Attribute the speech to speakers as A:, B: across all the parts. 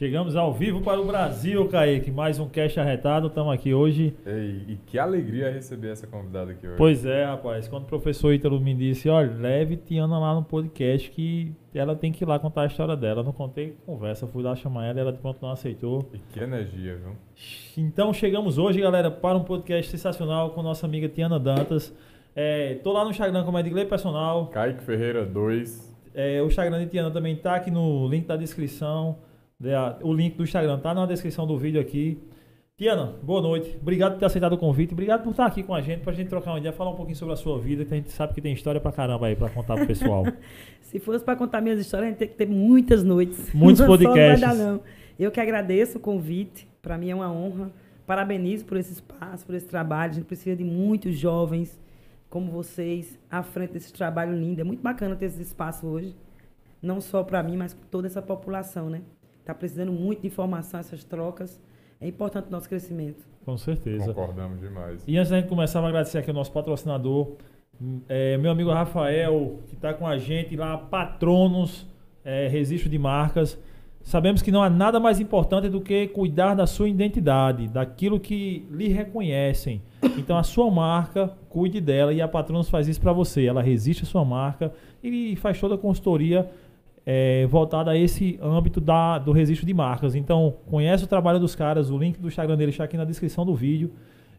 A: Chegamos ao vivo para o Brasil, Kaique. Mais um Cash Arretado. Estamos aqui hoje.
B: Ei, e que alegria receber essa convidada aqui hoje.
A: Pois é, rapaz. Quando o professor Ítalo me disse, olha, leve Tiana lá no podcast que ela tem que ir lá contar a história dela. Eu não contei conversa, fui lá chamar ela e ela de pronto não aceitou.
B: E que energia, viu?
A: Então chegamos hoje, galera, para um podcast sensacional com nossa amiga Tiana Dantas. É, tô lá no Instagram como é de Glei Personal.
B: Kaique Ferreira 2.
A: É, o Instagram de Tiana também tá aqui no link da descrição. O link do Instagram tá na descrição do vídeo aqui. Tiana, boa noite. Obrigado por ter aceitado o convite. Obrigado por estar aqui com a gente, pra gente trocar uma ideia, falar um pouquinho sobre a sua vida, que a gente sabe que tem história pra caramba aí pra contar pro pessoal.
C: Se fosse pra contar minhas histórias, a gente tem que ter muitas noites.
A: Muitos podcasts.
C: Não vai dar, não. Eu que agradeço o convite. Pra mim é uma honra. Parabenizo por esse espaço, por esse trabalho. A gente precisa de muitos jovens como vocês à frente desse trabalho lindo. É muito bacana ter esse espaço hoje. Não só para mim, mas para toda essa população, né? Está precisando muito de informação, essas trocas. É importante o nosso crescimento.
A: Com certeza.
B: Concordamos demais.
A: E antes da gente começar, vou agradecer aqui o nosso patrocinador, é, meu amigo Rafael, que está com a gente lá, Patronos, é, Registro de Marcas. Sabemos que não há nada mais importante do que cuidar da sua identidade, daquilo que lhe reconhecem. Então a sua marca, cuide dela e a Patronos faz isso para você. Ela resiste a sua marca e faz toda a consultoria é, voltada a esse âmbito da, do registro de marcas. Então, conhece o trabalho dos caras, o link do Instagram dele está aqui na descrição do vídeo.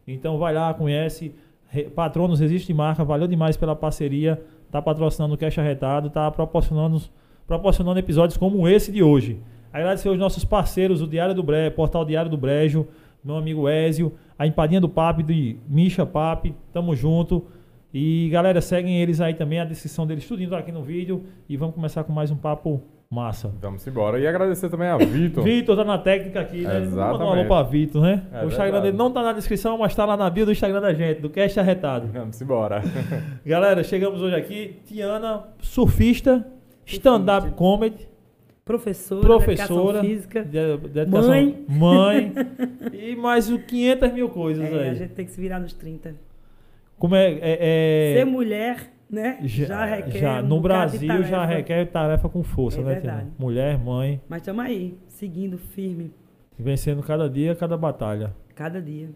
A: Então, vai lá, conhece. Patronos Registro de Marca, valeu demais pela parceria. Está patrocinando o Cash Arretado, está proporcionando, proporcionando episódios como esse de hoje. Agradecer aos nossos parceiros, o Diário do Brejo, Portal Diário do Brejo, meu amigo Ézio, a Empadinha do Papo de Misha Papi, tamo junto. E galera, seguem eles aí também, a descrição deles tudo tá aqui no vídeo. E vamos começar com mais um papo massa.
B: Vamos embora. E agradecer também a Vitor.
A: Vitor tá na técnica aqui, né?
B: Exatamente.
A: Vamos um alô pra Vitor, né?
B: É
A: o Instagram
B: verdade.
A: dele não tá na descrição, mas tá lá na bio do Instagram da gente, do Cast Arretado.
B: Vamos embora.
A: Galera, chegamos hoje aqui. Tiana, surfista, stand-up comedy,
C: Professora,
A: professora,
C: de física.
A: de- de
C: Mãe.
A: mãe e mais o 500 mil coisas
C: É, a
A: aí.
C: gente tem que se virar nos 30.
A: Como é, é- é-
C: Ser mulher, né? Já, requer.
A: já-
C: um
A: no
C: de
A: Brasil já requer tarefa com força,
C: É
A: né,
C: verdade.
A: Tiana? Mulher, mãe,
C: Mas estamos aí, seguindo firme,
A: vencendo cada dia, cada batalha.
C: cada dia.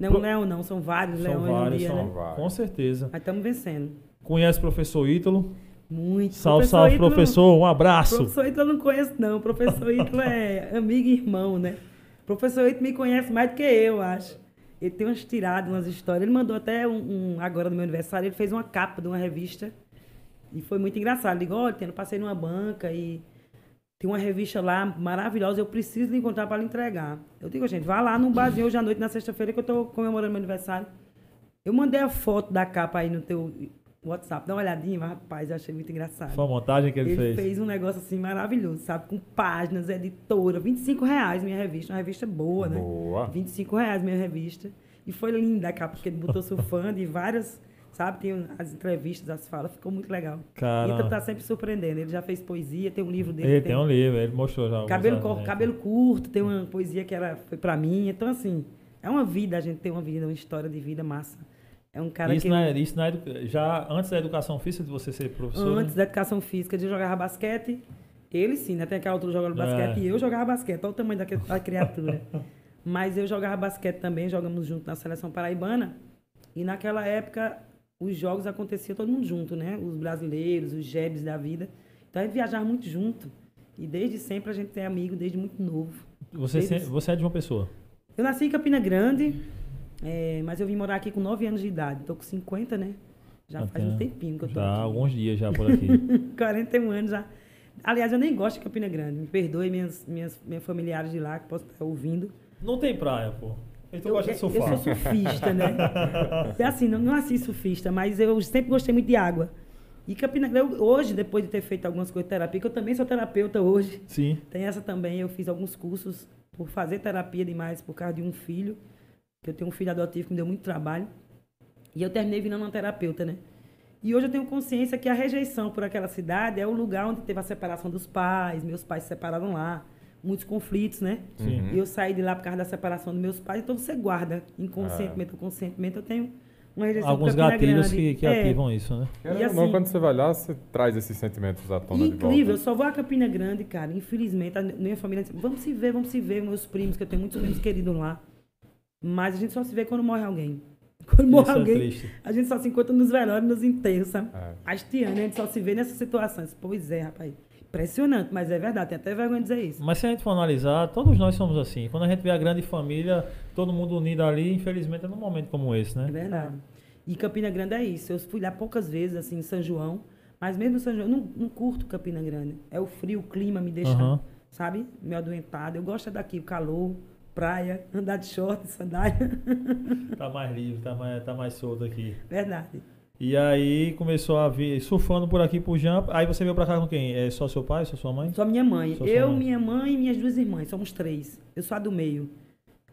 C: Não é
A: Pro-
C: um leão, não, são vários
A: São
C: leões
A: vários,
C: dia,
A: são
C: né?
B: vários.
A: Com certeza.
C: Mas estamos vencendo.
A: Conhece o professor Ítalo?
C: Muito.
A: Salve,
C: Professor
A: salve,
C: Ítalo-
A: professor. Um abraço.
C: Professor Ítalo eu não conheço, não. Professor Ítalo é amigo e irmão, né? Professor Ítalo me conhece mais do que eu, acho. Ele tem umas tiradas, umas histórias. Ele mandou até um, um- agora no meu aniversário, ele fez uma capa de uma revista. E foi muito engraçado. Ligou, olha, Tiana, passei numa banca e tem uma revista lá maravilhosa, eu preciso lhe encontrar para lhe entregar. Eu digo, gente, vá lá num barzinho hoje à noite, na sexta-feira, que eu estou comemorando meu aniversário. Eu mandei a foto da capa aí no teu WhatsApp, dá uma olhadinha, mas, rapaz, eu achei muito engraçado.
A: Foi a montagem que ele,
C: Ele
A: fez.
C: fez. um negócio assim maravilhoso, sabe? Com páginas, editora, 25 reais minha revista, uma revista boa, né?
B: Boa.
C: 25 reais minha revista. E foi linda a capa, porque ele botou surfando e várias, sabe? Tem as entrevistas, as falas, ficou muito legal.
A: Caramba.
C: Então tá sempre surpreendendo. Ele já fez poesia, tem um livro dele.
A: Ele
C: que
A: tem um livro, ele mostrou já.
C: cabelo, cor- cabelo curto, tem uma poesia que era, foi pra mim. Então, assim, é uma vida, a gente tem uma vida, uma história de vida massa. É um cara
A: Isso,
C: que.
A: na, isso na edu- já antes da educação física de você ser professor.
C: Antes da educação física, de jogar basquete, ele sim, né? Tem aquela outra jogando basquete
A: É.
C: e eu jogava basquete. Olha o tamanho da criatura. Mas eu jogava basquete também, jogamos junto na seleção paraibana. E naquela época, os jogos aconteciam todo mundo junto, né? Os brasileiros, os jebs da vida. Então a gente viajava muito junto. E desde sempre a gente é amigo, desde muito novo.
A: Você, se- você é de uma pessoa.
C: Eu nasci em Campina Grande, é, mas eu vim morar aqui com 9 anos de idade. Tô com 50, né? Já faz um tempinho que eu tô
A: Já
C: aqui.
A: alguns dias já por aqui.
C: 41 anos já. Aliás, eu nem gosto de Campina Grande. Me perdoe minhas, minhas, minhas familiares de lá que possam estar ouvindo.
A: Não tem praia, pô.
C: Eu,
A: de
C: eu
A: surfar.
C: sou surfista, né? É assim, não, não nasci surfista, mas eu sempre gostei muito de água. E Campina Grande, eu- hoje, depois de ter feito algumas coisas de terapia, que eu também sou terapeuta hoje,
A: Sim.
C: tem essa também, eu fiz alguns cursos por fazer terapia demais por causa de um filho, que eu tenho um filho adotivo que me deu muito trabalho. E eu terminei virando uma terapeuta, né? E hoje eu tenho consciência que a rejeição por aquela cidade é o lugar onde teve a separação dos pais, meus pais se separaram lá, muitos conflitos, né?
A: Sim.
C: E eu saí de lá por causa da separação dos meus pais, então você guarda inconscientemente ou conscientemente. Eu tenho uma rejeição
A: Alguns gatilhos
C: Grande.
A: que, que
C: É.
A: ativam isso, né?
B: Querendo
C: E
B: não,
C: assim-
B: quando você vai lá, você traz esses sentimentos à tona de
C: Incrível, eu
B: volta.
C: só vou a Campina Grande, cara. Infelizmente, a minha família diz, vamos se ver, vamos se ver, meus primos, que eu tenho muitos primos queridos lá. Mas a gente só se vê quando morre alguém. Quando morre
A: Isso é
C: alguém,
A: triste.
C: a gente só se encontra nos velórios, nos enterros, sabe?
B: É.
C: Hastiando, a gente só se vê nessas situações. Pois é, rapaz. Impressionante, mas é verdade, tem até vergonha de dizer isso.
A: Mas se a gente for analisar, todos nós somos assim. Quando a gente vê a grande família, todo mundo unido ali, infelizmente é num momento como esse,
C: É
A: né?
C: verdade. E Campina Grande é isso. Eu fui lá poucas vezes, assim, em São João. Mas mesmo em São João, eu não, não curto Campina Grande. É o frio, o clima me deixa,
A: Aham.
C: sabe? Meio adoentado. Eu gosto é daqui, o calor, praia, andar de short, sandália.
A: Tá mais livre, tá mais, tá mais solto aqui.
C: verdade.
A: E aí começou a vir surfando por aqui por Jampa. Aí você veio pra cá com quem? É só seu pai, só sua mãe?
C: Só minha mãe.
A: Só
C: eu,
A: mãe.
C: minha mãe e minhas duas irmãs. Somos três. Eu sou a do meio.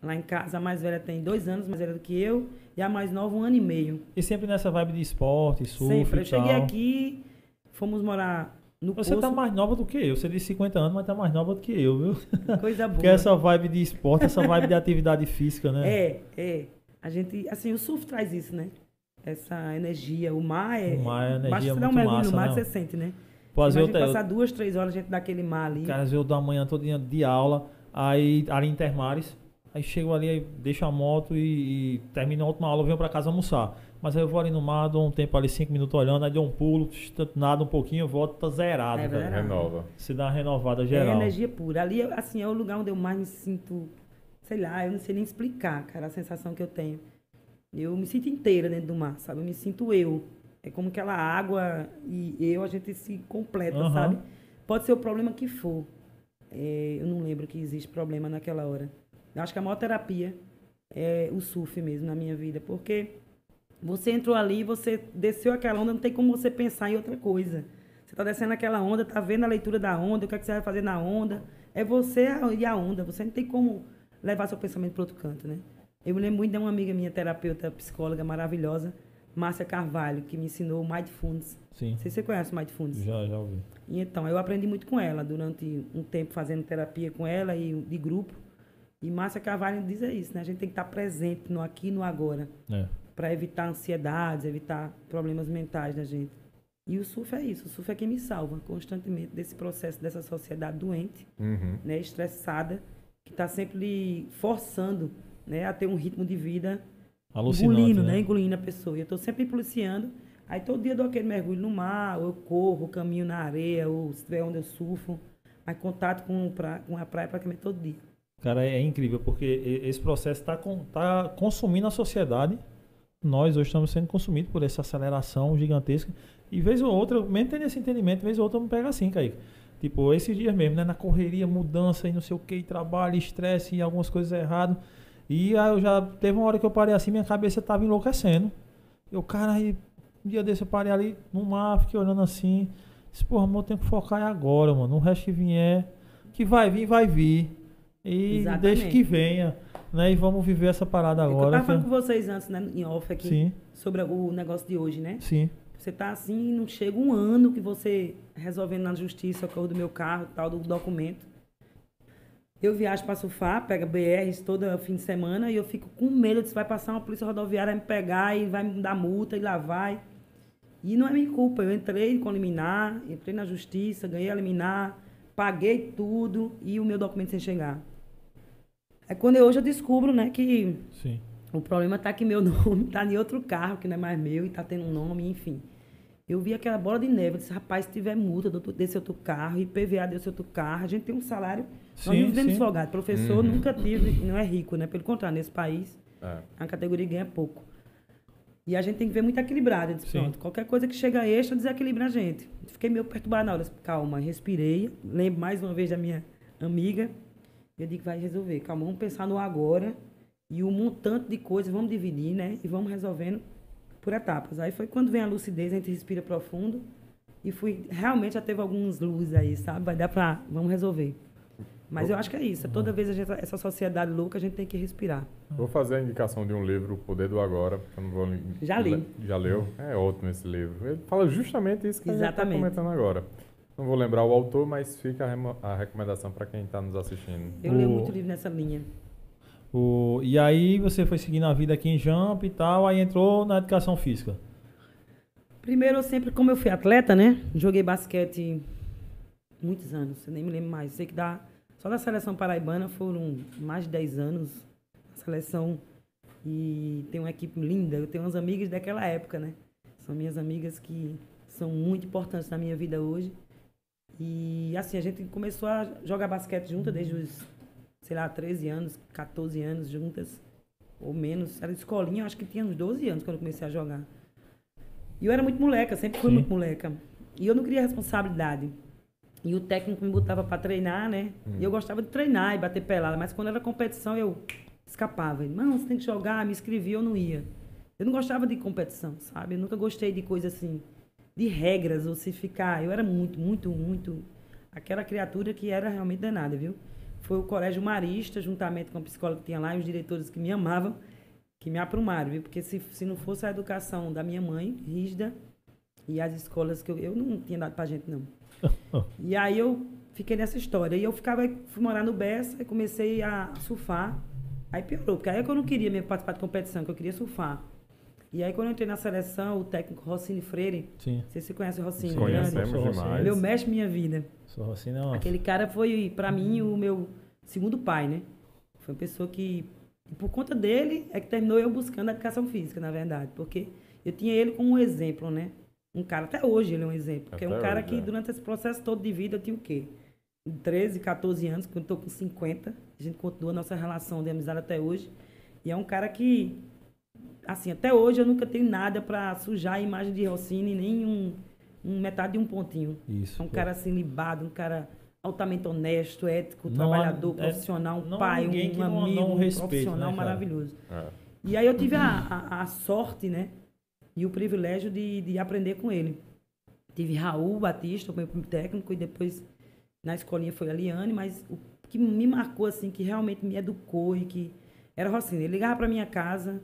C: Lá em casa, a mais velha tem dois anos, mais velha do que eu. E a mais nova, um ano e meio.
A: E sempre nessa vibe de esporte, surf
C: Sempre. Eu cheguei aqui, fomos morar no
A: Você
C: Poço.
A: tá mais nova do que eu. Você disse 50 anos, mas tá mais nova do que eu, viu?
C: Coisa boa.
A: Porque essa vibe de esporte, essa vibe de atividade física, né?
C: É, é. A gente, assim, o surf traz isso, né? Essa energia. O mar é.
A: O mar é energia
C: Basta você dar um mergulho
A: massa,
C: no mar,
A: né?
C: você sente, né? Imagina
A: eu,
C: passar duas, três horas dentro daquele mar ali.
A: Cara, às vezes eu dou a manhã todinha de aula, aí ali em Termares, aí chego ali, aí deixo a moto e, e termino a última aula, venho pra casa almoçar. Mas aí eu vou ali no mar, dou um tempo ali, cinco minutos olhando, aí dou um pulo, nada um pouquinho, volto, tá zerado,
C: É.
B: Renova.
A: Se dá uma renovada
C: É
A: geral.
C: energia pura. Ali, assim, é o lugar onde eu mais me sinto, sei lá, eu não sei nem explicar, cara, a sensação que eu tenho. Eu me sinto inteira dentro do mar, sabe? Eu me sinto eu. É como aquela água e eu, a gente se completa,
A: Aham.
C: sabe? Pode ser o problema que for. É, eu não lembro que existe problema naquela hora. Eu acho que a maior terapia é o surf mesmo na minha vida, porque você entrou ali, você desceu aquela onda, não tem como você pensar em outra coisa. Você tá descendo aquela onda, tá vendo a leitura da onda, o que, é que você vai fazer na onda. É você e a onda. Você não tem como levar seu pensamento para outro canto, né? Eu me lembro muito de uma amiga minha, terapeuta, psicóloga maravilhosa, Márcia Carvalho, que me ensinou o Mindfulness.
A: Sim,
C: Não sei se você conhece o Mindfulness.
A: já, já ouvi.
C: E então, eu aprendi muito com ela, durante um tempo fazendo terapia com ela e de grupo. E Márcia Carvalho diz é isso, né? A gente tem que estar presente no aqui e no agora
A: É.
C: para evitar ansiedades, evitar problemas mentais da gente. E o surf é isso, o surf é quem me salva constantemente desse processo, dessa sociedade doente,
B: Uhum.
C: né, estressada, que está sempre lhe forçando né, a ter um ritmo de vida
A: Alucinante,
C: engolindo, né?
A: né?
C: engolindo a pessoa. E eu estou sempre policiando, aí todo dia eu dou aquele mergulho no mar, ou eu corro, caminho na areia, ou se tiver onde eu surfo, mas contato com, pra, com a praia praticamente todo dia.
A: Cara, é incrível, porque esse processo está tá consumindo a sociedade. Nós hoje estamos sendo consumidos por essa aceleração gigantesca. E vez ou outra, mesmo tendo esse entendimento, vez ou outra me pega assim, Kaique. Tipo, esses dias mesmo, né? Na correria, mudança e não sei o que, trabalho, estresse e algumas coisas erradas. E aí eu já teve uma hora que eu parei assim, minha cabeça tava enlouquecendo. Eu, cara, aí um dia desse eu parei ali no mar, fiquei olhando assim. Disse, porra, amor, eu tenho que focar agora, mano. O resto que vier, que vai vir, vai vir. E
C: Exatamente.
A: deixa que venha, né? E vamos viver essa parada
C: que eu
A: agora.
C: estava falando
A: que-
C: com vocês antes, né, em off aqui,
A: Sim,
C: sobre o negócio de hoje, né?
A: sim.
C: Você tá assim, não chega um ano que você resolvendo na justiça a cor do meu carro, tal, do documento. Eu viajo para surfar, pega BRs todo fim de semana e eu fico com medo de se vai passar uma polícia rodoviária me pegar e vai me dar multa e lá vai. E não é minha culpa. Eu entrei com liminar, entrei na justiça, ganhei a liminar, paguei tudo e o meu documento sem chegar. É quando eu, hoje eu descubro, né, que
A: Sim.
C: o problema tá que meu nome tá em outro carro, que não é mais meu, e tá tendo um nome, enfim. Eu vi aquela bola de neve, eu disse, rapaz, se tiver multa desse outro carro, IPVA desse outro carro, a gente tem um salário. nós
A: Sim,
C: não vivemos folgado. Professor
B: Uhum.
C: nunca tive, não é rico, né? Pelo contrário, nesse país,
B: É.
C: a categoria ganha pouco. E a gente tem que ver muito equilibrado. Eu disse,
A: Sim.
C: pronto, qualquer coisa que chega extra desequilibra a gente. Fiquei meio perturbada na hora. Calma, respirei. Lembro mais uma vez da minha amiga. Eu digo, vai resolver. Calma, vamos pensar no agora. E o montante de coisas, vamos dividir, né? E vamos resolvendo por etapas. Aí foi quando vem a lucidez, a gente respira profundo. E fui, realmente já teve alguns luzes aí, sabe? Vai dar pra, vamos resolver. Mas eu acho que é isso. Toda vez a gente, essa sociedade louca, a gente tem que respirar.
B: Vou fazer a indicação de um livro, O Poder do Agora. porque Eu não vou
C: Já li.
B: Já leu? É ótimo esse livro. Ele fala justamente isso que a gente está
C: Exatamente.
B: comentando agora. Não vou lembrar o autor, mas fica a, remo- a recomendação para quem está nos assistindo.
C: Eu leio muito livro nessa linha.
A: O, e aí você foi seguindo a vida aqui em Jump e tal, aí entrou na educação física.
C: Primeiro, eu sempre, como eu fui atleta, né? Joguei basquete muitos anos, eu nem me lembro mais. Sei que dá. Só da seleção paraibana foram mais de 10 anos. A seleção. E tem uma equipe linda. Eu tenho umas amigas daquela época, né? São minhas amigas que são muito importantes na minha vida hoje. E assim, a gente começou a jogar basquete junto desde os, sei lá, 13 anos, 14 anos juntas. Ou menos. Era de escolinha, acho que tinha uns 12 anos quando eu comecei a jogar. E eu era muito moleca, sempre fui
A: Sim.
C: muito moleca. E eu não queria responsabilidade. E o técnico me botava para treinar, né? E eu gostava de treinar e bater pelada, mas quando era competição eu escapava. Ele, não, você tem que jogar, me inscrevia, eu não ia. Eu não gostava de competição, sabe? Eu nunca gostei de coisa assim, de regras ou se ficar. Eu era muito, muito, muito aquela criatura que era realmente danada, viu? Foi o Colégio Marista, juntamente com a psicóloga que tinha lá e os diretores que me amavam, que me aprumaram, viu? Porque se, se não fosse a educação da minha mãe, rígida, e as escolas que eu, eu não tinha dado pra gente, não. E aí eu fiquei nessa história. E eu ficava, fui morar no Bessa e comecei a surfar. Aí piorou, porque aí é que eu não queria mesmo participar de competição, que eu queria surfar. E aí quando eu entrei na seleção, o técnico Rossini Freire,
A: Sim.
C: sei se você conhece o Rossini,
A: Sim,
C: grande,
B: Conhecemos demais.
C: meu mestre minha vida.
A: Sou assim, não.
C: Aquele cara foi, pra mim, o meu segundo pai, né? Foi uma pessoa que, por conta dele, é que terminou eu buscando a educação física, na verdade. Porque eu tinha ele como um exemplo, né? Um cara, até hoje ele é um exemplo. Porque é um
B: Até
C: cara
B: hoje,
C: que,
B: é.
C: durante esse processo todo de vida, eu tinha o quê? 13, 14 anos, quando eu tô com 50. A gente continua a nossa relação de amizade até hoje. E é um cara que, assim, até hoje eu nunca tenho nada pra sujar a imagem de Rossini, nem um, um metade de um pontinho.
A: Isso.
C: É um cara assim libado, um cara altamente honesto, ético,
A: Não há-
C: trabalhador,
A: é-
C: profissional, um
A: não há
C: pai, um
A: não-
C: amigo,
A: não
C: um
A: respeite,
C: profissional
A: né,
C: maravilhoso.
B: É.
C: E aí eu tive a, a, a sorte, né, e o privilégio de, de aprender com ele. Tive Raul Batista, o meu técnico, e depois na escolinha foi a Liane, mas o que me marcou, assim, que realmente me educou e que era Rocinha. Ele ligava para minha casa,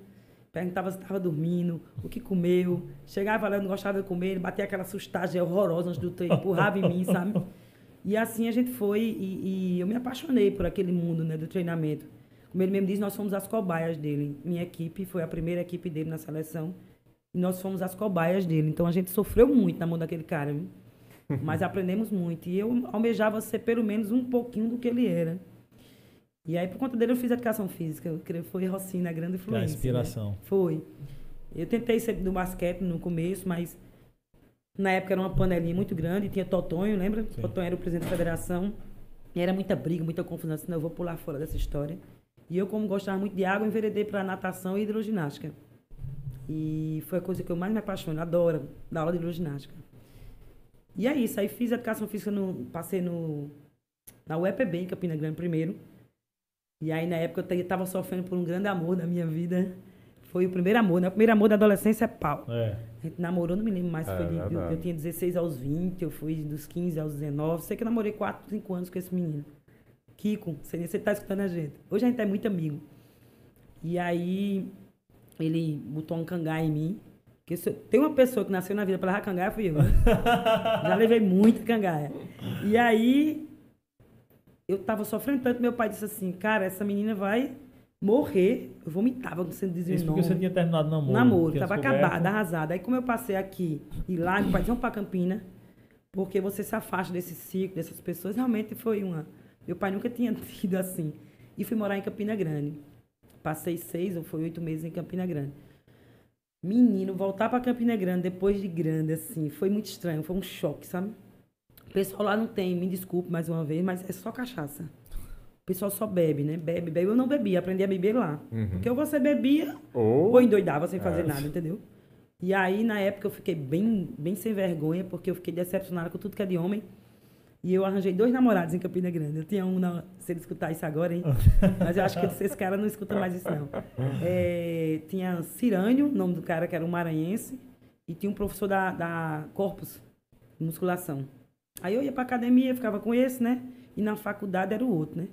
C: perguntava se estava dormindo, o que comeu, chegava lá, eu não gostava de comer, batia aquela sustagem horrorosa antes do treino, empurrava em mim, sabe? E assim a gente foi e, e eu me apaixonei por aquele mundo, né, do treinamento. Como ele mesmo diz, nós fomos as cobaias dele. Minha equipe foi a primeira equipe dele na seleção. E nós fomos as cobaias dele. Então a gente sofreu muito na mão daquele cara, mas aprendemos muito. E eu almejava ser pelo menos um pouquinho do que ele era. E aí, por conta dele, eu fiz educação física. Eu creio que foi Rocinha a grande
A: é a
C: influência. né?
A: inspiração.
C: Foi. Eu tentei ser do basquete no começo, mas na época era uma panelinha muito grande, tinha Totonho, lembra?
A: Sim.
C: Totonho era o presidente da federação. E era muita briga, muita confusão, senão eu vou pular fora dessa história. E eu, como gostava muito de água, enveredei para natação e hidroginástica. E foi a coisa que eu mais me apaixono, adoro, dar aula de hidroginástica. E é isso, aí fiz educação física, no, passei no, na UEPB, em Campina Grande primeiro. E aí, na época, eu estava sofrendo por um grande amor da minha vida. Foi o primeiro amor, né? O primeiro amor da adolescência é pau.
A: É.
C: A gente namorou, não me lembro mais.
B: É,
C: foi de- eu, eu tinha 16 aos 20, eu fui dos 15 aos 19. Sei que eu namorei 4, 5 anos com esse menino. Kiko, sei nem se ele tá escutando a gente. Hoje a gente é muito amigo. E aí, ele botou um cangai em mim. Porque se tem uma pessoa que nasceu na vida para levar cangaia, fui eu. Já levei muita cangaia. E aí, eu tava sofrendo tanto, meu pai disse assim, cara, essa menina vai morrer. Eu vomitava quando você dizia
A: Isso
C: o
A: porque você tinha terminado namoro.
C: Namoro,
A: tinha
C: tava
A: descoberto.
C: acabada, arrasada. Aí como eu passei aqui e lá, meu pai disse, vamos pra Campina, porque você se afasta desse ciclo, dessas pessoas, realmente foi uma... Meu pai nunca tinha tido assim. E fui morar em Campina Grande. Passei seis ou foi oito meses em Campina Grande. Menino, voltar pra Campina Grande depois de grande, assim, foi muito estranho, foi um choque, sabe? O pessoal lá não tem, me desculpe mais uma vez, mas é só cachaça. O pessoal só bebe, né? Bebe, bebe. Eu não bebia, aprendi a beber lá.
B: Uhum.
C: Porque ou você bebia,
B: Ou,
C: ou endoidava sem fazer
B: É.
C: nada, entendeu? E aí, na época, eu fiquei bem, bem sem vergonha, porque eu fiquei decepcionada com tudo que é de homem. E eu arranjei dois namorados em Campina Grande. Eu tinha um, na, se ele escutar isso agora, hein? Mas eu acho que esse cara não escuta mais isso, não. É, tinha Cirânio, o nome do cara, que era um maranhense, e tinha um professor da, da Corpus, musculação. Aí eu ia pra academia, ficava com esse, né? E na faculdade era o outro, né?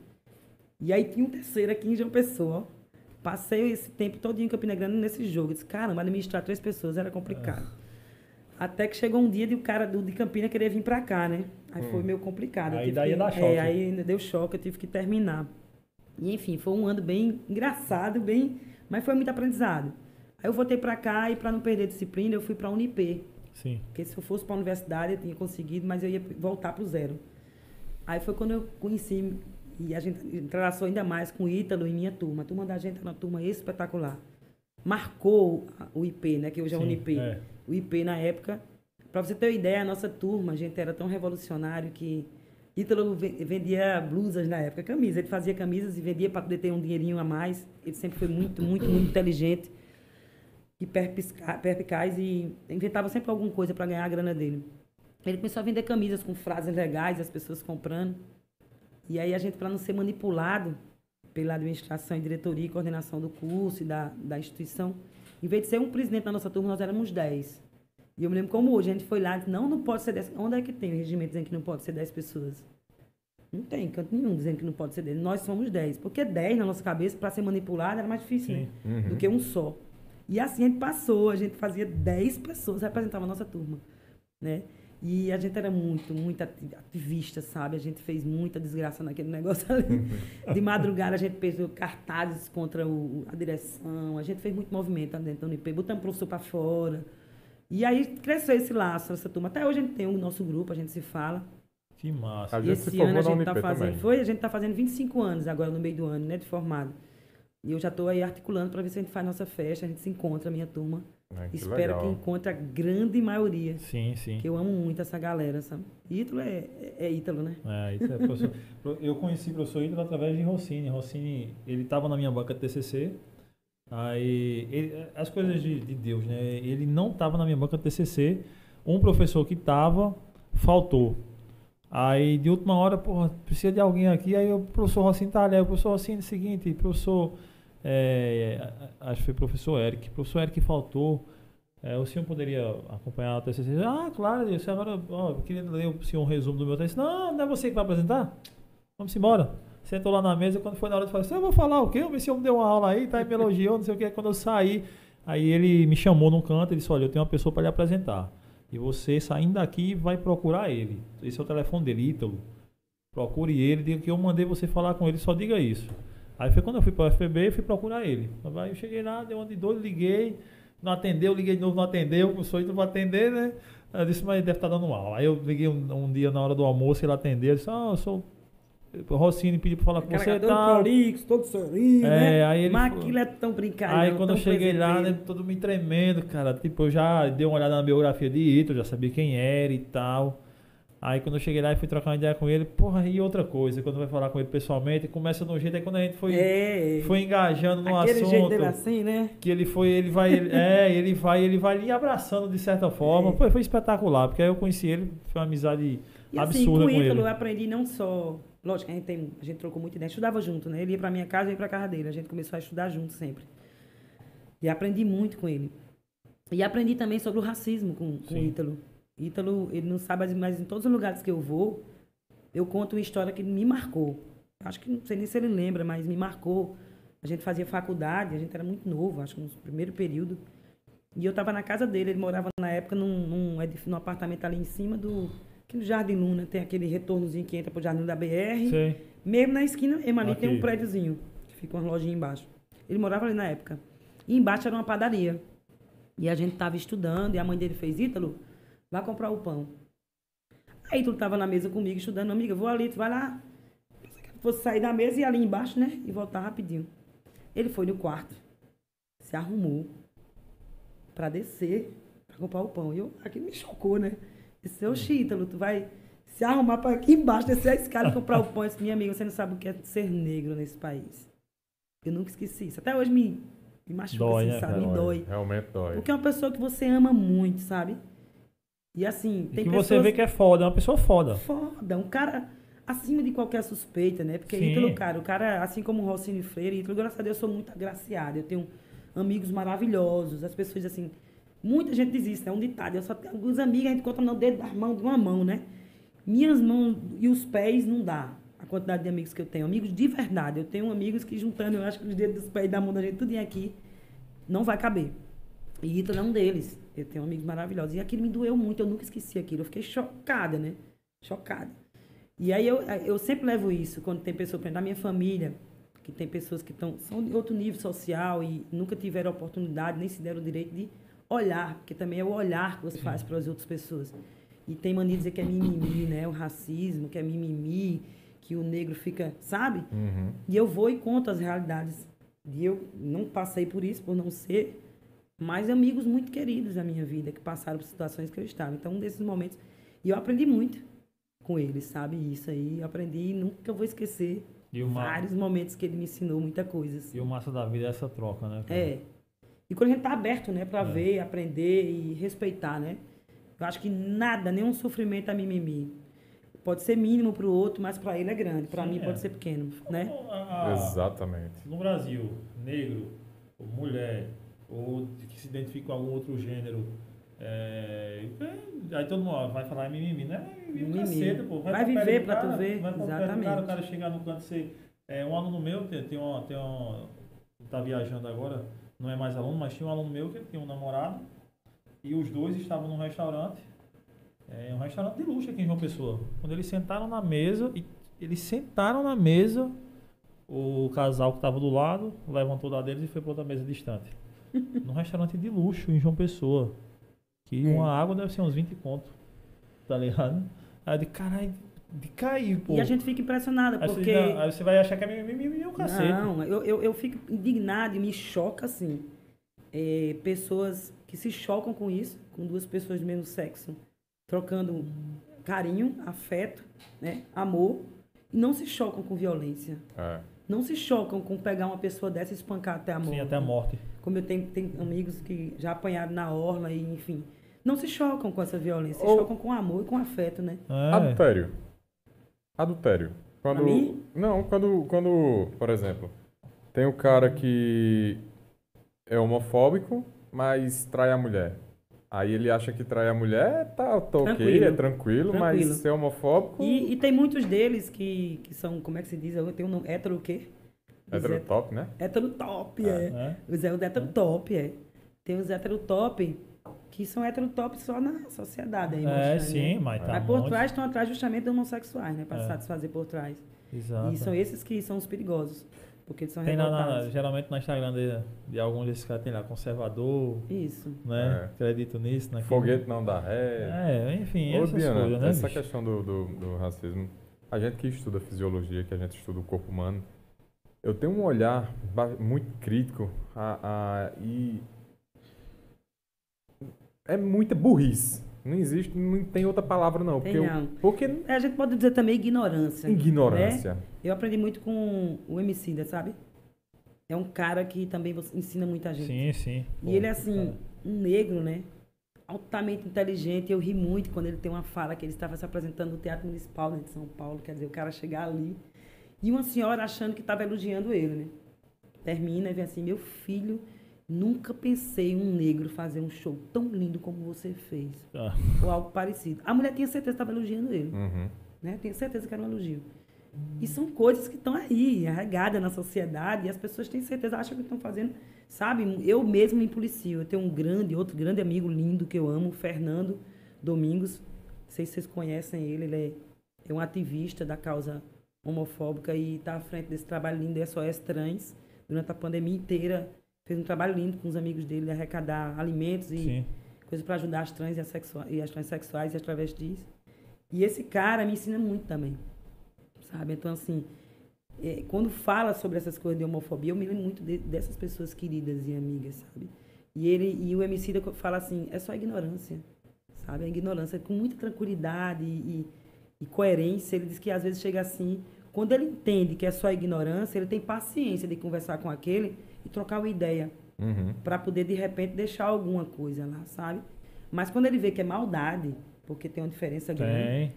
C: E aí tinha um terceiro aqui em João Pessoa, ó. Passei esse tempo todo em Campina Grande nesse jogo. Eu disse, caramba, administrar três pessoas era complicado. Até que chegou um dia de o cara do, de Campina querer vir pra cá, né? Aí foi meio complicado.
A: Aí daí
C: que-
A: ia dar choque.
C: É, aí ainda deu choque, eu tive que terminar. E, enfim, foi um ano bem engraçado, bem, mas foi muito aprendizado. Aí eu voltei para cá e para não perder disciplina, eu fui para a Unip.
A: Sim.
C: Porque se eu fosse para a universidade, eu tinha conseguido, mas eu ia voltar para o zero. Aí foi quando eu conheci, e a gente entrelaçou ainda mais com o Ítalo e minha turma. A turma da gente era uma turma espetacular. Marcou o IP, né? Que hoje é o Unip.
A: é.
C: O IP na época. Para você ter uma ideia, a nossa turma, a gente era tão revolucionário que Ítalo ve- vendia blusas na época, camisas. Ele fazia camisas e vendia para poder ter um dinheirinho a mais. Ele sempre foi muito, muito, muito inteligente e perspicaz e inventava sempre alguma coisa para ganhar a grana dele. Ele começou a vender camisas com frases legais, as pessoas comprando. E aí a gente, para não ser manipulado pela administração e diretoria e coordenação do curso e da, da instituição, em vez de ser um presidente da nossa turma, nós éramos 10. E eu me lembro como hoje, a gente foi lá e disse, não, não pode ser 10. Onde é que tem o regimento dizendo que não pode ser 10 pessoas? Não tem canto nenhum dizendo que não pode ser 10. Nós somos 10. Porque 10 na nossa cabeça, para ser manipulado, era mais difícil,
A: Sim.
C: né? do que um só. E assim a gente passou, a gente fazia 10 pessoas, representava a nossa turma, né? E a gente era muito, muito ati- ativista, sabe? A gente fez muita desgraça naquele negócio ali. De madrugada a gente fez cartazes contra o- a direção, a gente fez muito movimento dentro da Unip, botamos o professor para fora. E aí cresceu esse laço, essa turma. Até hoje a gente tem o nosso grupo, a gente se fala.
A: Que massa.
B: A
C: E
B: gente
C: esse ano a gente tá
B: Unip
C: fazendo.
B: também.
C: Foi, a gente tá fazendo 25 anos agora no meio do ano, né? De formado. E eu já estou aí articulando para ver se a gente faz nossa festa, a gente se encontra, a minha turma.
B: É, que
C: Espero
B: legal.
C: que encontre a grande maioria.
A: Sim, sim.
C: Que eu amo muito essa galera, sabe? Ítalo é, é, é Ítalo, né?
A: É, isso é professor. eu conheci o professor Ítalo através de Rossini. Rossini, ele estava na minha banca de TCC. Aí, ele- as coisas de, de Deus, né? Ele não estava na minha banca de TCC. Um professor que estava, faltou. Aí, de última hora, porra, precisa de alguém aqui. Aí, o professor Rossini tá ali. Aí, o professor Rossini, seguinte, professor... é, acho que foi o professor Eric. Professor Eric faltou. É, o senhor poderia acompanhar o TCC? Ah, claro, eu, agora ó, eu queria ler o senhor um resumo do meu TCC. Não, não é você que vai apresentar? Vamos embora. Sentou lá na mesa, quando foi na hora de falar assim, eu vou falar o quê? O senhor me deu uma aula aí, tá aí, me elogiou, não sei o quê. Quando eu saí, aí ele me chamou num canto e disse, olha, eu tenho uma pessoa para lhe apresentar. E você, saindo daqui, vai procurar ele. Esse é o telefone dele, Ítalo. Procure ele, diga que eu mandei você falar com ele, só diga isso. Aí foi quando eu fui para o FPB e fui procurar ele. Aí eu cheguei lá, deu uma de doido, liguei, não atendeu, liguei de novo, não atendeu, o professor não vai atender, né? Eu disse, mas deve estar dando aula. Aí eu liguei um, um dia na hora do almoço, ele atendeu, eu disse, ah, eu sou. O Rossini pediu para falar com você e tal.
C: prolixo, todo serinho,
A: É,
C: né?
A: aí ele
C: Mas aquilo é tão brincalhão,
A: Aí quando eu cheguei lá, né, todo me tremendo, cara. Tipo, eu já dei uma olhada na biografia de Ito, já sabia quem era e tal. Aí quando eu cheguei lá e fui trocar uma ideia com ele, porra, e outra coisa, quando vai falar com ele pessoalmente, começa no jeito, aí quando a gente foi,
C: É,
A: foi engajando no
C: aquele jeito
A: assunto,
C: dele assim, né?
A: que ele foi, ele vai, ele- é, ele vai, ele vai lhe abraçando de certa forma.
C: É.
A: Pô, foi espetacular, porque aí eu conheci ele, foi uma amizade
C: E assim,
A: absurda
C: com o
A: com
C: Ítalo
A: ele.
C: eu aprendi não só. Lógico, a gente, tem, a gente trocou muita ideia, estudava junto, né? Ele ia pra minha casa, eu ia pra casa dele. A gente começou a estudar junto sempre. E aprendi muito com ele. E aprendi também sobre o racismo com, com o. Ítalo. Ítalo, ele não sabe, mas em todos os lugares que eu vou, eu conto uma história que me marcou. Acho que não sei nem se ele lembra, mas me marcou. A gente fazia faculdade, a gente era muito novo, acho que no primeiro período. E eu estava na casa dele, ele morava na época num, num, num apartamento ali em cima do. Aqui no Jardim Luna, tem aquele retornozinho que entra pro Jardim da BR.
A: Sei.
C: Mesmo na esquina, mesmo ali tem um prédiozinho, que fica uma lojinha embaixo. Ele morava ali na época. E embaixo era uma padaria. E a gente tava estudando, e a mãe dele fez, Ítalo, vai comprar o pão. Aí Ítalo tava na mesa comigo, estudando, amiga, vou ali, tu vai lá. Fosse sair da mesa e ali embaixo, né? E voltar rapidinho. Ele foi no quarto, se arrumou pra descer, pra comprar o pão. E eu, aquilo me chocou, né? Disse, ô Ítalo, tu vai se arrumar pra aqui embaixo, descer a escada e comprar o pão. Eu disse, minha amiga, você não sabe o que é ser negro nesse país. Eu nunca esqueci isso. Até hoje me, me machuca,
A: Dói,
C: assim,
A: né,
C: sabe? Me dói.
B: Realmente dói.
C: Porque é uma pessoa que você ama muito, sabe? E assim,
A: E
C: tem
A: que
C: pessoas...
A: você vê que é foda, é uma pessoa foda.
C: Foda, um cara acima de qualquer suspeita, né? Porque
A: Sim.
C: Ítalo, cara, o cara, assim como o Rossini Freire, Ítalo, graças a Deus, eu sou muito agraciada. Eu tenho amigos maravilhosos, as pessoas, assim, muita gente diz isso, é um ditado. Eu só tenho alguns amigos, a gente conta no dedo das mãos de uma mão, né? Minhas mãos e os pés não dá a quantidade de amigos que eu tenho. Amigos de verdade. Eu tenho amigos que juntando, eu acho que os dedos dos pés e da mão da gente, tudo aqui, não vai caber. E Ítalo é um deles. Eu tenho amigos maravilhosos. E aquilo me doeu muito, eu nunca esqueci aquilo. Eu fiquei chocada, né? Chocada. E aí eu, eu sempre levo isso, quando tem pessoa, por exemplo, da minha família, que tem pessoas que estão são de outro nível social e nunca tiveram oportunidade, nem se deram o direito de olhar, porque também é o olhar que você faz para as outras pessoas. E tem mania de dizer que é mimimi, né? O racismo, que é mimimi, que o negro fica, sabe?
B: Uhum.
C: E eu vou e conto as realidades. E eu não passei por isso, por não ser, mas amigos muito queridos da minha vida, que passaram por situações que eu estava. Então, um desses momentos. E eu aprendi muito com eles, sabe? Isso aí, eu aprendi e nunca vou esquecer
A: E o, ma
C: vários momentos que ele me ensinou muita coisa. assim.
A: e o massa da vida é essa troca, né? cara?
C: É. E quando a gente tá aberto, né, para
A: É.
C: ver, aprender e respeitar, né? Eu acho que nada, nenhum sofrimento é mimimi. Pode ser mínimo para o outro, mas para ele é grande. Para mim
A: é.
C: pode ser pequeno, né?
A: A- a-
B: Exatamente.
A: No Brasil, negro, mulher, ou que se identifica com algum outro gênero, é, é, aí todo mundo vai falar mimimi, né? Mimimi, pô.
C: Vai
A: perto
C: viver pra tu ver,
A: Vai do cara,
C: exatamente.
A: o cara chegar no canto, você... É, um aluno meu, tem, tem, um, tem um... Tá viajando agora, não é mais aluno, mas tinha um aluno meu que tinha um namorado, e os dois estavam num restaurante, é um restaurante de luxo aqui em João Pessoa. Quando eles sentaram na mesa, e eles sentaram na mesa, o casal que estava do lado levantou da deles e foi para outra mesa distante. Num restaurante de luxo em João Pessoa. Que
C: É.
A: uma água deve ser uns 20 conto. Tá ligado? Aí eu de caralho, de cair, pô.
C: E a gente fica impressionada,
A: aí,
C: porque...
A: você, aí você vai achar que é mimimi e o cacete.
C: Não, eu, eu, eu fico indignado e me choca, assim, é, pessoas que se chocam com isso, com duas pessoas do mesmo sexo, trocando carinho, afeto, né, amor, e não se chocam com violência.
B: É.
C: Não se chocam com pegar uma pessoa dessa e espancar até a morte.
A: Sim, até a morte.
C: Como eu tenho, tenho amigos que já apanharam na orla e, enfim. Não se chocam com essa violência, se
B: Ou-
C: chocam com amor e com afeto, né?
A: É.
B: Adultério. Adultério. Quando.
C: Pra mim?
B: Não, quando, quando, por exemplo, tem o cara que é homofóbico, mas trai a mulher. Aí ele acha que trai a mulher, tá, tá ok,
C: Tranquilo.
B: é tranquilo, mas
C: Tranquilo.
B: ser homofóbico.
C: E, e tem muitos deles que, que são, como é que se diz? Tem um nome, hétero o quê?
B: É hétero top, né?
C: Hétero top, é.
A: É.
C: Os é o hétero top, é. Tem os hétero top que são hétero top só na sociedade aí,
A: É,
C: mostrando,
A: sim,
C: né?
A: mas tá
C: Mas por trás estão atrás justamente de homossexuais, né? Para
A: É.
C: satisfazer por trás.
A: Exato.
C: E são esses que são os perigosos. Porque eles são
A: Tem na, na- geralmente no Instagram de, de alguns desses caras tem lá, conservador,
C: Isso.
A: né?
B: É.
A: Acredito nisso, naquilo.
B: Foguete não dá ré.
A: É, enfim,
B: Ô,
A: essas
B: Diana,
A: coisas, né?
B: essa
A: bicho?
B: questão do, do, do racismo, a gente que estuda fisiologia, que a gente estuda o corpo humano, eu tenho um olhar muito crítico a, a- e é muita burrice. Não existe, não tem outra palavra não. Porque,
C: não.
B: porque
C: É, A gente pode dizer também ignorância.
B: ignorância.
C: né? Eu aprendi muito com o Emicida, sabe? É um cara que também ensina muita gente.
A: Sim, sim. Pô,
C: E ele é assim,
A: cara.
C: um negro, né? Altamente inteligente. Eu ri muito quando ele tem uma fala que ele estava se apresentando no Teatro Municipal né, de São Paulo. Quer dizer, o cara chegar ali e uma senhora achando que estava elogiando ele, né? Termina e vem assim: Meu filho, nunca pensei um negro fazer um show tão lindo como você fez.
A: Ah,
C: Ou algo parecido. A mulher tinha certeza que estava elogiando ele
B: Uhum.
C: né? Tenho certeza que era um elogio. E são coisas que estão aí, arregadas na sociedade, e as pessoas têm certeza, acham que estão fazendo, sabe? Eu mesmo me policio. Eu tenho um grande, outro grande amigo lindo que eu amo, Fernando Domingos. Não sei se vocês conhecem ele, ele é, é um ativista da causa homofóbica e está à frente desse trabalho lindo, SOS Trans, durante a pandemia inteira. Fez um trabalho lindo com os amigos dele, de arrecadar alimentos e
A: sim.
C: coisas para ajudar as trans e as, sexua- e as transexuais e as travestis. E esse cara me ensina muito também, sabe? Então, assim, é, quando fala sobre essas coisas de homofobia, eu me lembro muito de- dessas pessoas queridas e amigas, sabe? E ele e o MC fala assim, é só ignorância, sabe? A ignorância com muita tranquilidade e, e- e coerência. Ele diz que às vezes chega assim, quando ele entende que é só ignorância, ele tem paciência de conversar com aquele e trocar uma ideia
B: Uhum.
C: para poder de repente deixar alguma coisa lá, sabe? Mas quando ele vê que é maldade, porque tem uma diferença grande,
A: Tem.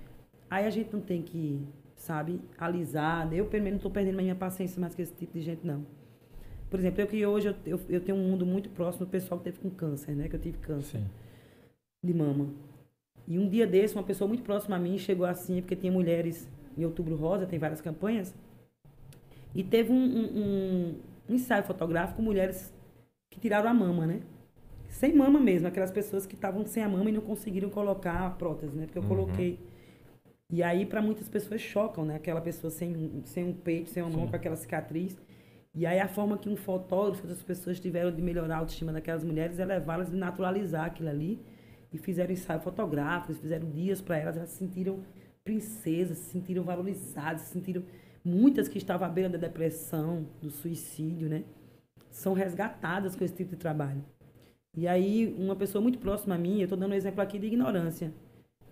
C: aí a gente não tem que, sabe, alisar. Eu, pelo menos, não estou perdendo a minha paciência mais com esse tipo de gente, não. Por exemplo, eu que hoje eu, eu, eu tenho um mundo muito próximo do pessoal que teve com câncer, né? Que eu tive câncer
A: Sim.
C: de mama. E um dia desse, uma pessoa muito próxima a mim chegou assim, porque tinha mulheres em Outubro Rosa, tem várias campanhas, e teve um, um- um- ensaio fotográfico com mulheres que tiraram a mama, né? Sem mama mesmo, aquelas pessoas que estavam sem a mama e não conseguiram colocar a prótese, né? Porque eu
B: Uhum.
C: coloquei. E aí, para muitas pessoas, chocam, né? Aquela pessoa sem, um- sem um peito, sem uma mão, com aquela cicatriz. E aí a forma que um fotógrafo, as pessoas tiveram de melhorar a autoestima daquelas mulheres é levá-las e naturalizar aquilo ali. E fizeram ensaio fotográficos, fizeram dias para elas, elas se sentiram princesas, se sentiram valorizadas, se sentiram muitas que estavam à beira da depressão, do suicídio, né? São resgatadas com esse tipo de trabalho. E aí, uma pessoa muito próxima a mim, eu estou dando um exemplo aqui de ignorância.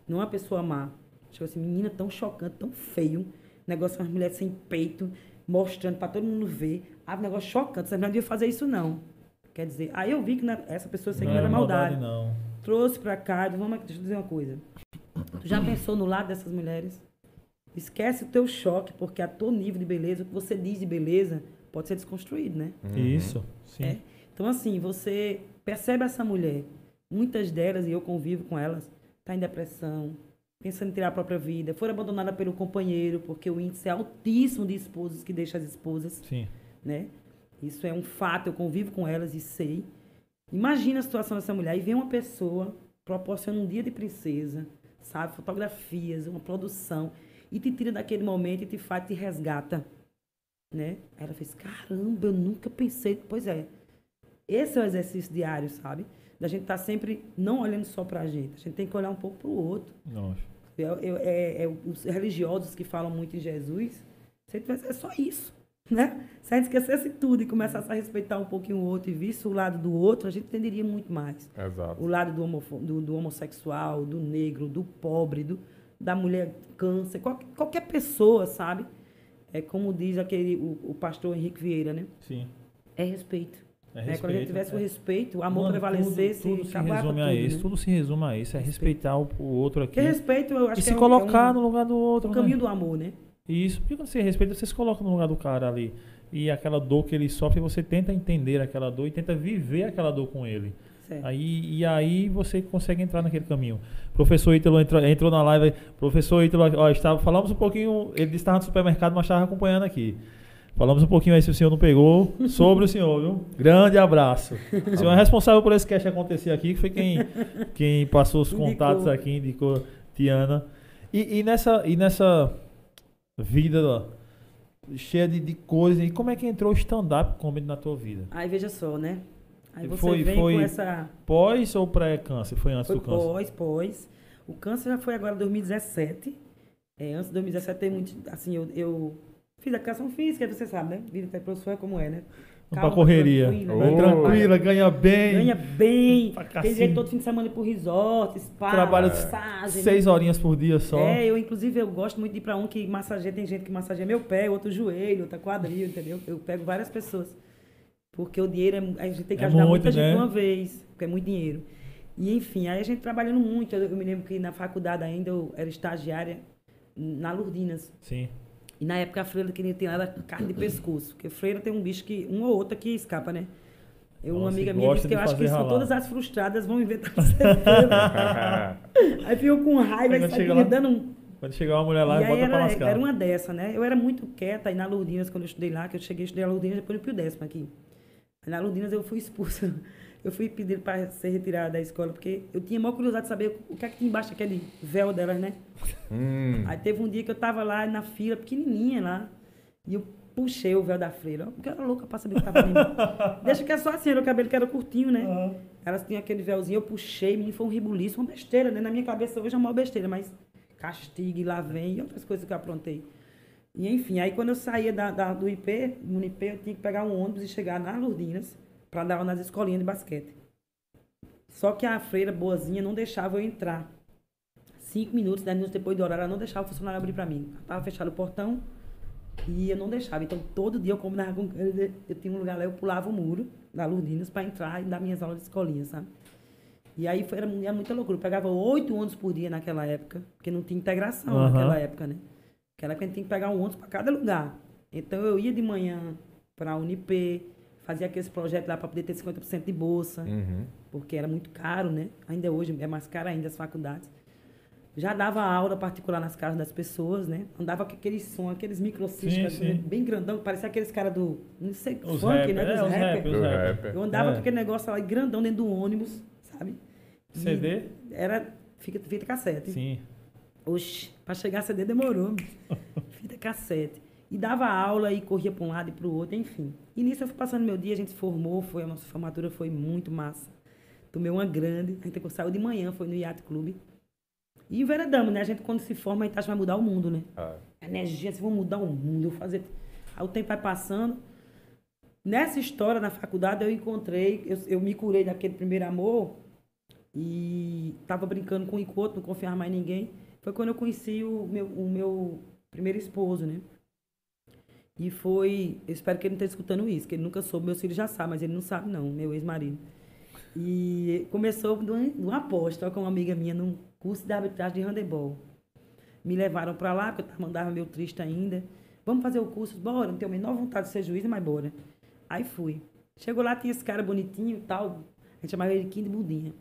C: Não é uma pessoa má. Tipo assim, menina tão chocante, tão feio. Negócio com as mulheres sem peito, mostrando para todo mundo ver. Ah, negócio chocante, você não devia fazer isso não. Quer dizer, aí eu vi que essa pessoa não era maldade.
A: não.
C: Trouxe pra cá, vamos, deixa eu dizer uma coisa. Tu já pensou no lado dessas mulheres? Esquece o teu choque, porque a teu nível de beleza, o que você diz de beleza, pode ser desconstruído, né?
A: Isso, sim.
C: É. Então, assim, você percebe essa mulher, muitas delas, e eu convivo com elas, tá em depressão, pensando em tirar a própria vida, foram abandonadas pelo companheiro, porque o índice é altíssimo de esposas que deixam as esposas,
A: Sim.
C: né? Isso é um fato, eu convivo com elas e sei. Imagina a situação dessa mulher e vem uma pessoa proporciona um dia de princesa, sabe? Fotografias, uma produção, e te tira daquele momento e te faz, te resgata, né? Aí ela fez, caramba, eu nunca pensei. Pois é, esse é o exercício diário, sabe? Da gente estar sempre não olhando só pra gente, a gente tem que olhar um pouco pro outro.
A: Nossa.
C: Eu- eu- é, é os religiosos que falam muito em Jesus, se ele tivesse, é só isso, né? Se a gente esquecesse tudo e começasse a respeitar um pouquinho o outro e visse o lado do outro, a gente entenderia muito mais.
B: Exato.
C: O lado do, do, do homossexual, do negro, do pobre, do, da mulher câncer, qual- qualquer pessoa, sabe? É como diz aquele, o, o pastor Henrique Vieira, né?
A: Sim.
C: É respeito.
A: É
C: né? Quando a gente
A: respeito,
C: tivesse
A: é.
C: o respeito, o amor
A: Mano,
C: prevalecesse,
A: tudo, tudo se resume a
C: tudo,
A: isso.
C: né?
A: Tudo se resume a isso. É respeitar o, o outro aqui.
C: Porque respeito, eu acho
A: E
C: que
A: se
C: é um-
A: colocar
C: é um,
A: no lugar do outro.
C: o
A: né?
C: caminho do amor, né?
A: Isso, porque quando você respeita, você se coloca no lugar do cara ali. E aquela dor que ele sofre, você tenta entender aquela dor e tenta viver aquela dor com ele.
C: Certo.
A: Aí, e aí você consegue entrar naquele caminho. Professor Ítalo entrou, entrou na live. Professor Ítalo, ó, estava, falamos um pouquinho, ele estava no supermercado, mas estava acompanhando aqui. Falamos um pouquinho aí se o senhor não pegou, sobre o senhor, viu? Grande abraço. O senhor é responsável por esse cast acontecer aqui, que foi quem, quem passou os
C: Indicou.
A: contatos aqui, indicou Tiana. E, e nessa, e nessa vida ó, cheia de, de coisas, e como é que entrou o stand-up comedy na tua vida?
C: Aí veja só, né? Aí você
A: Foi-
C: vem
A: foi-
C: com essa.
A: Pós ou pré-câncer? Foi antes
C: Foi
A: do câncer?
C: pós, pós. O câncer já foi agora em 2017. É, antes de 2017 tem muito. Assim, eu, eu fiz a educação física, você sabe, né? Vida de professor é como é, né? Calma,
A: pra correria.
C: tranquila,
B: Ô,
A: Vai
C: né?
A: tranquila, ganha bem.
C: Ganha bem. Tem direito todo fim de semana ir pro resort, spa,
A: Trabalha
C: massagem.
A: Seis
C: né?
A: horinhas por dia só.
C: É, eu inclusive eu gosto muito de ir pra um que massageia, tem gente que massageia meu pé, outro joelho, outra quadril, entendeu? Eu pego várias pessoas. Porque o dinheiro, é, a gente tem que
A: É
C: ajudar
A: muito,
C: muita gente
A: né?
C: de uma vez, porque é muito dinheiro. E enfim, aí a gente trabalhando muito. Eu, eu me lembro que na faculdade ainda eu era estagiária na Lurdinas.
A: Sim.
C: E na época a freira queria ter era carne de pescoço. Porque freira tem um bicho que, um ou outro que escapa, né? Eu, uma
A: Nossa,
C: amiga minha disse que eu acho que
A: ralar.
C: todas as frustradas vão inventar. Aí ficou com raiva e
A: quando
C: sai
A: chega
C: me
A: lá-
C: dando um.
A: Quando chegar uma mulher lá,
C: e
A: bota pra
C: era,
A: lascar.
C: era uma dessa, né? Eu era muito quieta aí na Lourdinas, quando eu estudei lá, que eu cheguei a estudar a Lourdinas, depois eu fui o décimo aqui. Aí na Lourdinas eu fui expulsa. Eu fui pedir para ser retirada da escola, porque eu tinha maior curiosidade de saber o que é que tinha embaixo daquele véu delas, né?
B: Hum.
C: Aí teve um dia que eu tava lá na fila, pequenininha lá, e eu puxei o véu da freira. Porque eu era louca pra saber o que tava ali. Deixa que é só assim, era o cabelo que era curtinho, né?
A: Aham.
C: Elas tinham aquele véuzinho, eu puxei, menino, foi um ribuliço, uma besteira, né? Na minha cabeça hoje é uma besteira, mas castigue, lá vem, e outras coisas que eu aprontei. E enfim, aí quando eu saía da, da- do IP, no IP, eu tinha que pegar um ônibus e chegar nas Lourdinas para dar aula nas escolinhas de basquete. Só que a freira boazinha não deixava eu entrar. Cinco minutos, dez minutos depois do horário, ela não deixava o funcionário abrir para mim. Tava fechado o portão e eu não deixava. Então, todo dia eu combinava com eu tinha um lugar lá, eu pulava o muro da Lourdinas para entrar e dar minhas aulas de escolinha, sabe? E aí foi, era, era muita loucura. Eu pegava oito ônibus por dia naquela época, porque não tinha integração
A: Aham.
C: naquela época, né? Naquela época a gente tinha que pegar um ônibus para cada lugar. Então eu ia de manhã para a Unip, fazia aqueles projetos lá para poder ter 50% de bolsa,
B: Uhum.
C: porque era muito caro, né? Ainda hoje é mais caro ainda as faculdades. Já dava aula particular nas casas das pessoas, né? Andava com aquele som, aqueles microcistas
A: Sim, sim.
C: bem grandão, parecia aqueles caras do. Não sei,
A: Os
C: funk, né?
A: é,
C: Dos
A: os
C: rappers.
A: rappers,
B: Do
A: os
B: rapper.
C: Eu andava
A: É.
C: com aquele negócio lá grandão dentro do ônibus, sabe? E
A: CD?
C: Era fita, fita cassete.
A: Sim.
C: Oxi, pra chegar a CD demorou. fita cassete. E dava aula e corria para um lado e para o outro, enfim. E nisso eu fui passando meu dia, a gente se formou, foi, a nossa formatura foi muito massa. Tomei uma grande, a gente saiu de manhã, foi no Yacht Clube. E enveredamos, né? A gente quando se forma, a gente acha que vai mudar o mundo, né?
B: É.
C: A energia, assim, vou mudar o mundo, fazer... Aí o tempo vai passando. Nessa história, na faculdade, eu encontrei, eu, eu me curei daquele primeiro amor e tava brincando com o encontro, não confiava mais em ninguém. Foi quando eu conheci o meu, o meu primeiro esposo, né? E foi. Eu espero que ele não esteja escutando isso, que ele nunca soube. Meus filhos já sabem, mas ele não sabe, não, meu ex-marido. E começou de uma, de aposta com uma amiga minha num curso de arbitragem de handebol. Me levaram para lá, porque eu mandava meio triste ainda. Vamos fazer o curso? Bora, não tenho a menor vontade de ser juiz, mas bora. Aí fui. Chegou lá, tinha esse cara bonitinho e tal. A gente chamava ele de Kid Budinha.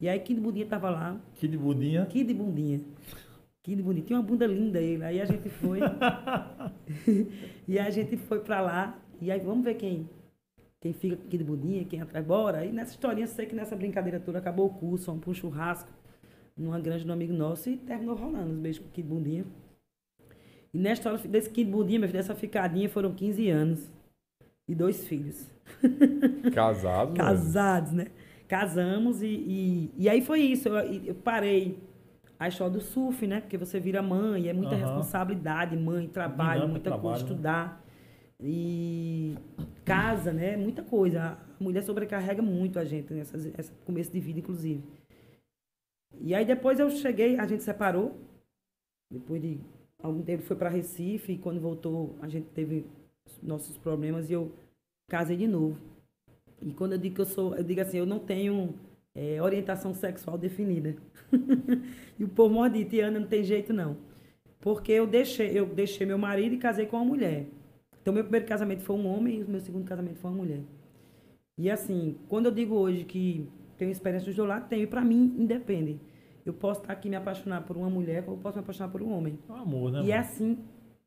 C: E aí Kid Budinha tava lá.
A: Kid Budinha.
C: Kid Bundinha. Budinha. Tinha uma bunda linda ele. Aí a gente foi. e a gente foi pra lá. E aí vamos ver quem quem fica aqui de budinha, quem atrás, bora. E nessa historinha, sei que nessa brincadeira toda acabou o curso, vamos para um churrasco numa grande do amigo nosso e terminou rolando os beijos com o Kid Bundinha. E nessa história desse Kid Bundinha, meu filho, dessa ficadinha foram 15 anos e dois filhos.
B: Casado.
C: Casados, né? Casamos e, e, e, aí foi isso. Eu, eu parei a história do surf, né? Porque você vira mãe, é muita
A: Aham.
C: responsabilidade, mãe, trabalho,
A: Dinâmica,
C: muita
A: trabalho,
C: coisa,
A: né?
C: estudar. E casa, né? Muita coisa. A mulher sobrecarrega muito a gente nessa esse começo de vida, inclusive. E aí depois eu cheguei, a gente separou. Depois de algum tempo foi para Recife e quando voltou a gente teve nossos problemas e eu casei de novo. E quando eu digo que eu sou, eu digo assim, eu não tenho é, orientação sexual definida. e o povo morre Tiana, não tem jeito não. Porque eu deixei, eu deixei meu marido e casei com uma mulher. Então, meu primeiro casamento foi um homem e o meu segundo casamento foi uma mulher. E assim, quando eu digo hoje que tenho experiência dos dois lados, tenho. E pra mim, independe. Eu posso estar aqui me apaixonar por uma mulher, ou posso me apaixonar por um homem.
A: É um amor, né?
C: E é assim.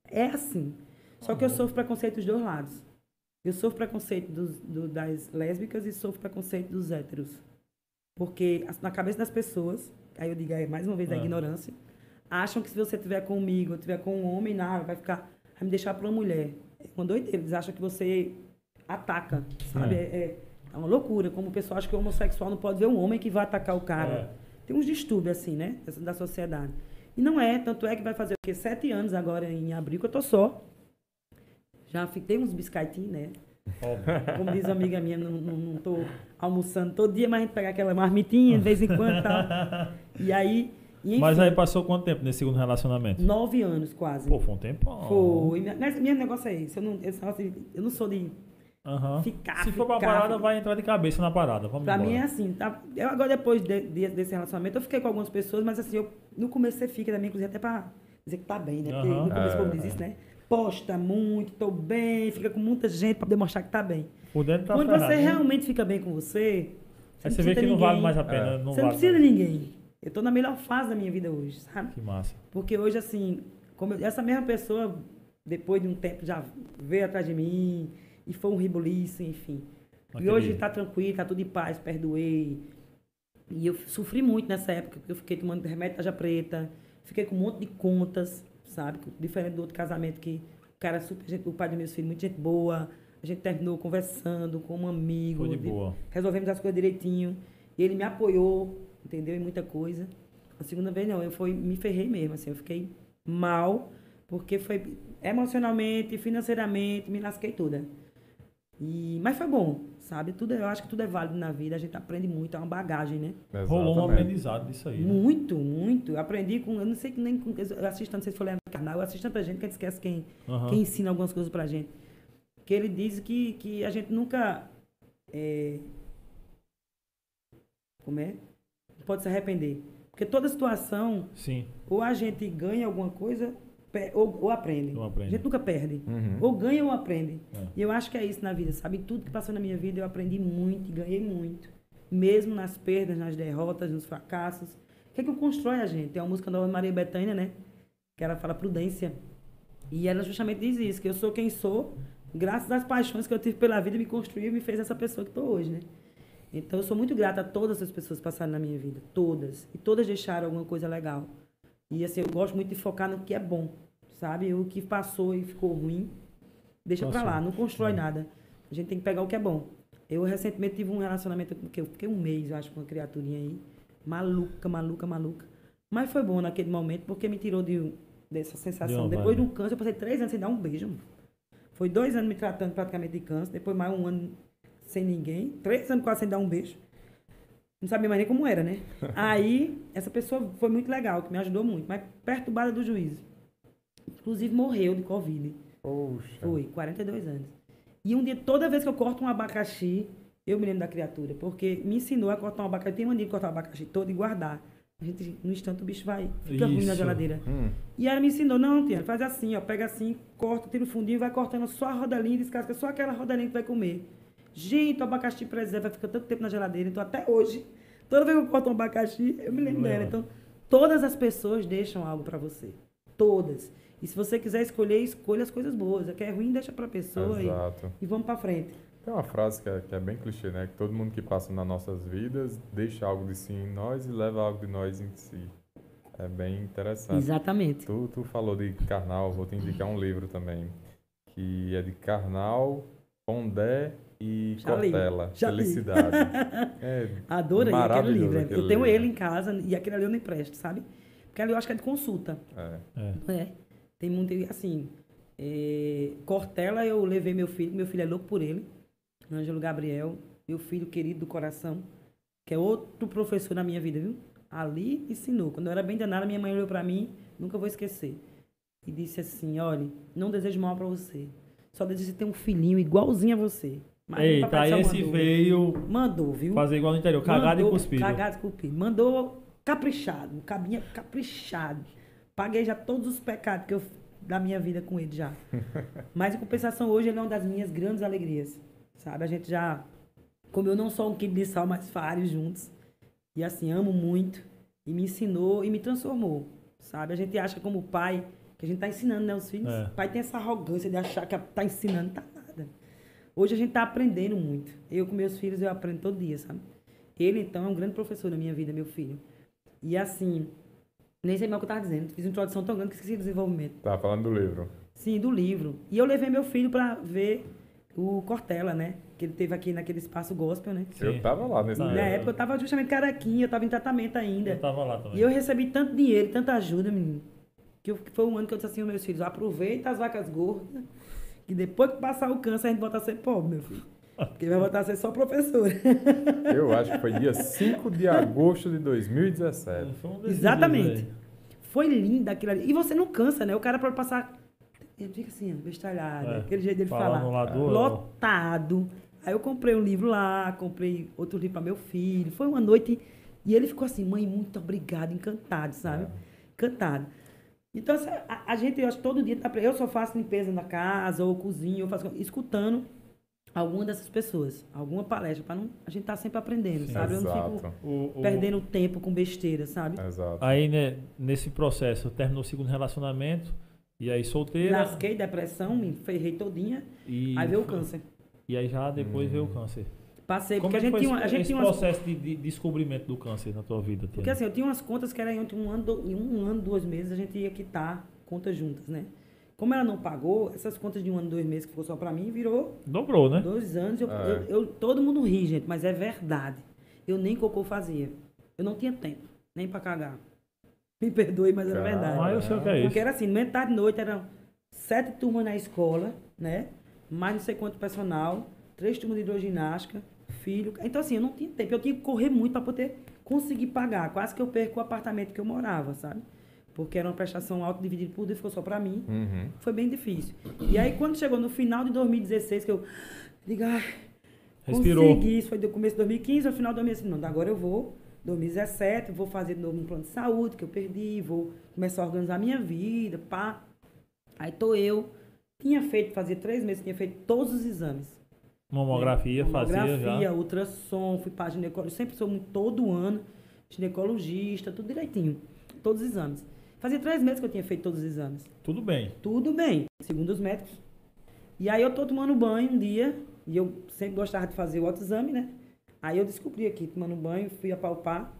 C: É assim. Só que eu sofro preconceito dos dois lados. Eu sofro preconceito dos, do- das lésbicas e sofro preconceito dos héteros. Porque na cabeça das pessoas, aí eu digo aí, mais uma vez a
A: Ah.
C: ignorância, acham que se você estiver comigo, estiver com um homem, não, vai ficar, vai me deixar para uma mulher. É uma doideira. Eles acham que você ataca, sabe?
A: É.
C: É, é, é uma loucura. Como o pessoal acha que o homossexual não pode ver um homem que vai atacar o cara.
A: É.
C: Tem uns distúrbios assim, né? Da sociedade. E não é, tanto é que vai fazer o quê? Sete anos agora em abril que eu tô só. Já fiquei uns biscaitinhos, né?
A: Óbvio.
C: Como diz uma amiga minha, não, não, não tô almoçando todo dia, mas a gente pega aquela marmitinha de vez em quando e tal. E aí, e enfim,
A: Mas aí passou quanto tempo nesse segundo relacionamento?
C: nove anos quase.
A: Pô, foi um tempo.
C: Foi. Minha, mas meu negócio é esse. Eu não, negócio de- eu não sou de.
A: Aham.
C: Ficar,
A: Se for pra
C: ficar,
A: parada,
C: ficar.
A: vai entrar de cabeça na parada. Vamos
C: Pra
A: embora.
C: mim é assim, tá? Eu agora, depois de- de- desse relacionamento, eu fiquei com algumas pessoas, mas assim, eu, no começo você fica também, inclusive, até pra dizer que tá bem, né? Porque
A: Aham.
C: no começo o povo
B: É.
C: diz isso, né? Posta muito, tô bem, fica com muita gente pra demonstrar que tá bem.
A: Por dentro tá
C: Quando
A: ferrado,
C: você
A: né?
C: realmente fica bem com você,
A: Aí
C: não
A: você vê que
C: de
A: não vale
C: ninguém.
A: mais a pena.
B: É.
A: Não
C: você não
A: vale
C: precisa
A: mais.
C: de ninguém. Eu tô na melhor fase da minha vida hoje, sabe?
A: Que massa.
C: Porque hoje, assim, como eu- essa mesma pessoa, depois de um tempo, já veio atrás de mim e foi um ribuliço, enfim.
A: Aquele-
C: E hoje tá tranquilo, tá tudo em paz, perdoei. E eu sofri muito nessa época, porque eu fiquei tomando remédio tarja preta, fiquei com um monte de contas, sabe? Diferente do outro casamento que o cara é super gente, o pai dos meus filhos, muita gente boa. A gente terminou conversando com um amigo.
A: Foi de boa.
C: Resolvemos as coisas direitinho. E ele me apoiou, entendeu? Em muita coisa. A segunda vez não, eu fui, me ferrei mesmo, assim, eu fiquei mal, porque foi emocionalmente, financeiramente, me lasquei toda. E, mas foi bom, sabe? Tudo, eu acho que tudo é válido na vida, a gente aprende muito, é uma bagagem, né?
A: Rolou um
B: Exatamente.
A: aprendizado disso aí. né?
C: Muito, muito. Eu aprendi com, eu não sei que nem com, eu assisto, não sei se foi eu assisto tanta gente que a gente esquece quem,
A: Aham.
C: quem ensina algumas coisas pra gente. Que ele diz que, que a gente nunca. é, como é? Pode se arrepender. Porque toda situação,
A: Sim.
C: ou a gente ganha alguma coisa, ou, ou aprende.
A: Ou aprende.
C: A gente nunca perde.
B: Uhum.
C: Ou ganha ou aprende.
A: É.
C: E eu acho que é isso na vida, sabe? Tudo que passou na minha vida, eu aprendi muito e ganhei muito. Mesmo nas perdas, nas derrotas, nos fracassos. O que é que constrói a gente? Tem uma música nova de Maria Bethânia, né? Que ela fala prudência. E ela justamente diz isso, que eu sou quem sou, graças às paixões que eu tive pela vida, me construiu e me fez essa pessoa que estou hoje, né? Então eu sou muito grata a todas as pessoas que passaram na minha vida, todas. E todas deixaram alguma coisa legal. E assim, eu gosto muito de focar no que é bom, sabe? O que passou e ficou ruim, deixa pra lá, não constrói
A: É.
C: nada. A gente tem que pegar o que é bom. Eu recentemente tive um relacionamento que eu fiquei um mês, eu acho, com uma criaturinha aí, maluca, maluca, maluca. Mas foi bom naquele momento porque me tirou de, dessa sensação.
A: uma
C: Depois do câncer, eu passei três anos sem dar um beijo. mano. Foi dois anos me tratando praticamente de câncer, depois mais um ano sem ninguém, três anos quase sem dar um beijo. Não sabia mais nem como era, né? Aí, essa pessoa foi muito legal, que me ajudou muito, mas perturbada do juízo. Inclusive morreu de Covid.
B: Poxa.
C: Foi, 42 anos. E um dia, toda vez que eu corto um abacaxi, eu me lembro da criatura, porque me ensinou a cortar um abacaxi. Tem mania de cortar o abacaxi todo e guardar. A gente, no instante, o bicho vai, fica ruim na
A: Isso.
C: geladeira.
B: Hum,
C: E ela me ensinou, não, tia, faz assim, ó, pega assim, corta, tira o fundinho, vai cortando só a rodelinha descasca só aquela rodelinha que vai comer. Gente, o abacaxi preserva, fica tanto tempo na geladeira, então até hoje, toda vez que eu corto um abacaxi, eu me lembro dela. Então, todas as pessoas deixam algo pra você. Todas. E se você quiser escolher, escolha as coisas boas. O que é ruim, deixa pra pessoa e,
B: exato.
C: e vamos pra frente.
B: Tem uma frase que é, que é bem clichê, né? Que todo mundo que passa nas nossas vidas deixa algo de si em nós e leva algo de nós em si. É bem interessante.
C: Exatamente.
B: Tu, tu falou de Karnal, vou te indicar um livro também. Que é de Karnal, Pondé e
C: Já
B: Cortella.
C: li.
B: Felicidade. É,
C: Adorei aquele livro.
B: aquele
C: eu tenho
B: livro.
C: ele em casa e aquele ali eu não empresto, sabe? Porque ali eu acho que é de consulta.
B: é.
A: É.
C: É. Tem muito, assim, é, Cortella eu levei meu filho, meu filho é louco por ele, Ângelo Gabriel, meu filho querido do coração, que é outro professor na minha vida, viu? Ali ensinou. Quando eu era bem danada, minha mãe olhou pra mim, nunca vou esquecer. E disse assim, olha, não desejo mal pra você. Só desejo ter um filhinho igualzinho a você. Mas
A: Eita, aí esse
C: mandou.
A: veio
C: Mandou, viu?
A: fazer igual no interior, cagado e
C: Mandou-
A: cuspido.
C: Cagado e cuspido. Mandou caprichado, cabinha caprichado. Paguei já todos os pecados que eu da minha vida com ele já. Mas em compensação, hoje ele é uma das minhas grandes alegrias. Sabe? A gente já comeu não só um quilo de sal, mas vários juntos. E assim, amo muito. E me ensinou e me transformou. Sabe? A gente acha como pai que a gente tá ensinando, né, os filhos.
A: É.
C: O pai tem essa arrogância de achar que tá ensinando, tá. Hoje a gente tá aprendendo muito. Eu com meus filhos eu aprendo todo dia, sabe? Ele então é um grande professor na minha vida, meu filho. E assim, nem sei mais o que eu tava dizendo. Fiz uma introdução tão grande que esqueci o desenvolvimento.
B: Tava falando do livro.
C: Sim, do livro. E eu levei meu filho para ver o Cortella, né? Que ele teve aqui naquele espaço gospel, né?
A: Sim.
B: Eu tava lá nesse
A: Na
B: dia.
C: época eu tava justamente carequinha, eu tava em tratamento ainda.
A: Eu tava lá também.
C: E eu recebi tanto dinheiro, tanta ajuda, menino. Que, eu- que foi um ano que eu disse assim aos meus filhos, aproveita as vacas gordas, que depois que passar o câncer a gente volta a ser pobre, meu filho. Porque vai voltar a ser só professor.
B: Eu acho que foi dia 5 de agosto de 2017.
A: Foi um
C: Exatamente.
A: dias.
C: Foi lindo aquilo ali. E você não cansa, né? O cara pode passar. Ele fica assim, bestalhado,
A: É.
C: aquele jeito dele
A: Falar lado do-
C: Lotado. Aí eu comprei um livro lá, comprei outro livro para meu filho. Foi uma noite. E ele ficou assim, mãe, muito obrigado, encantado, sabe?
B: É.
C: Encantado. Então, a, a gente, eu acho todo dia, tá, eu só faço limpeza na casa, ou cozinho, eu faço, escutando alguma dessas pessoas, alguma palestra, para não, a gente tá sempre aprendendo,
A: Sim.
C: sabe? Eu não
B: Exato.
C: fico
A: O- o-
C: perdendo tempo com besteira, sabe?
B: Exato.
A: Aí, né, nesse processo, terminou o segundo relacionamento, e aí solteira.
C: Lasquei, depressão, me ferrei todinha.
A: E,
C: Aí veio o câncer.
A: E aí já depois
B: Hum.
A: veio o câncer.
C: Passei,
A: Como
C: porque
A: é
C: a gente
A: foi
C: tinha, a gente
A: esse
C: tinha umas,
A: processo de, de descobrimento do câncer na tua vida?
C: Porque assim, eu tinha umas contas que era entre um ano, em um ano, duas meses, a gente ia quitar contas juntas, né? Como ela não pagou, essas contas de um ano, dois meses que ficou só pra mim, virou
A: Dobrou, né?
C: dois anos. Eu,
B: É.
C: eu- eu- todo mundo ri, gente, mas é verdade. Eu nem cocô fazia. Eu não tinha tempo, nem pra cagar. Me perdoe, mas era
B: Cara,
C: verdade.
A: Mas eu sei o que é
C: Porque
A: isso.
C: era assim, metade de noite eram sete turmas na escola, né? Mais não sei quanto personal, três turmas de hidroginástica, filho. Então, assim, eu não tinha tempo. Eu tinha que correr muito para poder conseguir pagar. Quase que eu perco o apartamento que eu morava, sabe? Porque era uma prestação alta dividida por dois, ficou só para mim.
B: Uhum.
C: Foi bem difícil. E aí, quando chegou no final de 2016, que eu digo, ai,
A: Respirou.
C: consegui. Isso foi do começo de 2015, ao final de 2016. Não, agora eu vou, 2017, vou fazer de novo um plano de saúde que eu perdi, vou começar a organizar minha vida, pá. Aí tô eu. Tinha feito, fazia três meses, tinha feito todos os exames.
A: Mamografia, fazia
C: Mamografia,
A: já.
C: ultrassom, fui para ginecologista. Sempre sou muito, todo ano, ginecologista, tudo direitinho. Todos os exames. Fazia três meses que eu tinha feito todos os exames.
A: Tudo bem.
C: Tudo bem, segundo os médicos. E aí eu tô tomando banho um dia, e eu sempre gostava de fazer o autoexame, né? Aí eu descobri aqui, tomando banho, fui apalpar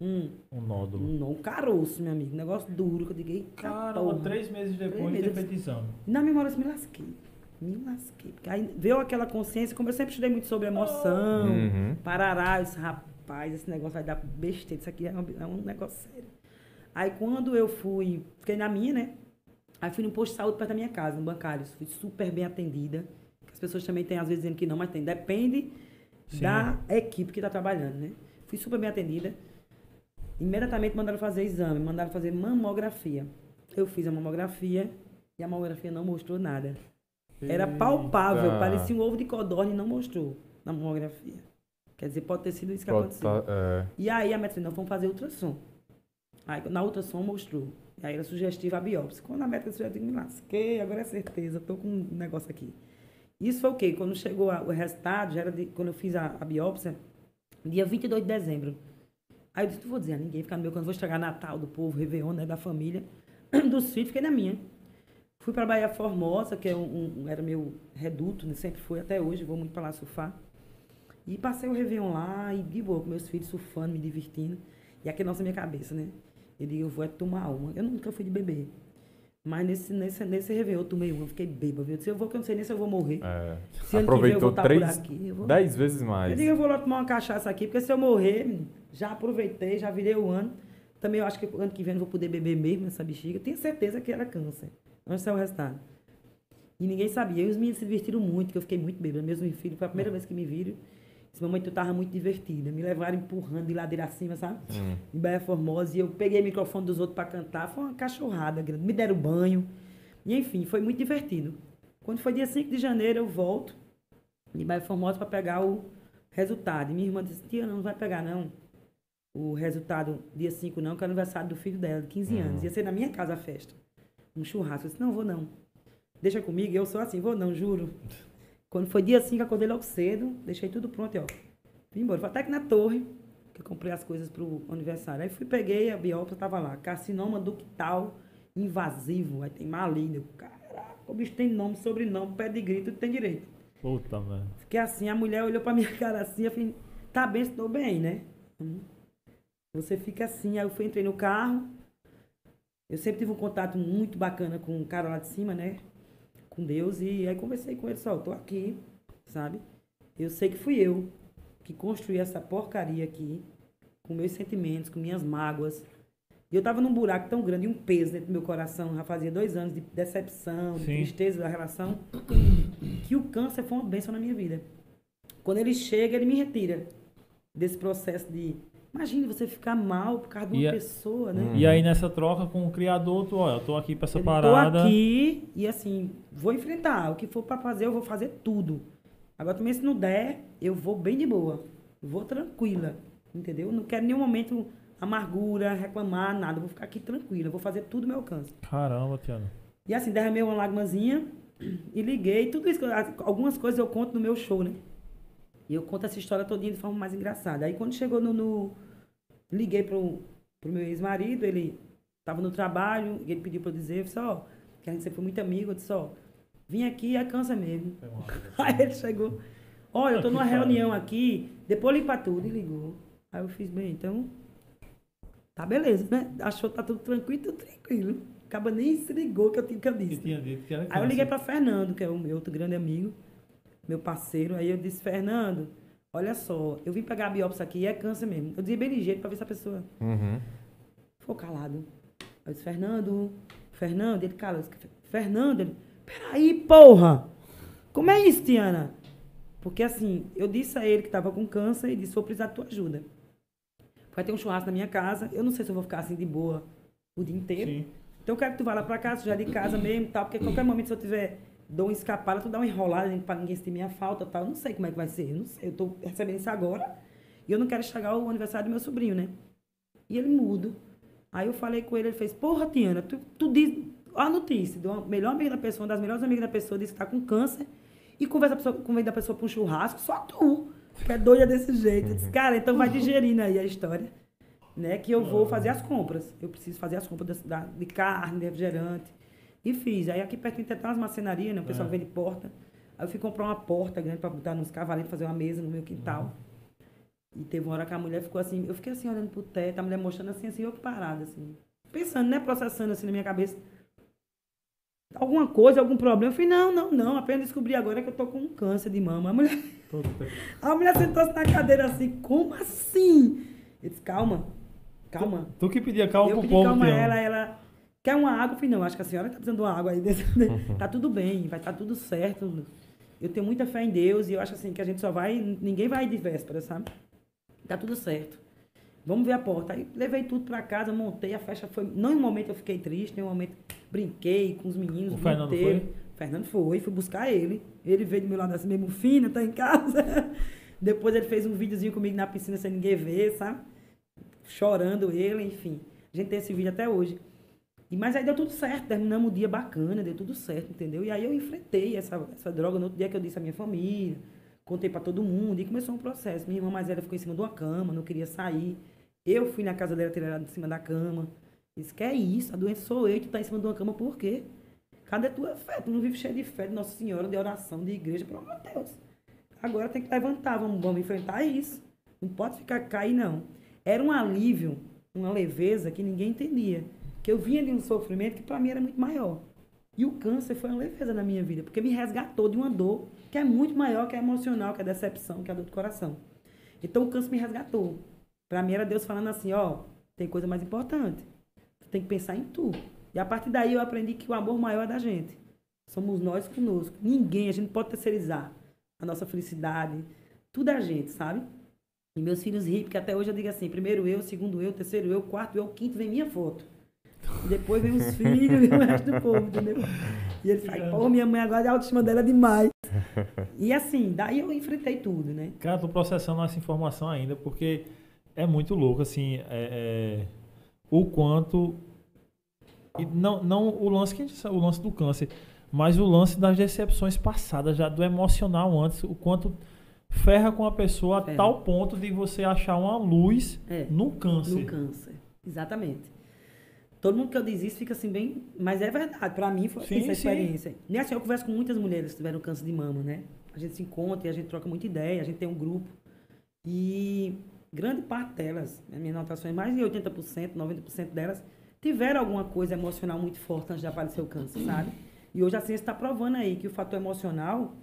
C: um,
A: Um nódulo.
C: um, um caroço, meu amigo. Um negócio duro, que eu digo, "Ei,
A: Caramba,
C: porra."
A: três meses depois de exame.
C: Na memória eu me lasquei. Me lasquei. Porque aí veio aquela consciência, como eu sempre estudei muito sobre emoção,
B: Uhum.
C: parará, eu disse, rapaz, esse negócio vai dar besteira, isso aqui é um, é um negócio sério. Aí quando eu fui, fiquei na minha, né? Aí fui no posto de saúde perto da minha casa, no bancário. Fui super bem atendida. As pessoas também têm, às vezes, dizendo que não, mas tem. Depende
A: Sim.
C: da equipe que está trabalhando, né? Fui super bem atendida. Imediatamente mandaram fazer exame, mandaram fazer mamografia. Eu fiz a mamografia e a mamografia não mostrou nada. Era palpável,
B: Eita.
C: parecia um ovo de codorna e não mostrou na mamografia. Quer dizer, pode ter sido isso que
B: Pode
C: aconteceu.
B: tá- é.
C: E aí a médica disse, não, vamos fazer ultrassom. Aí na ultrassom mostrou. E aí era sugestiva a biópsia. Quando a médica disse, eu digo, me lasquei, agora é certeza, tô com um negócio aqui. Isso foi o quê? Quando chegou a- o resultado, já era de- quando eu fiz a, a biópsia, dia 22 de dezembro. Aí eu disse, não vou dizer a ninguém, ficar no meu canto, vou estragar Natal do povo, Réveillon, né, da família, dos filhos, fiquei na minha. Fui para Bahia Formosa, que é um, um- era meu reduto, né, sempre fui até hoje, vou muito para lá surfar. E passei o Réveillon lá, e de boa, com meus filhos surfando, me divertindo. E aqui nossa minha cabeça, né? Eu digo, eu vou é tomar uma. Eu nunca fui de beber. Mas nesse, nesse, nesse Réveillon eu tomei uma, eu fiquei bêbado. Eu disse, eu vou, que eu não sei nem se eu vou morrer.
B: É.
C: Se eu
B: Aproveitou
C: por
B: três,
C: aqui, eu vou-
B: dez vezes
C: Eu
B: mais.
C: digo, eu vou lá tomar uma cachaça aqui, porque se eu morrer, já aproveitei, já virei o ano. Também eu acho que ano que vem eu não vou poder beber mesmo nessa bexiga. Tenho certeza que era câncer. Onde saiu o resultado? E ninguém sabia. E os meninos se divertiram muito, que eu fiquei muito bêbada. Mesmo meus filhos, foi a primeira vez que me viram. Disse, mamãe, tu tava muito divertida. Me levaram empurrando de ladeira acima, sabe?
B: Hum.
C: Em Bahia Formosa. E eu peguei o microfone dos outros para cantar. Foi uma cachorrada grande. Me deram banho. E enfim, foi muito divertido. Quando foi dia 5 de janeiro, eu volto de Bahia Formosa para pegar o resultado. E minha irmã disse, tia, não vai pegar não o resultado dia 5 não, que é o aniversário do filho dela, de 15 anos. Ia ser na minha casa a festa. Um churrasco. Eu disse, não, vou não. Deixa comigo, eu sou assim, vou não, juro. Quando foi dia 5, acordei logo cedo, deixei tudo pronto e ó. Vim embora. Fui até que na torre, que eu comprei as coisas pro aniversário. Aí fui, peguei, a biópsia tava lá. Carcinoma ductal invasivo. Aí tem maligno. Caraca, o bicho tem nome, sobrenome, pé de grito, tudo tem direito.
A: Puta, velho.
C: Fiquei assim, a mulher olhou pra minha cara assim, eu falei, tá bem, estou bem, né? Você fica assim, aí eu fui, entrei no carro. Eu sempre tive um contato muito bacana com o cara lá de cima, né? Com Deus. E aí conversei com ele, só, eu tô aqui, sabe? Eu sei que fui eu que construí essa porcaria aqui, com meus sentimentos, com minhas mágoas. E eu tava num buraco tão grande, um peso dentro do meu coração, já fazia dois anos de decepção, de
A: Sim.
C: tristeza da relação, que o câncer foi uma bênção na minha vida. Quando ele chega, ele me retira desse processo de. Imagine você ficar mal por causa de uma
A: a-
C: pessoa, né?
A: E aí nessa troca com o criador, tu, olha, eu tô aqui pra essa
C: Eu
A: parada.
C: Tô aqui e assim, vou enfrentar. O que for pra fazer, eu vou fazer tudo. Agora também, se não der, eu vou bem de boa. Vou tranquila. Entendeu? Não quero em nenhum momento amargura, reclamar, nada. Vou ficar aqui tranquila. Vou fazer tudo meu alcance.
A: Caramba, Tiana.
C: E assim, derramei uma lágrimazinha e liguei. Tudo isso, algumas coisas eu conto no meu show, né? E eu conto essa história todinha de forma mais engraçada. Aí quando chegou no. no- liguei pro, pro meu ex-marido, ele tava no trabalho, e ele pediu pra eu dizer, eu disse, ó, que a gente sempre foi muito amigo, eu disse, ó, vim aqui é cansa mesmo. Aí ele chegou, ó, eu tô numa reunião aqui, depois limpa tudo, e ligou. Aí eu fiz, bem, então, tá beleza, né? Achou que tá tudo tranquilo, tudo tranquilo. Acaba nem se ligou que eu tinha que eu disse. Aí eu liguei para Fernando, que é o meu outro grande amigo, meu parceiro. Aí eu disse, Fernando, olha só, eu vim pegar a biópsia aqui e é câncer mesmo. Eu dizia bem ligeiro para ver se a pessoa
B: Uhum.
C: ficou calado. Aí eu disse, Fernando, Fernando, ele disse, Fernando, ele, peraí, porra! Como é isso, Tiana? Porque assim, eu disse a ele que estava com câncer e disse, vou precisar da tua ajuda. Vai ter um churrasco na minha casa, eu não sei se eu vou ficar assim de boa o dia inteiro.
A: Sim.
C: Então eu quero que tu vá lá pra casa, já de casa mesmo, tal, porque a qualquer momento se eu tiver dou uma escapada, tu dá uma enrolada pra ninguém sentir minha falta, tal. Eu não sei como é que vai ser, eu não sei, eu tô recebendo isso agora e eu não quero estragar o aniversário do meu sobrinho, né? E ele mudo. Aí eu falei com ele, ele fez, porra, Tiana, tu, tu diz a notícia, do melhor amigo da pessoa, uma das melhores amigas da pessoa, disse que tá com câncer e conversa pessoa, convida a pessoa pra um churrasco, só tu, que é doida desse jeito. Eu disse, cara, então vai digerindo aí a história né? Que eu vou fazer as compras. Eu preciso fazer as compras da, de carne, de refrigerante. E fiz. Aí aqui perto tem até umas marcenarias, né? O pessoal
A: É.
C: vende porta. Aí eu fui comprar uma porta grande para botar nos cavalinhos, fazer uma mesa no meu quintal. E teve uma hora que a mulher ficou assim, eu fiquei assim olhando pro teto, a mulher mostrando assim, assim, eu parada, assim. Pensando, né? Processando assim na minha cabeça. Alguma coisa, algum problema. Eu falei, não, não, não. Apenas descobri agora que eu tô com um câncer de mama. A mulher, a mulher sentou-se na cadeira assim, como assim? Eu disse, calma, calma.
A: Tu, tu que pedia calma
C: eu
A: pro
C: pedi
A: povo.
C: calma ela, ela quer uma água? Eu falei, não, acho que a senhora tá precisando de uma água aí. tá tudo bem, vai estar tudo certo. Eu tenho muita fé em Deus e eu acho assim que a gente só vai, ninguém vai de véspera, sabe? Tá tudo certo. Vamos ver a porta. Aí levei tudo pra casa, montei, a festa foi. Não em um momento eu fiquei triste, em um momento brinquei com os meninos.
A: O Fernando
C: montei.
A: foi?
C: Fernando foi, fui buscar ele. Ele veio do meu lado assim, mesmo fino, tá em casa. Depois ele fez um videozinho comigo na piscina sem ninguém ver, sabe? Chorando ele, enfim. A gente tem esse vídeo até hoje. E, mas aí deu tudo certo, terminamos o dia bacana, deu tudo certo, entendeu? E aí eu enfrentei essa, essa droga no outro dia que eu disse à minha família, contei pra todo mundo e começou um processo. Minha irmã mais velha ficou em cima de uma cama, não queria sair. Eu fui na casa dela tirar ela de cima da cama. Disse, que é isso? A doença sou eu, tu tá em cima de uma cama por quê? Cadê tua fé? Tu não vive cheio de fé de Nossa Senhora, de oração, de igreja, pelo amor de Deus. Agora tem que levantar, vamos, vamos enfrentar isso. Não pode ficar cair, não. Era um alívio, uma leveza que ninguém entendia. Que eu vinha de um sofrimento que para mim era muito maior. E o câncer foi uma leveza na minha vida, porque me resgatou de uma dor que é muito maior, que é emocional, que é decepção, que é a dor do coração. Então o câncer me resgatou. Para mim era Deus falando assim, ó, tem coisa mais importante. Tu tem que pensar em tu. E a partir daí eu aprendi que o amor maior é da gente. Somos nós conosco. Ninguém, a gente pode terceirizar a nossa felicidade. Tudo é a gente, sabe? E meus filhos riem, porque até hoje eu digo assim, primeiro eu, segundo eu, terceiro eu, quarto eu, quinto vem minha foto. E depois vem os filhos e o resto do povo, entendeu? E eles falam, pô, minha mãe agora a autoestima dela é demais. E assim, daí eu enfrentei tudo, né?
A: Cara, tô processando essa informação ainda, porque é muito louco, assim, é, é, o quanto. e não, não o lance que a gente sabe, o lance do câncer, mas o lance das decepções passadas, já do emocional antes, o quanto ferra com a pessoa a
C: Ferra.
A: tal ponto de você achar uma luz
C: É.
A: no câncer.
C: No câncer. Exatamente. Todo mundo que eu diz isso fica assim bem. Mas é verdade. Pra mim foi
A: Sim,
C: essa
A: sim.
C: experiência. E assim, eu converso com muitas mulheres que tiveram câncer de mama, né? A gente se encontra e a gente troca muita ideia, a gente tem um grupo. E grande parte delas, as minhas anotações, mais de 80%, 90% delas, tiveram alguma coisa emocional muito forte antes de aparecer o câncer, sabe? E hoje a ciência está provando aí que o fator emocional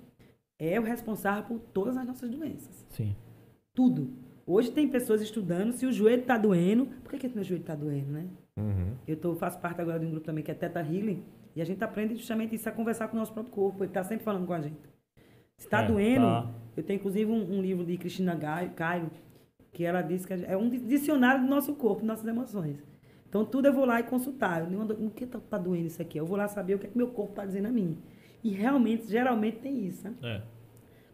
C: é o responsável por todas as nossas doenças
A: Sim.
C: tudo. Hoje tem pessoas estudando se o joelho está doendo. Por que, que meu joelho está doendo, né?
B: Uhum.
C: Eu tô, faço parte agora de um grupo também que é Teta Healing. E a gente aprende justamente isso a conversar com o nosso próprio corpo. Ele está sempre falando com a gente. Se está
A: É,
C: doendo,
A: tá.
C: eu tenho inclusive um, um livro de Cristina Cairo, que ela diz que é um dicionário do nosso corpo, nossas emoções. Então tudo eu vou lá e consultar. Eu, não- o que está tá doendo isso aqui? Eu vou lá saber o que, é que meu corpo está dizendo a mim. E realmente, geralmente tem isso, né?
A: É.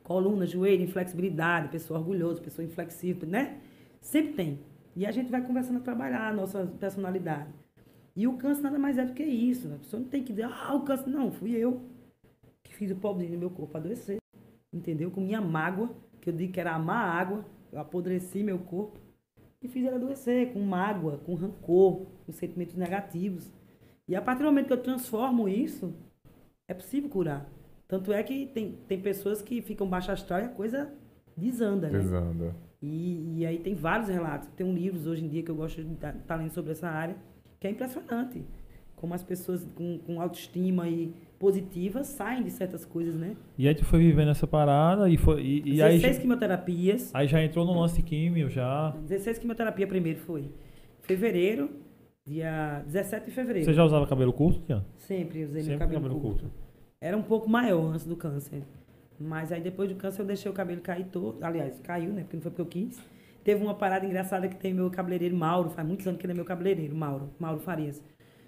C: coluna, joelho, inflexibilidade, pessoa orgulhosa, pessoa inflexível, né? Sempre tem. E a gente vai conversando a trabalhar a nossa personalidade. E o câncer nada mais é do que isso. né? A pessoa não tem que dizer, ah, o câncer. Não, fui eu que fiz o pobrezinho do meu corpo adoecer. Entendeu? Com minha mágoa, que eu digo que era a água, eu apodreci meu corpo e fiz ele adoecer com mágoa, com rancor, com sentimentos negativos. E a partir do momento que eu transformo isso, é possível curar. Tanto é que tem, tem pessoas que ficam baixo astral e a coisa desanda, né?
B: Pesando.
C: E, e aí tem vários relatos. Tem um livros hoje em dia que eu gosto de estar lendo sobre essa área, que é impressionante. Como as pessoas com, com autoestima e positiva saem de certas coisas, né?
A: E aí tu foi vivendo essa parada e foi. E, e aí,
C: 16
A: já-
C: quimioterapias.
A: aí já entrou no lance de químio, já.
C: 16 quimioterapia primeiro foi. Fevereiro, dia 17 de fevereiro.
A: Você já usava cabelo curto, Tian?
C: Sempre usei
A: Sempre
C: meu cabelo,
A: cabelo
C: curto.
A: curto.
C: Era um pouco maior antes do câncer. Mas aí depois do câncer eu deixei o cabelo cair todo. Aliás, caiu, né? Porque não foi porque eu quis. Teve uma parada engraçada que tem meu cabeleireiro Mauro, faz muitos anos que ele é meu cabeleireiro, Mauro, Mauro Farias.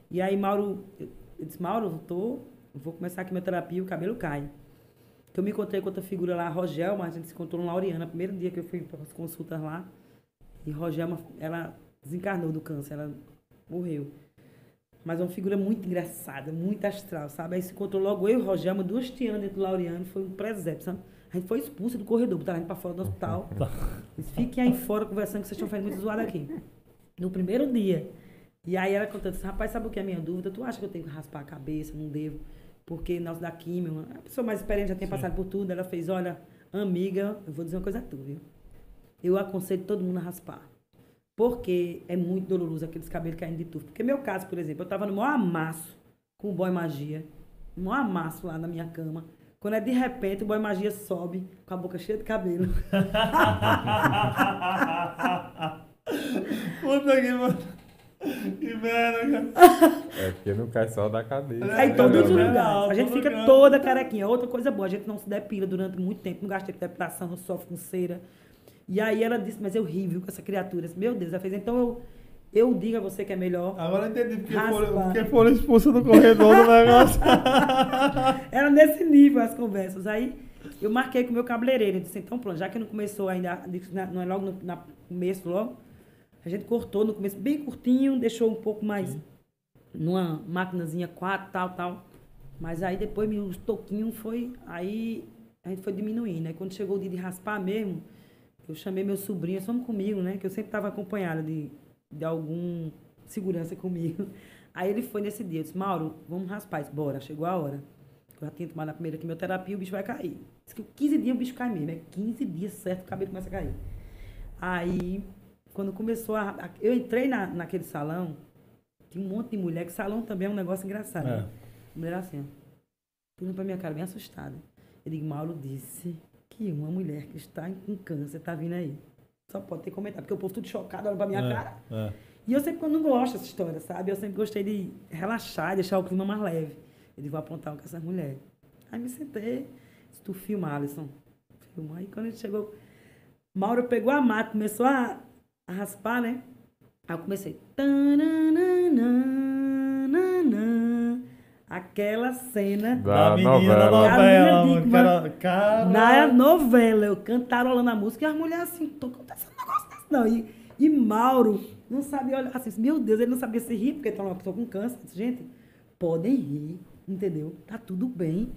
C: E aí Mauro, eu, disse, Mauro, eu tô, vou começar aqui minha terapia e o cabelo cai. Que eu me encontrei com outra figura lá, a Rogelma, a gente se encontrou no Laureana, primeiro dia que eu fui para as consultas lá. E Rogelma, ela desencarnou do câncer, ela morreu. Mas é uma figura muito engraçada, muito astral, sabe? Aí se encontrou logo eu e o Rogelma, duas tianas dentro do Laureano, foi um presépio, sabe? A gente foi expulsa do corredor, botaram a gente pra fora do hospital. Eles fiquem aí fora conversando que vocês estão fazendo muito zoado aqui. No primeiro dia. E aí ela contando assim, rapaz, sabe o que é a minha dúvida? Tu acha que eu tenho que raspar a cabeça? Não devo. Porque nós da químio, a pessoa mais experiente já tem passado por tudo, ela fez, olha, amiga, eu vou dizer uma coisa a tu, viu? eu aconselho todo mundo a raspar. Porque é muito doloroso aqueles cabelos caindo de tufo. Porque meu caso, por exemplo, eu tava no maior amasso com o boy magia. No maior amasso lá na minha cama. Quando é de repente, o boy magia sobe com a boca cheia de cabelo.
A: Puta que mano. Que merda, cara.
B: É porque não cai só da cabeça.
C: Aí em todos os
A: É,
C: lugares. A gente fica
A: lugar.
C: toda carequinha. Outra coisa boa, a gente não se depila durante muito tempo, não gasta tempo de depilação, não sofre com cera. E aí ela disse, mas eu ri, viu, com essa criatura. Meu Deus, ela fez, então eu, eu digo a você que é melhor.
A: Agora eu entendi porque foram, porque foram do corredor do negócio.
C: Era nesse nível as conversas. Aí eu marquei com o meu cabeleireiro. Eu disse, então pronto, já que não começou ainda, não é logo no na começo, logo, a gente cortou no começo bem curtinho, deixou um pouco mais numa maquinazinha 4, tal, tal. Mas aí depois os toquinhos foi. Aí a gente foi diminuindo. Aí quando chegou o dia de raspar mesmo, eu chamei meu sobrinho, vamos comigo, né? Que eu sempre estava acompanhada de, de algum segurança comigo. Aí ele foi nesse dia, eu disse, Mauro, vamos raspar. Disse, bora, chegou a hora. Eu já tinha tomado a primeira quimioterapia, o bicho vai cair. Diz que 15 dias o bicho cai mesmo. É 15 dias certo, o cabelo começa a cair. Aí, quando começou a. Eu entrei na, naquele salão, tinha um monte de mulher, que salão também é um negócio engraçado.
A: É.
C: Né? A mulher assim, ó. Olhando pra minha cara, bem assustada. Eu digo, Mauro disse que uma mulher que está com câncer tá vindo aí. Só pode ter comentado, porque o povo tudo chocado, olha pra minha
A: É,
C: cara.
A: é.
C: E eu sempre, quando não gosto dessa história, sabe? Eu sempre gostei de relaxar, deixar o clima mais leve. Eu digo, vou aprontar com essas mulheres. Aí me sentei, disse, tu filma, Alisson. Filma. Aí quando ele chegou, Mauro pegou a mata, começou a, a raspar, né? Aí eu comecei. tananana, Aquela cena
B: Da,
A: Da menina da
B: novela.
A: novela, Cara,
C: na novela, eu cantarolando a música e as mulheres assim, tô acontecendo um negócio desse não. E, e Mauro não sabia olhar assim, meu Deus, ele não sabia se rir, porque ele uma pessoa com câncer. Disse, Gente, podem rir, entendeu? Tá tudo bem.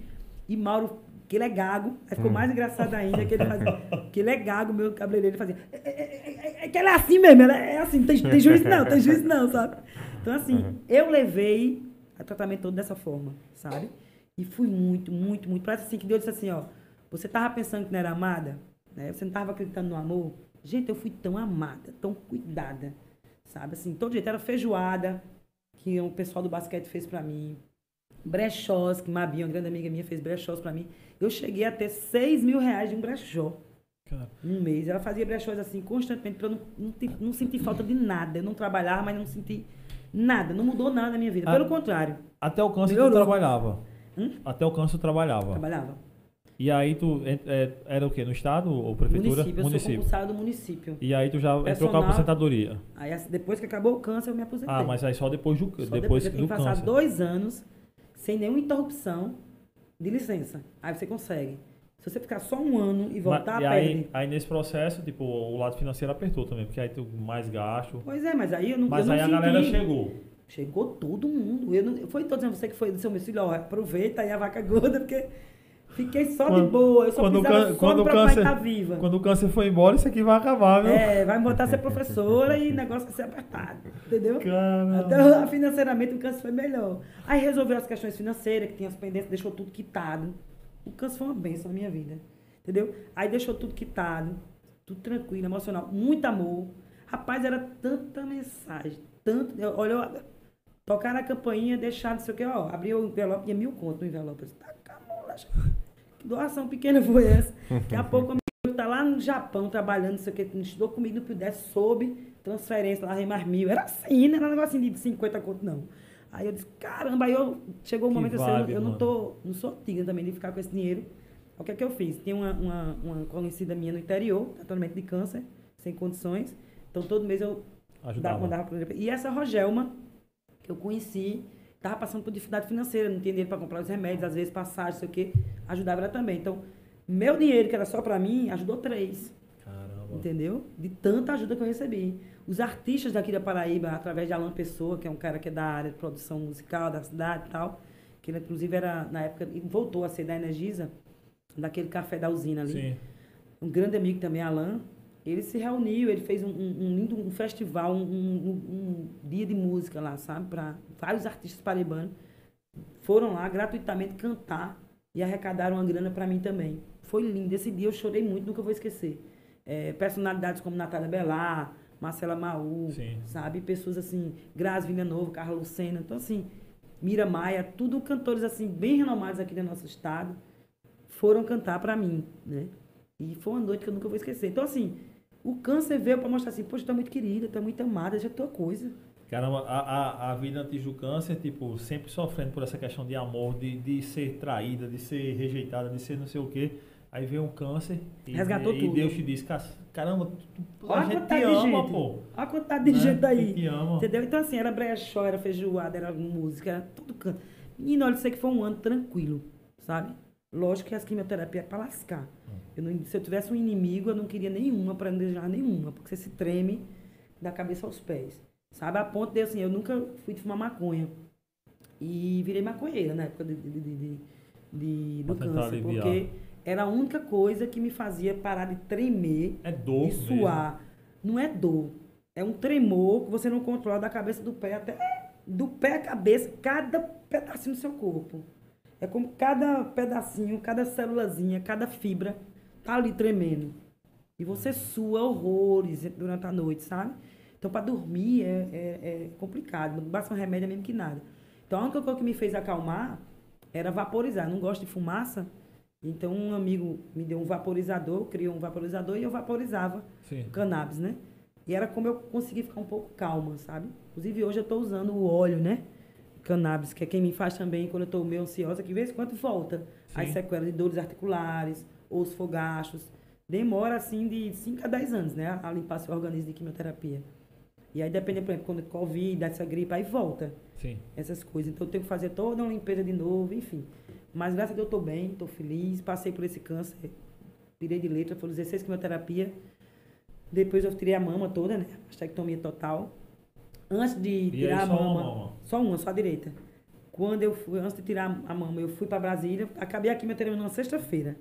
C: E Mauro, que ele é gago, aí ficou mais engraçado ainda, que ele fazia, que ele é gago, meu cabeleireiro, ele fazia, é, é, é, é, é que ela é assim mesmo, ela é assim, tem, tem juízo não, tem juízo não, sabe? Então assim, eu levei o tratamento todo dessa forma, sabe? E fui muito, muito, muito. Parece assim que Deus disse assim, ó. Você tava pensando que não era amada? Né? Você não tava acreditando no amor? Gente, eu fui tão amada, tão cuidada, sabe? Assim, todo jeito. Era feijoada, que o pessoal do basquete fez pra mim. Brechós, que Mabinha, uma grande amiga minha, fez brechós pra mim. Eu cheguei a ter 6 mil reais de um brechó
A: Cara,
C: um mês. Ela fazia brechós assim constantemente pra eu não, não, não sentir falta de nada. Eu não trabalhava, mas não senti nada. Não mudou nada na minha vida.
A: Ah.
C: Pelo contrário,
A: Até o câncer tu
C: Melhorou.
A: trabalhava.
C: Hum?
A: Até o câncer tu trabalhava.
C: trabalhava.
A: E aí tu en- é, era o quê? No estado ou prefeitura?
C: Município, eu sou compulsária do município.
A: E aí tu já entrou com a
C: Personal.
A: aposentadoria.
C: Aí depois que acabou o câncer, eu me aposentei.
A: Ah, mas aí só depois do,
C: Só
A: depois
C: eu tenho
A: do
C: que passar
A: câncer.
C: dois anos sem nenhuma interrupção de licença. Aí você consegue. Se você ficar só um ano e voltar,
A: Mas- e
C: perde.
A: aí, aí nesse processo, tipo, o lado financeiro apertou também, porque aí tu mais gasto.
C: Pois é, mas aí eu não
A: Mas
C: eu não
A: aí a
C: senti.
A: galera chegou.
C: Chegou todo mundo. Eu não, foi tô dizendo você que foi do seu meu filho, ó, aproveita aí a vaca gorda, porque fiquei só de
A: Quando-
C: boa. Eu só
A: quando
C: precisava só
A: quando o câncer-
C: estar viva.
A: Quando o câncer foi embora, isso aqui vai acabar, viu?
C: É, vai me botar a ser professora e o negócio vai ser apertado. Entendeu?
A: Caramba.
C: Até financeiramente o câncer foi melhor. Aí resolveu as questões financeiras, que tinha as pendências, deixou tudo quitado. O câncer foi uma benção na minha vida. Entendeu? Aí deixou tudo quitado, tudo tranquilo, emocional, muito amor. Rapaz, era tanta mensagem, tanto. eu- Olha, eu- tocaram a campainha, deixaram, não sei o que, ó, abriu o envelope, tinha mil contos no envelope. Eu disse, tá, que doação pequena foi essa? Daqui a pouco eu tá lá no Japão trabalhando, não sei o que, estudou comigo, não pudesse, soube, transferência lá, mais mil. Era assim, não era um negocinho de 50 conto, não. Aí eu disse, caramba, aí eu, chegou um
A: Que
C: momento assim, eu,
A: vibe,
C: eu não tô, não sou antiga também de ficar com esse dinheiro. O que é que eu fiz? Tinha uma, uma, uma conhecida minha no interior, tratamento de câncer, sem condições. Então todo mês eu dava,
A: Ajudava.
C: mandava pra. E essa Rogelma, que eu conheci, estava passando por dificuldade financeira, não tinha dinheiro para comprar os remédios, às vezes passagem, sei o quê, ajudava ela também. Então, meu dinheiro, que era só para mim, ajudou três.
A: Caramba.
C: Entendeu? De tanta ajuda que eu recebi. Os artistas daqui da Paraíba, através de Alan Pessoa, que é um cara que é da área de produção musical da cidade e tal, que ele inclusive era, na época, voltou a ser da Energisa, daquele café da usina ali.
A: Sim.
C: Um grande amigo também, Alan, ele se reuniu, ele fez um, um- lindo um festival, um, um- um dia de música lá, sabe? Para vários artistas paraibanos. Foram lá gratuitamente cantar e arrecadaram uma grana para mim também. Foi lindo. Esse dia eu chorei muito, nunca vou esquecer. é, personalidades como Natália Belar, Marcela Maú,
A: Sim.
C: sabe? Pessoas assim, Grazi Villanova, Carla Lucena. Então, assim, Mira Maia, tudo cantores assim, bem renomados aqui do nosso estado, foram cantar para mim, né? E foi uma noite que eu nunca vou esquecer. Então, assim, o câncer veio para mostrar assim, poxa, tu é muito querida, tu é muito amada, já é tua coisa.
A: Caramba, a, a, a vida antes do câncer, tipo, sempre sofrendo por essa questão de amor, de, de ser traída, de ser rejeitada, de ser não sei o quê. Aí veio um câncer e,
C: Resgatou
A: e
C: tudo.
A: Deus te disse, "Ca- caramba, tu- tu- a gente te ama,
C: gente.
A: pô.
C: Olha a quantidade de
A: Né?
C: gente aí.
A: te ama.
C: Entendeu? Então, assim, era brechó, era feijoada, era música, era tudo canto. Menino, olha, eu sei que foi um ano tranquilo, sabe? Lógico que as quimioterapias é pra lascar. Eu não- se eu tivesse um inimigo, eu não queria nenhuma, pra não desejar nenhuma, porque você se treme da cabeça aos pés. Sabe? A ponto de, assim, eu nunca fui de fumar maconha. E virei maconheira na época de, de, de, de- de- do
A: Pra
C: câncer. Porque era a única coisa que me fazia parar de tremer
A: É dor
C: de
A: mesmo.
C: suar. Não é dor. É um tremor que você não controla da cabeça do pé até do pé à cabeça, cada pedacinho do seu corpo. É como cada pedacinho, cada célulazinha, cada fibra tá ali tremendo. E você sua horrores durante a noite, sabe? Então, para dormir é, é, é complicado. Não basta um remédio é mesmo que nada. Então, a única coisa que me fez acalmar era vaporizar. Eu não gosto de fumaça. Então, um amigo me deu um vaporizador, criou um vaporizador e eu vaporizava
A: Sim.
C: o cannabis, né? E era como eu consegui ficar um pouco calma, sabe? Inclusive, hoje eu estou usando o óleo, né? Cannabis, que é quem me faz também quando eu estou meio ansiosa, que de vez em quando volta. As
A: Sim.
C: sequelas de dores articulares, os fogachos. Demora, assim, de 5 a 10 anos, né? A limpar seu organismo de quimioterapia. E aí depende, por exemplo, quando Covid, dá essa gripe, aí volta
A: Sim.
C: essas coisas. Então eu tenho que fazer toda uma limpeza de novo, enfim. Mas graças a Deus eu estou bem, estou feliz, passei por esse câncer, tirei de letra, foram 16 quimioterapia. Depois eu tirei a mama toda, né? Mastectomia total. Antes de
A: E
C: tirar a mama,
A: mama.
C: só uma, só a direita. Quando eu fui, antes de tirar a mama, eu fui para Brasília, acabei a quimioterapia numa sexta-feira.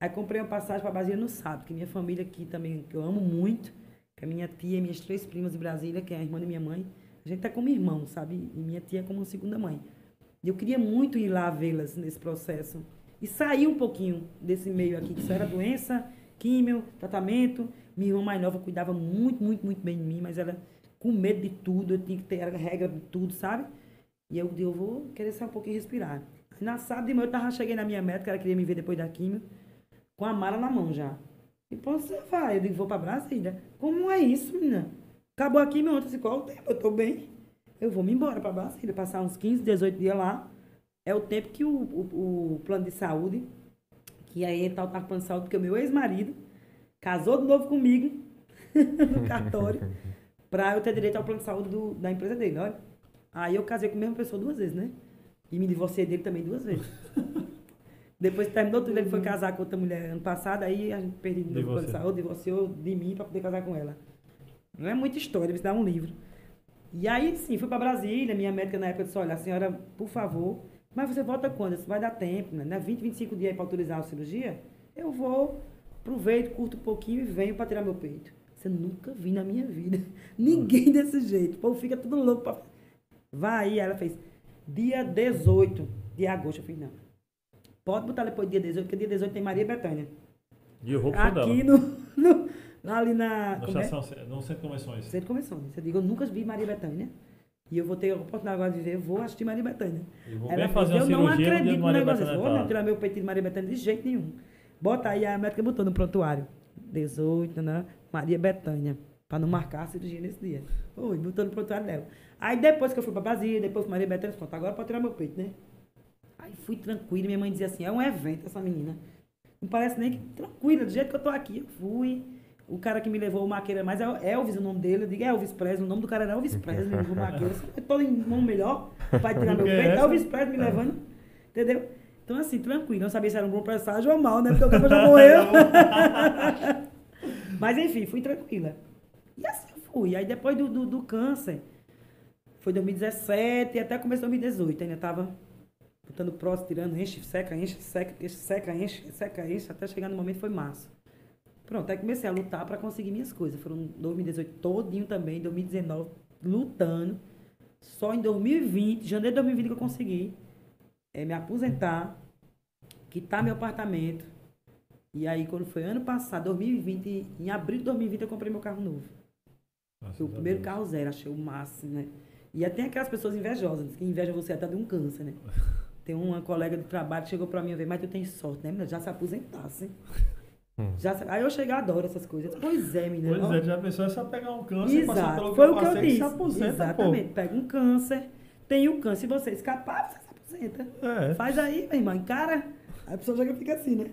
C: Aí comprei uma passagem para Brasília no sábado, que minha família aqui também, que eu amo muito, que é minha tia e minhas três primas de Brasília, que é a irmã de minha mãe, a gente tá como irmão, sabe? E minha tia é como uma segunda mãe. E eu queria muito ir lá vê-las nesse processo. E sair um pouquinho desse meio aqui, que só era doença, químio, tratamento. Minha irmã mais nova cuidava muito, muito, muito bem de mim, mas ela com medo de tudo, eu tinha que ter a regra de tudo, sabe? E eu, eu vou querer sair um pouquinho e respirar. Na sábado de manhã eu tava, cheguei na minha médica, ela queria me ver depois da químio, com a mala na mão já. E pô, você vai? Eu digo, vou pra Brasília. Como é isso, menina? Acabou a químio ontem, qual o tempo? Eu tô bem. Eu vou me embora pra Brasília, passar uns 15, 18 dias lá. É o tempo que o, o, o plano de saúde, que aí tá o plano de saúde, porque o meu ex-marido casou de novo comigo no cartório, pra eu ter direito ao plano de saúde do- da empresa dele, olha. Aí eu casei com a mesma pessoa duas vezes, né? E me divorciei dele também duas vezes. Depois terminou tudo, ele foi casar com outra mulher ano passado, aí a gente perdeu o plano de saúde, divorciou de mim pra poder casar com ela. Não é muita história, deve dar um livro. E aí, sim, fui pra Brasília, minha médica na época disse, olha, a senhora, por favor, mas você volta quando? Disse, vai dar tempo, né? Não é 20, 25 dias pra autorizar a cirurgia? Eu vou, aproveito, curto um pouquinho e venho pra tirar meu peito. Você nunca vi na minha vida. Ninguém desse jeito. O povo fica tudo louco pra... Vai aí, ela fez, dia 18 de agosto. Eu falei, não. Pode botar depois dia 18, porque dia 18 tem Maria Bethânia.
A: E eu vou pro dela.
C: Aqui no, no- ali na...
A: Na
C: é?
A: estação, no centro de convenções.
C: Centro de convenções. Eu digo, eu nunca vi Maria Bethânia. E eu vou ter a oportunidade agora de ver, eu vou assistir Maria Bethânia.
A: Eu vou
C: Ela fez,
A: fazer uma
C: eu não acredito no negócio desse.
A: Bethânia
C: Vou não
A: tá.
C: tirar meu peitinho de Maria Bethânia de jeito nenhum. Bota aí, a médica botou no prontuário. 18, né? Maria Bethânia. Pra não marcar a cirurgia nesse dia. Oi, botou no prontuário dela. Aí depois que eu fui pra Brasília, depois Maria Bethânia, pronto, agora pode tirar meu peito, né? Aí fui tranquila, minha mãe dizia assim, é um evento essa menina. Não parece nem que tranquila, do jeito que eu tô aqui, eu fui. O cara que me levou o maqueira mais é Elvis, o nome dele. Eu digo Elvis Presley, o nome do cara era Elvis Presley, me levou o maqueira. Eu tô em nome melhor, vai tirar meu
A: é
C: peito. Elvis Presley me levando, entendeu? Então, assim, tranquilo. Não sabia se era um bom presságio ou mal, né? Porque o cara já morreu. Mas, enfim, fui tranquila. E assim eu fui. Aí, depois do, do, do câncer, foi 2017 e até começo de 2018. Ainda tava botando próximo, tirando, enche, seca, enche, seca, enche, seca, enche, seca, enche, até chegar no momento foi março. Pronto, aí comecei a lutar para conseguir minhas coisas. Foram 2018 todinho também, 2019 lutando. Só em 2020, janeiro de 2020 que eu consegui é, me aposentar, quitar meu apartamento E aí, quando foi ano passado, 2020, em abril de 2020, eu comprei meu carro novo. Foi o primeiro
A: Deus.
C: carro zero, achei o máximo, né? E até tem aquelas pessoas invejosas, que invejam você até de um câncer, né? Tem uma colega de trabalho que chegou pra mim e veio, mas tu tem sorte, né? Já se aposentasse.
B: Hum.
C: Já. Aí eu chego e adoro essas coisas. Pois é, menina.
A: Pois
C: Ó,
A: é, já pensou, é só pegar um câncer e passar
C: Exato.
A: pelo
C: Foi
A: que
C: o que eu
A: passei, que
C: disse.
A: se aposenta,
C: Exatamente. Pega um câncer, tem o câncer, se você escapar, você se aposenta.
A: pô. É,
C: Faz aí, meu irmão, encara. Aí a pessoa já fica assim, né?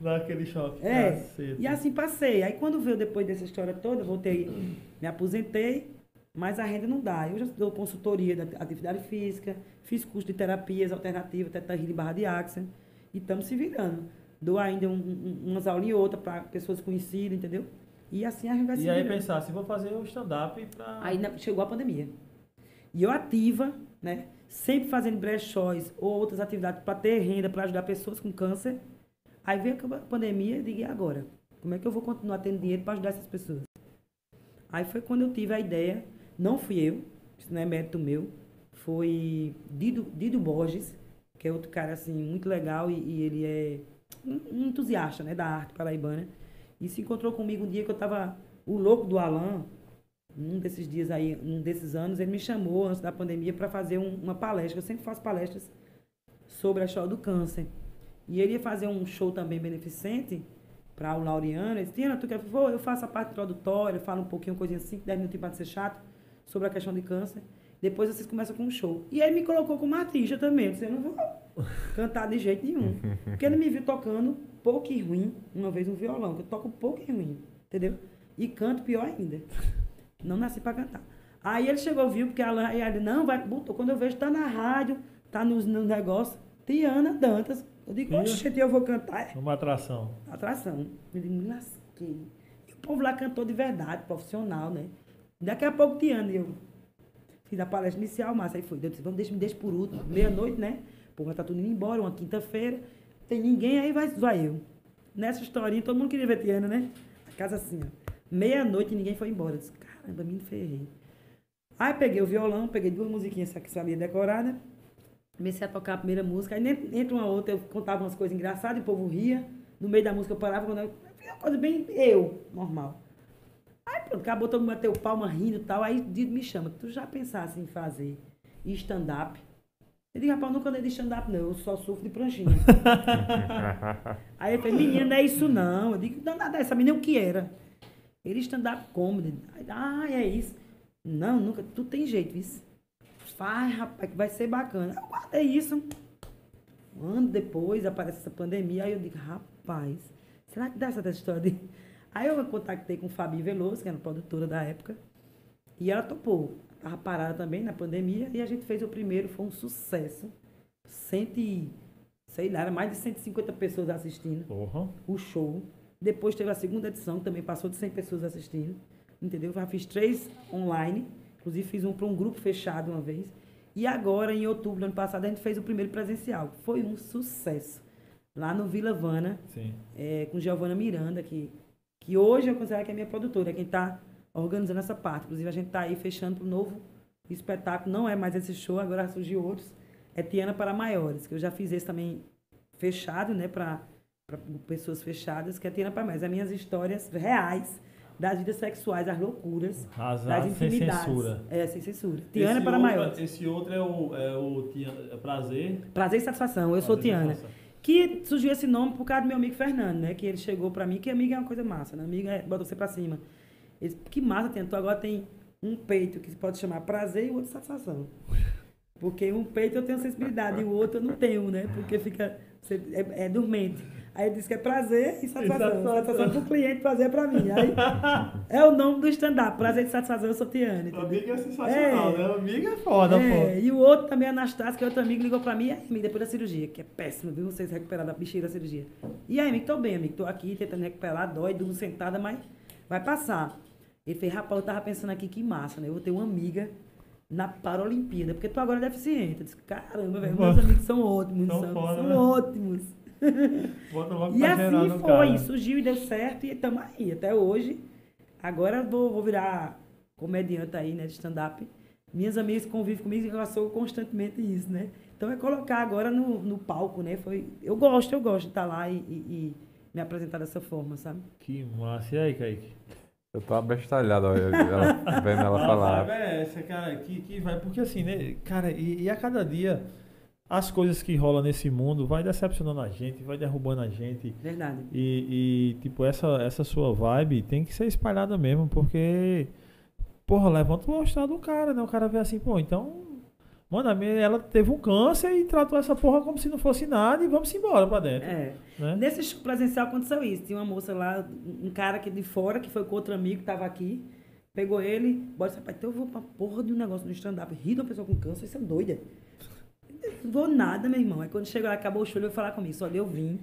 A: dá aquele choque.
C: É.
A: Caceta.
C: E assim passei. Aí quando veio depois dessa história toda, eu voltei, me aposentei, mas a renda não dá. Eu já dou consultoria da atividade física, fiz curso de terapias alternativas, teta healing barra de axel, e estamos se virando. Dou ainda um, um, umas aulinhas ou outra para pessoas conhecidas, entendeu? E assim a gente vai se
A: E aí
C: virando.
A: pensar, se vou fazer o stand-up pra...
C: Aí chegou a pandemia. E eu ativa, né? Sempre fazendo brechóis ou outras atividades para ter renda, para ajudar pessoas com câncer. Aí veio a pandemia e digo, e agora? Como é que eu vou continuar tendo dinheiro para ajudar essas pessoas? Aí foi quando eu tive a ideia, não fui eu, isso não é mérito meu, foi Dido, Dido Borges, que é outro cara assim muito legal e, e ele é um, entusiasta né, da arte paraibana. E se encontrou comigo um dia que eu estava o louco do Alan, um desses dias aí, um desses anos, ele me chamou antes da pandemia para fazer um- uma palestra. Eu sempre faço palestras sobre a história do câncer. E ele ia fazer um show também beneficente para o Laureano. Ele disse, Tiana, tu quer? Vou, eu faço a parte introdutória, falo um pouquinho, coisinha assim, 10 minutos para ser chato, sobre a questão de câncer. Depois vocês começam com um show. E aí me colocou como artista também. Eu disse, eu não vou cantar de jeito nenhum. Porque ele me viu tocando pouco e ruim, uma vez um violão, que eu toco pouco e ruim, entendeu? E canto pior ainda. Não nasci pra cantar. Aí ele chegou, viu, porque a Alan, ele, não, vai, botou. Quando eu vejo, tá na rádio, tá nos no negócio, Tiana Dantas. Eu digo,
A: Ih.
C: oxe, eu vou cantar. É
A: Uma atração.
C: atração. Eu digo, me lasquei. E o povo lá cantou de verdade, profissional, né? Daqui a pouco, Tiana, eu fiz a palestra inicial, mas aí foi. Eu disse, vamos, deixa, me deixa por último. Meia-noite, né? Pô, vai tá tudo indo embora, uma quinta-feira. Tem ninguém, aí vai, vai eu. Nessa historinha, todo mundo queria ver Tiana, né? A casa assim, ó. Meia-noite e ninguém foi embora. Eu disse, caramba, me ferrei. Aí peguei o violão, peguei duas musiquinhas que sabia decorar, né? Comecei a tocar a primeira música, aí entre uma outra eu contava umas coisas engraçadas o povo ria. No meio da música eu parava, quando eu, uma coisa bem eu, normal. Acabou todo mundo bateu palma rindo e tal. Aí Dido me chama, tu já pensasse em fazer stand-up? Eu digo, rapaz, eu nunca andei de stand-up, não, eu só sofro de pranchinha. Aí ele falou, menina, não é isso não. Eu digo, não, nada, essa menina o que era. Ele stand-up comedy. Aí, ah, é isso. Não, nunca, tu tem jeito, isso. Faz, rapaz, que vai ser bacana. Eu guardei isso. Um ano depois aparece essa pandemia, aí eu digo, rapaz, será que dá essa história de... Aí eu contactei com Fabi Veloso, que era a produtora da época, e ela topou. Tava parada também na pandemia, e a gente fez o primeiro, foi um sucesso. Cento e, sei lá, era mais de 150 pessoas assistindo
A: Porra.
C: o show. Depois teve a segunda edição, que também passou de 100 pessoas assistindo. Entendeu? Já fiz três online. Inclusive fiz um para um grupo fechado uma vez. E agora, em outubro do ano passado, a gente fez o primeiro presencial. Foi um sucesso. Lá no Vila Vana, é, com Giovana Miranda, que, que hoje eu considero que é minha produtora, é quem está organizando essa parte. Inclusive, a gente está aí fechando para o novo espetáculo. Não é mais esse show, agora surgiu outros. É Tiana para Maiores, que eu já fiz esse também fechado, né, para pessoas fechadas, que é Tiana para Maiores. As minhas histórias reais das vidas sexuais, as loucuras,
A: Razar
C: das
A: sem
C: intimidades.
A: censura.
C: É, sem censura. Tiana
A: Esse
C: para
A: outro-
C: Maiores.
A: Esse outro é o, é o Tia- é prazer.
C: Prazer e satisfação. Eu sou
A: Prazer e
C: Tiana. Que surgiu esse nome por causa do meu amigo Fernando, né? Que ele chegou pra mim, que amiga é uma coisa massa, né? Amiga é, bota você pra cima. Ele disse, que massa, tu agora tem um peito que se pode chamar prazer e o outro satisfação. Porque um peito eu tenho sensibilidade e o outro eu não tenho, né? Porque fica. Você- é, é dormente. Aí ele disse que é prazer e satisfação.
A: satisfação.
C: Satisfação pro cliente, prazer é pra mim. Aí é o nome do stand-up. Prazer e satisfação, eu sou entendeu?
A: Amiga é sensacional,
C: É.
A: né? Amiga é foda,
C: É,
A: pô.
C: e o outro também, Anastácio, que é outro amigo, ligou pra mim, e aí, depois da cirurgia, que é péssimo, viu? Vocês recuperaram da bexiga da cirurgia. E aí, amigo, tô bem, amigo, tô aqui tentando recuperar, dói, durmo sentada, mas vai passar. Ele fez, rapaz, eu tava pensando aqui, que massa, né? Eu vou ter uma amiga na Paralimpíada, porque tu agora é deficiente. Eu disse, caramba, velho, meus amigos são ótimos,
A: Tão
C: são,
A: foda,
C: são
A: né?
C: ótimos. E assim foi,
A: cara.
C: surgiu e deu certo e estamos aí, até hoje. Agora vou, vou virar comediante aí, né, de stand-up. Minhas amigas convivem comigo, eu sou constantemente isso, né? Então é colocar agora no, no palco, né? Foi, eu gosto, eu gosto de estar lá e, e- e me apresentar dessa forma, sabe?
A: Que massa. E aí, Kaique?
B: Eu tô abestalhado ó, ela, vendo ela
A: A
B: falar.
A: vibe é essa, cara, que, que vai. Porque assim, né, cara, e, e a cada dia as coisas que rolam nesse mundo vai decepcionando a gente, vai derrubando a gente.
C: Verdade.
A: E, e, tipo, essa, essa sua vibe tem que ser espalhada mesmo, porque, porra, levanta o astral do cara, né? O cara vê assim, pô, então. Mano, a minha, ela teve um câncer e tratou essa porra como se não fosse nada e vamos embora pra dentro.
C: É.
A: Né?
C: Nesse show presencial aconteceu isso. Tinha uma moça lá, um cara aqui de fora, que foi com outro amigo que tava aqui. Pegou ele, bora, rapaz, então eu vou pra porra de um negócio no stand-up. Rir de uma pessoa com câncer, isso é doida. Não vou nada, meu irmão. Aí quando chegou lá, acabou o show, ele veio falar comigo. Olha, eu vim,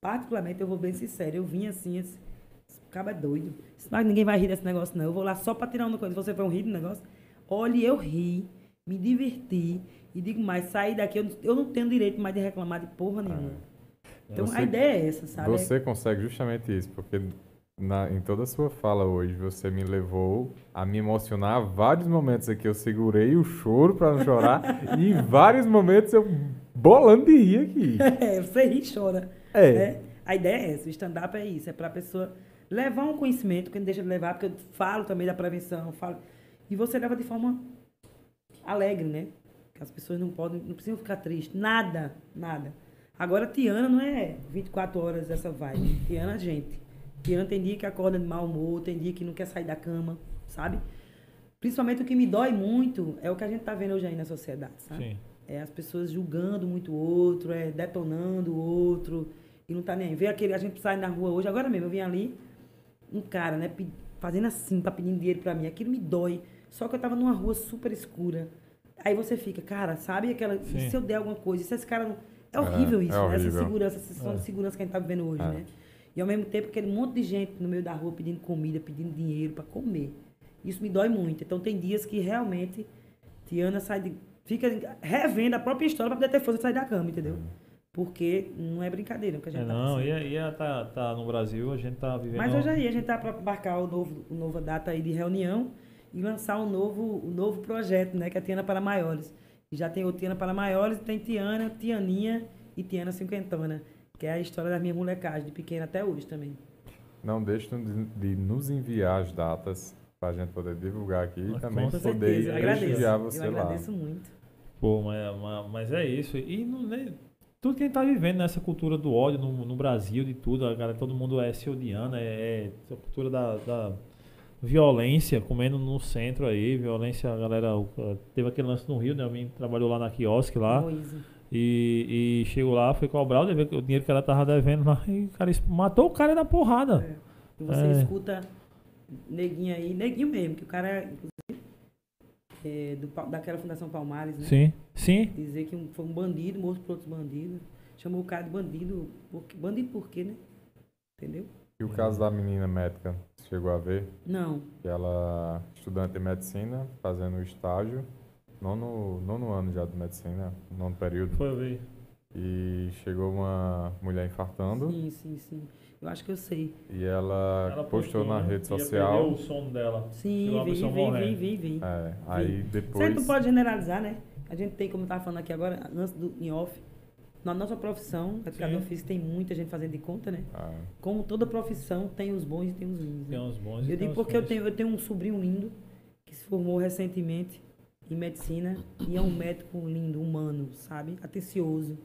C: particularmente, eu vou bem sincero, eu vim assim, esse cara é doido. Mas ninguém vai rir desse negócio, não. Eu vou lá só pra tirar uma coisa. Você foi um rir do negócio? Olha, eu ri, me diverti. E digo mais, sair daqui, eu, não- eu não tenho direito mais de reclamar de porra nenhuma. Então
B: Você-
C: a ideia é essa, sabe?
B: Você consegue justamente isso, porque na- em toda a sua fala hoje, você me levou a me emocionar. Vários momentos aqui eu segurei o choro pra não chorar, e em vários momentos eu bolando de rir aqui.
C: É, você ri e chora.
B: É.
C: né? A ideia é essa, o stand-up é isso, é pra pessoa levar um conhecimento que não deixa de levar, porque eu falo também da prevenção, falo, e você leva de forma alegre, né? Que as pessoas não podem, não precisam ficar tristes, nada, nada. Agora, Tiana não é 24 horas essa vibe, Tiana gente. Tiana tem dia que acorda de mau humor, tem dia que não quer sair da cama, sabe? Principalmente o que me dói muito é o que a gente tá vendo hoje aí na sociedade, sabe?
A: Sim.
C: É as pessoas julgando muito o outro, é detonando o outro e não tá nem aí. Vê aquele, a gente sai na rua hoje, agora mesmo, eu vim ali, um cara, né, fazendo assim, tá pedindo dinheiro pra mim. Aquilo me dói. Só que eu tava numa rua super escura. Aí você fica, cara, sabe aquela.
A: Sim.
C: se eu der alguma coisa? Se esse cara não. É
B: É,
C: horrível
B: é
C: isso, né? Essa
B: horrível.
C: segurança, essa sensação
A: É.
C: de segurança que a gente tá vivendo hoje,
B: É.
C: né? E ao mesmo tempo aquele monte de gente no meio da rua pedindo comida, pedindo dinheiro pra comer. Isso me dói muito. Então tem dias que realmente Tiana sai de. fica revendo a própria história pra poder ter força de sair da cama, entendeu? Porque não é brincadeira o que a gente
A: É,
C: tá
A: não, e, e tá, tá no Brasil, a gente tá vivendo.
C: Mas hoje aí a gente tá para marcar o novo, o nova data aí de reunião e lançar um novo, o novo projeto, né? Que é a Tiana para Maiores. E já tem o Tiana para Maiores, tem Tiana, Tianinha e Tiana Cinquentona. Que é a história da minha molecagem, de pequena até hoje também.
B: Não deixe de nos enviar as datas pra gente poder divulgar aqui e também poder
C: certeza, eu
B: prestigiar você
C: eu
B: lá.
C: agradeço muito.
A: Pô, mas, mas- mas é isso. E não, né, tudo que a gente tá vivendo nessa cultura do ódio no, no Brasil, de tudo, a galera, todo mundo é se odiando, é, é essa cultura da, da violência comendo no centro aí, violência, a galera teve aquele lance no Rio, né? A mim trabalhou lá na quiosque lá e, e chegou lá, foi cobrar o, dever- o dinheiro que ela tava devendo lá e o cara matou o cara na porrada.
C: É. E você
A: É.
C: escuta neguinho aí, neguinho mesmo, que o cara, inclusive, é, do, daquela Fundação Palmares, né?
A: Sim, sim.
C: Dizer que um- foi um bandido, morto por outros bandidos. Chamou o cara de bandido. Bandido por quê, né? Entendeu?
B: E o caso da menina médica, você chegou a ver?
C: Não.
B: Que ela, estudante de medicina, fazendo estágio, nono, nono ano já de medicina, nono período.
A: Foi eu ver.
B: E chegou uma mulher infartando
C: Sim, sim, sim. Eu acho que eu sei.
B: e ela,
A: Ela
B: postou, na
A: né?
B: rede social.
A: o sono dela.
C: Sim, vi, vi, vi, vi, vi.
B: É, aí
C: Você
B: depois.
C: não pode generalizar, né? A gente tem, como eu estava falando aqui agora, antes do em off, na nossa profissão, educador físico, tem muita gente fazendo de conta, né?
B: Ah,
C: Como toda profissão, tem os bons e tem os ruins.
A: Tem
C: Né?
A: uns bons e
C: Eu
A: tem
C: digo porque eu tenho, eu tenho um sobrinho lindo que se formou recentemente em medicina e é um médico lindo, humano, sabe? Atencioso.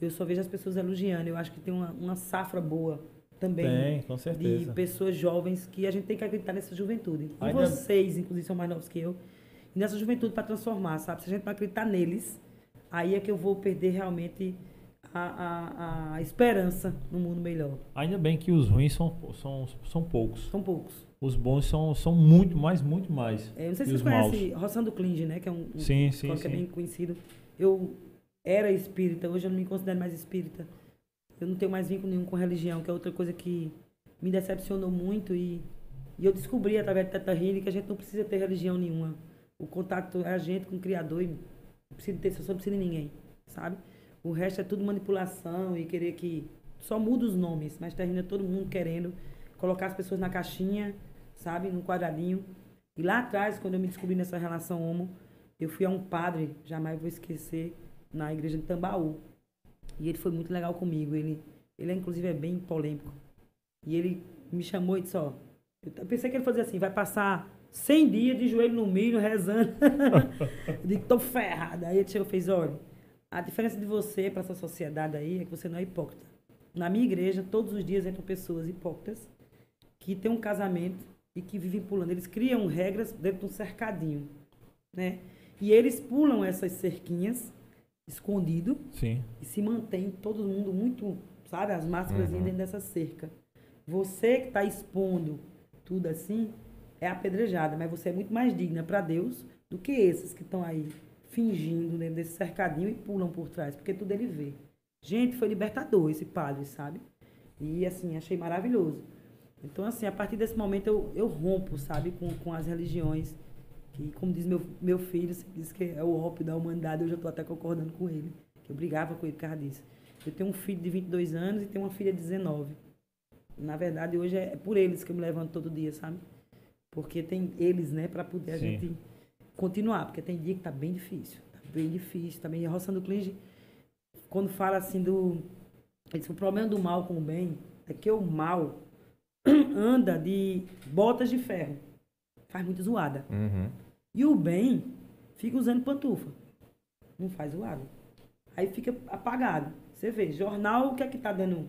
C: Eu só vejo as pessoas elogiando. Eu acho que tem uma, uma safra boa também
A: Tem, com
C: de
A: certeza.
C: pessoas jovens que a gente tem que acreditar nessa juventude. E vocês, inclusive, são mais novos que eu. E nessa juventude para transformar, sabe? Se a gente não acreditar neles, aí é que eu vou perder realmente a, a, a esperança no mundo melhor.
A: Ainda bem que os ruins são, são, são poucos.
C: São poucos.
A: Os bons são, são muito mais, muito mais.
C: É, eu não sei se vocês conhecem Roçando Klinge, né? Que é um, um
A: Sim, sim,
C: que é bem conhecido. Eu era espírita, hoje eu não me considero mais espírita. Eu não tenho mais vínculo nenhum com religião, que é outra coisa que me decepcionou muito e, e eu descobri através de Teta Healing que a gente não precisa ter religião nenhuma. O contato é a gente com o Criador e não precisa ter, só não precisa de ninguém, sabe? O resto é tudo manipulação e querer que só muda os nomes, mas termina todo mundo querendo colocar as pessoas na caixinha, sabe? Num quadradinho. E lá atrás, quando eu me descobri nessa relação homo, eu fui a um padre, jamais vou esquecer, na igreja de Tambaú. E ele foi muito legal comigo. Ele Ele, inclusive, é bem polêmico. E ele me chamou e disse, ó... Eu pensei que ele fazia assim, vai passar 100 dias de joelho no milho, rezando. digo, tô ferrada. Aí ele chegou e fez, olha, a diferença de você para essa sociedade aí é que você não é hipócrita. Na minha igreja, todos os dias entram pessoas hipócritas que têm um casamento e que vivem pulando. Eles criam regras dentro de um cercadinho, né? E eles pulam essas cerquinhas escondido
A: Sim.
C: e se mantém todo mundo muito, sabe, as máscaras
B: Uhum.
C: dentro dessa cerca. Você que está expondo tudo assim é apedrejada, mas você é muito mais digna para Deus do que esses que estão aí fingindo dentro desse cercadinho e pulam por trás, porque tudo ele vê. Gente, foi libertador esse padre, sabe? E assim, achei maravilhoso. Então, assim, a partir desse momento eu, eu rompo, sabe, com, com as religiões. Que, como diz meu, meu filho, diz que é o ópio da humanidade, eu já estou até concordando com ele. Que eu brigava com ele por causa disso. Eu tenho um filho de 22 anos e tenho uma filha de 19. Na verdade, hoje é por eles que eu me levanto todo dia, sabe? Porque tem eles, né, para poder a
A: Sim.
C: gente continuar. Porque tem dia que tá bem difícil. Tá bem difícil, tá bem. A roça do Clinge, quando fala assim do. ele diz, o problema do mal com o bem é que o mal anda de botas de ferro. Faz muita zoada.
B: Uhum.
C: E o bem fica usando pantufa. Não faz zoada. Aí fica apagado. Você vê, jornal, o que é que tá dando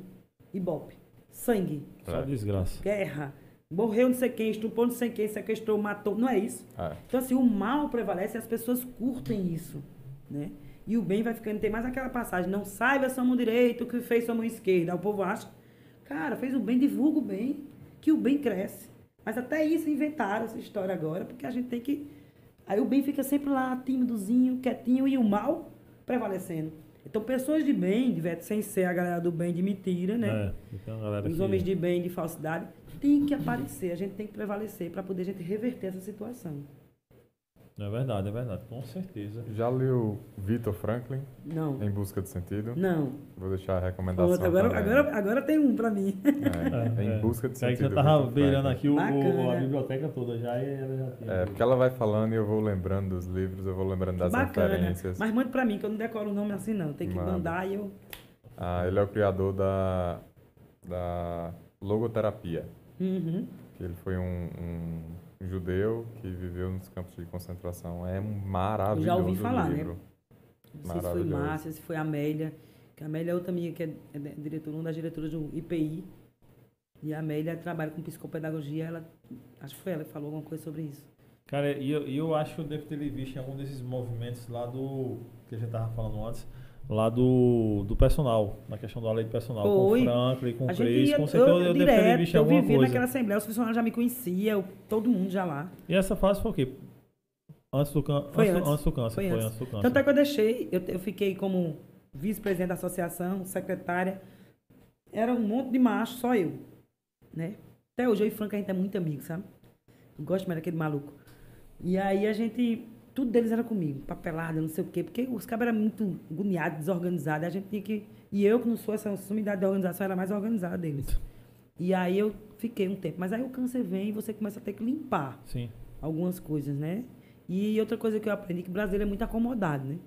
C: ibope? Sangue,
A: Só
B: É.
A: desgraça.
C: guerra, morreu não sei quem, estuprou não sei quem, sequestrou, matou. Não é isso?
B: É.
C: Então, assim, o mal prevalece e as pessoas curtem isso, né? E o bem vai ficando, tem mais aquela passagem, não saiba sua mão direita o que fez sua mão esquerda. O povo acha, cara, fez o bem, divulga o bem, que o bem cresce. Mas até isso inventaram essa história agora, porque a gente tem que... Aí o bem fica sempre lá, tímidozinho, quietinho, e o mal prevalecendo. Então, pessoas de bem, verdade, sem ser a galera do bem de mentira, né?
A: É, então
C: Os
A: que-
C: homens de bem, de falsidade, tem que aparecer, a gente tem que prevalecer para poder a gente reverter essa situação.
A: É verdade, é verdade, com certeza.
B: Já leu Victor Franklin,
C: Não,
B: Em Busca do Sentido?
C: não.
B: Vou deixar a recomendação
C: Outra, agora,
B: também.
C: agora, agora tem um para mim.
B: É, Em
A: É,
B: Busca do
A: é. Aí
B: Sentido.
A: já tava beirando aqui o, o- a biblioteca toda já e ela já tinha.
B: É, porque ela vai falando e eu vou lembrando dos livros, eu vou lembrando das
C: Bacana.
B: referências.
C: Mas mande para mim, que eu não decoro o nome assim, não. Tem que
B: Manda.
C: mandar e eu.
B: Ah, ele é o criador da, da logoterapia.
C: Uhum.
B: que Ele foi um, um judeu que viveu nos campos de concentração. É um maravilhoso
C: Já ouvi falar, né?
B: livro.
C: Não sei se foi. Márcia, se foi Amélia. Que a Amélia é outra amiga que é, é diretora, uma das diretoras do IPI. E a Amélia trabalha com psicopedagogia. Ela, acho que foi ela que falou alguma coisa sobre isso.
A: Cara, e eu, e eu acho que eu devo ter visto em algum desses movimentos lá do. que a gente tava falando antes. Lá do, do personal, na questão da lei do personal,
C: Foi.
A: com o Franklin, com o Cris, com certeza eu,
C: eu,
A: devo ter
C: direto,
A: visto
C: eu
A: alguma coisa.
C: naquela assembleia, os funcionários já me conheciam, todo mundo já lá.
A: E essa fase foi o quê? Antes do, can...
C: Foi
A: antes,
C: antes.
A: antes do câncer.
C: Foi
A: Foi,
C: antes.
A: antes do câncer.
C: Tanto é que eu deixei, eu, eu fiquei como vice-presidente da associação, secretária. Era um monte de macho, só eu. Né? Até hoje eu e Franca a gente é muito amigo, sabe? Eu gosto mais daquele maluco. E aí a gente. Tudo deles era comigo, papelada, não sei o quê, porque os cabos eram muito agoniados, desorganizados. A gente tinha que. E eu, que não sou essa sumidade de organização, era mais organizada deles. E aí eu fiquei um tempo. Mas aí o câncer vem e você começa a ter que limpar
A: Sim.
C: algumas coisas, né? E outra coisa que eu aprendi que brasileiro é muito acomodado, né?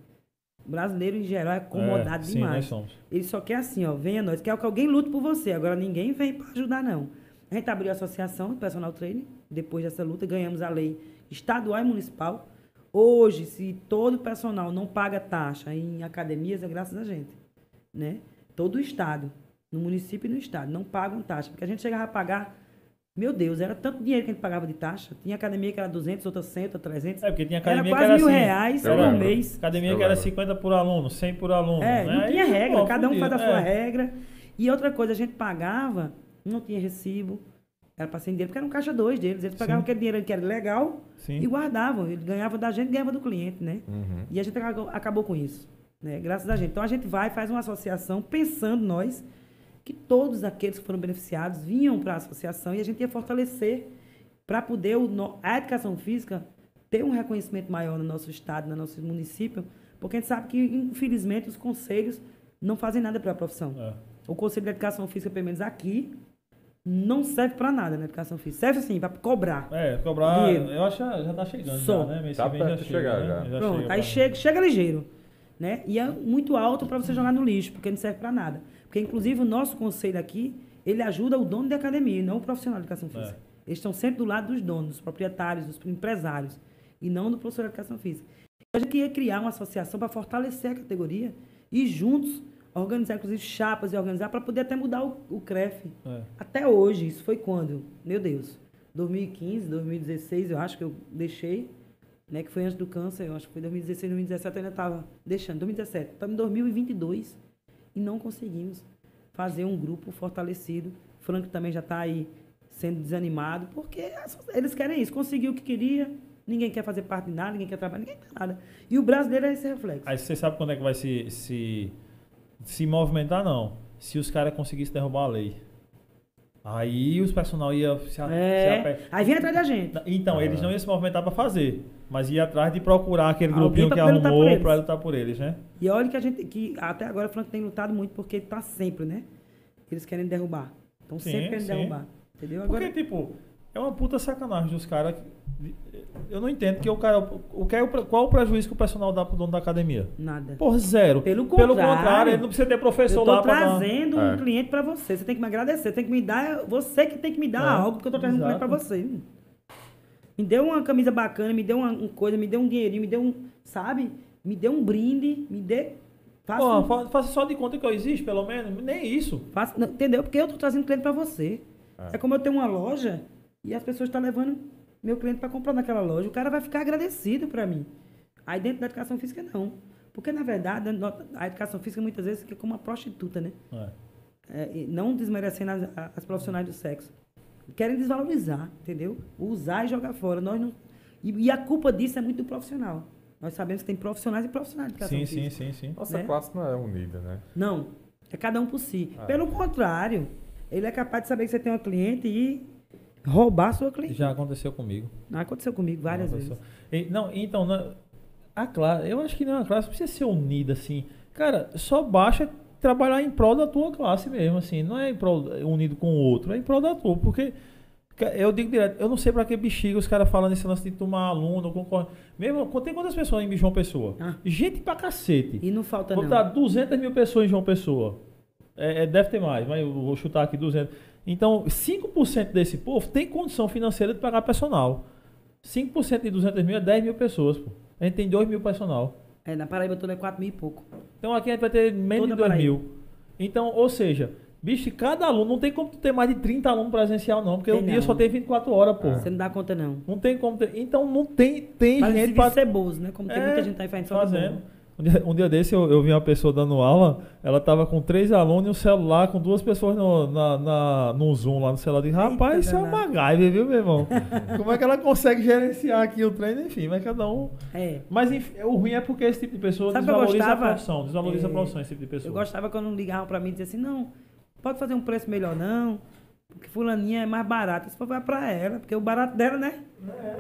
C: Brasileiro em geral é acomodado
A: é, Sim,
C: demais.
A: nós somos.
C: Ele só quer assim, ó, venha nós, quer que alguém lute por você. Agora ninguém vem para ajudar não. A gente abriu a associação do personal training, depois dessa luta ganhamos a lei estadual e municipal. Hoje, se todo o personal não paga taxa em academias, é graças a gente, né? Todo o estado, no município e no estado, não pagam taxa, porque a gente chegava a pagar meu Deus, era tanto dinheiro que a gente pagava de taxa. Tinha academia que era 200, outra 100, outra 300.
A: É, porque tinha
C: Era
A: academia
C: quase
A: que era
C: mil
A: assim.
C: reais por
B: lembro.
C: mês.
A: Academia
B: Eu
A: que era
B: lembro.
A: 50 por aluno, 100 por aluno.
C: É,
A: né?
C: não tinha
A: Aí,
C: regra,
A: pô,
C: cada um faz a
A: fudido.
C: sua
A: É.
C: regra. E outra coisa, a gente pagava, não tinha recibo, era para sem dinheiro, porque era um caixa dois deles. Eles pagavam
A: Sim.
C: aquele dinheiro que era legal
A: Sim.
C: e guardavam. Ele ganhava da gente, ganhava do cliente, né?
B: Uhum.
C: E a gente acabou, acabou com isso, né? Graças a gente. Então a gente vai, faz uma associação, pensando nós que todos aqueles que foram beneficiados vinham para a associação e a gente ia fortalecer para poder o no- a educação física ter um reconhecimento maior no nosso estado, no nosso município, porque a gente sabe que, infelizmente, os conselhos não fazem nada para a profissão.
A: É.
C: O Conselho de Educação Física, pelo menos aqui, não serve para nada na educação física. Serve sim, para cobrar.
A: É, cobrar.
C: Dinheiro.
A: Eu acho que já já tá chegando,
C: Só.
A: já, né? Mês
B: Tá
A: que
B: de
A: chega,
B: chegar,
A: né?
B: já.
C: Pronto,
A: chega
C: aí chega, chega ligeiro. Né? E é muito alto para você jogar no lixo, porque não serve para nada. Porque, inclusive, o nosso conselho aqui, ele ajuda o dono da academia, e não o profissional de educação
A: É.
C: física. Eles estão sempre do lado dos donos, dos proprietários, dos empresários, e não do professor de educação física. A gente queria criar uma associação para fortalecer a categoria e juntos organizar, inclusive, chapas e organizar para poder até mudar o, o CREF.
A: É.
C: Até hoje, isso foi quando? Meu Deus, 2015, 2016, eu acho que eu deixei, né, que foi antes do câncer, eu acho que foi 2016, 2017 eu ainda estava deixando, 2017. Estamos em 2022 e não conseguimos fazer um grupo fortalecido. Franco também já está aí sendo desanimado, porque eles querem isso, conseguiu o que queria, ninguém quer fazer parte de nada, ninguém quer trabalhar, ninguém quer nada. E o brasileiro é esse reflexo.
A: Aí você sabe quando é que vai se, se, se movimentar, não. Se os caras conseguissem derrubar a lei. Aí os personal ia se, a- se
C: É,
A: ape-
C: aí vem atrás da gente.
A: Então, eles
B: Ah.
A: não iam se movimentar para fazer, mas ia atrás de procurar aquele
C: Alguém
A: grupinho que arrumou para lutar por eles, né?
C: E olha que a gente, que até agora o Franco tem lutado muito porque tá sempre, né? Eles querem derrubar. Estão sempre querendo
A: sim.
C: derrubar. Entendeu? Agora,
A: Porque, tipo, é uma puta sacanagem dos caras. Eu não entendo que o cara. O que é o, qual o prejuízo que o personal dá pro dono da academia?
C: nada.
A: Por zero.
C: Pelo
A: Pelo
C: contrário.
A: contrário, ele não precisa ter
C: Eu
A: professor
C: tô
A: lá pra dar-
C: trazendo
B: É.
C: um cliente pra você. Você tem que me agradecer. Você tem que me dar. Você que tem que me dar
A: É,
C: algo, porque eu tô trazendo um cliente pra
A: exato.
C: você. Me deu uma camisa bacana, me deu uma, uma coisa, me deu um dinheirinho, me deu um. Sabe? Me deu um brinde, me dê. Faça,
A: Pô,
C: um-
A: fa- faça só de conta que eu existo, pelo menos. Nem isso.
C: faça- não, entendeu? Porque eu tô trazendo cliente pra você.
B: É.
C: É como eu tenho uma loja e as pessoas estão levando meu cliente para comprar naquela loja. O cara vai ficar agradecido para mim. Aí dentro da educação física, não. Porque, na verdade, a educação física muitas vezes fica como uma prostituta, né?
A: É.
C: É, não desmerecendo as, as profissionais do sexo. Querem desvalorizar, entendeu? Usar e jogar fora. Nós não, e, e a culpa disso é muito do profissional. Nós sabemos que tem profissionais e profissionais de educação
A: Sim, sim,
C: física.
A: sim, sim.
B: Nossa
C: né?
B: classe não é unida, né?
C: Não. É cada um por si.
B: Ah.
C: Pelo contrário, ele é capaz de saber que você tem uma cliente e roubar a sua cliente.
A: Já aconteceu comigo.
C: Aconteceu comigo várias
A: Não,
C: vezes.
A: E- Não, então, não- a classe, eu acho que não, a classe precisa ser unida, assim. Cara, só basta trabalhar em prol da tua classe mesmo, assim. Não é em prol, unido com o outro, é em prol da tua. Porque, eu digo direto, eu não sei pra que bexiga os caras falando esse lance de tomar aluno, concorre. Mesmo, tem quantas pessoas em João Pessoa?
C: Ah.
A: Gente pra cacete.
C: E não falta
A: Vou
C: não.
A: botar 200 mil pessoas em João Pessoa. É, é, deve ter mais, mas eu vou chutar aqui 200. Então, 5% desse povo tem condição financeira de pagar personal. 5% de 200 mil é 10 mil pessoas, pô. A gente tem 2 mil personal.
C: É, na Paraíba toda é 4 mil e pouco.
A: Então aqui a gente vai ter menos
C: Toda
A: de 2
C: Paraíba.
A: mil. Então, ou seja, bicho, cada aluno, não tem como tu ter mais de 30 alunos presencial, não, porque
C: Tem
A: o dia
C: não.
A: só tem 24 horas, pô.
C: Você não dá conta, não.
A: Não tem como ter. Então não tem, tem
C: Faz
A: gente pra
C: ceboso, né? Como tem
A: É,
C: muita gente aí fazendo só
A: fazendo. Um dia, um dia desse eu, eu vi uma pessoa dando aula, ela tava com três alunos e um celular com duas pessoas no, na, na- no Zoom lá no celular. Eu disse, rapaz,
C: Eita,
A: isso é um
C: danado.
A: MacGyver, viu, meu irmão? Como é que ela consegue gerenciar aqui o treino? Enfim, mas cada um.
C: É.
A: Mas enfim, o ruim é porque esse tipo de pessoa
C: Sabe
A: desvaloriza a profissão, desvaloriza a
C: É,
A: profissão, esse tipo de pessoa.
C: Eu gostava quando ligavam pra mim e diziam assim, não, pode fazer um preço melhor não, porque fulaninha é mais barato. Isso vai pra ela, porque o barato dela, né?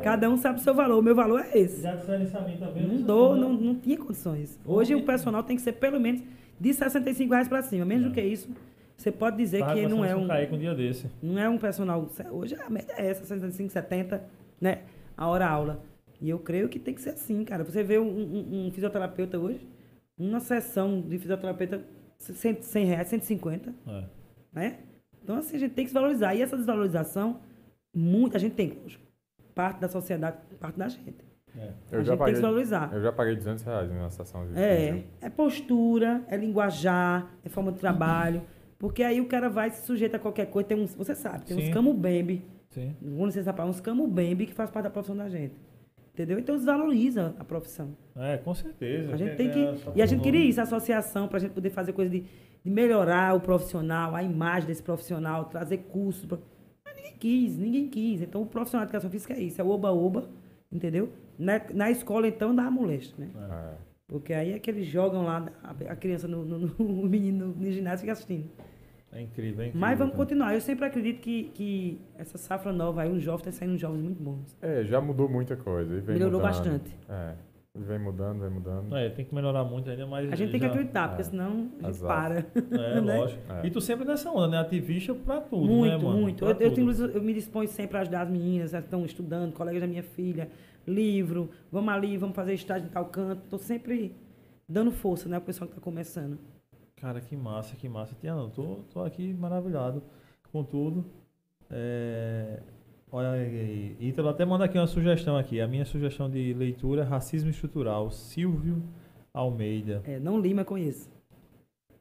C: Cada um sabe o seu valor. O meu valor é esse.
A: Já disseram isso a mim também.
C: Não dou, não, não tinha condições. Hoje o personal tem que ser pelo menos de 65 reais pra cima. Menos do que isso, você pode dizer
A: Tava
C: que não é
A: com
C: um...
A: o Kaique um dia desse.
C: Não é um personal. Hoje a média é essa, 65, 70, né? A hora aula. E eu creio que tem que ser assim, cara. Você vê um, um- um fisioterapeuta hoje, uma sessão de fisioterapeuta, 100, 100 reais, 150,
A: É.
C: né? Então, assim, a gente tem que se valorizar. E essa desvalorização, muita gente tem, lógico. Parte da sociedade, parte da gente.
A: É.
C: a
B: Eu
C: gente
B: já
C: tem que
B: paguei,
C: se valorizar.
B: eu já paguei 200 reais uma sessão de
C: É, é postura, é linguajar, é forma de trabalho. Porque aí o cara vai se sujeita a qualquer coisa. Tem uns, você sabe, tem uns
A: Sim.
C: camubembe
A: Sim.
C: com licença para uns camubembe que faz parte da profissão da gente. Entendeu? Então desvaloriza a profissão.
A: É, com certeza.
C: A gente
A: É,
C: tem
A: é,
C: que. E a gente queria isso, a associação, para a gente poder fazer coisa de, de melhorar o profissional, a imagem desse profissional, trazer cursos. pra- Mas ninguém quis, ninguém quis. Então o profissional de educação física é isso, é o oba-oba, entendeu? Na, na escola, então, dá a moléstia, né?
B: É.
C: Porque aí é que eles jogam lá a, a criança, no, no, no- o menino no ginásio fica assistindo.
A: É incrível, é incrível.
C: Mas vamos continuar. Eu sempre acredito que, que essa safra nova aí, os jovens, tá saindo uns jovens muito bons.
B: É, já mudou muita coisa. e vem
C: Melhorou
B: mudando.
C: bastante.
B: É. E vem mudando, vem mudando.
A: É, tem que melhorar muito ainda, mas.
C: A gente tem que
A: já-
C: acreditar, porque
B: é.
C: senão a gente
B: Exato.
C: para.
A: É,
C: né?
A: lógico.
B: É.
A: E tu sempre nessa onda, né? Ativista pra tudo, né,
C: muito,
A: mano?
C: muito.
A: Pra
C: Eu, eu, tenho- eu me disponho sempre a ajudar as meninas, elas estão estudando, colegas da minha filha, livro, vamos ali, vamos fazer estágio em tal canto. Estou sempre dando força, né, pro pessoal que está começando.
A: Cara, que massa, que massa. Tiana, tô, tô aqui maravilhado com tudo. É, olha aí, Ítalo até manda aqui uma sugestão aqui. A minha sugestão de leitura é Racismo Estrutural, Silvio Almeida.
C: É, não li, mas conheço.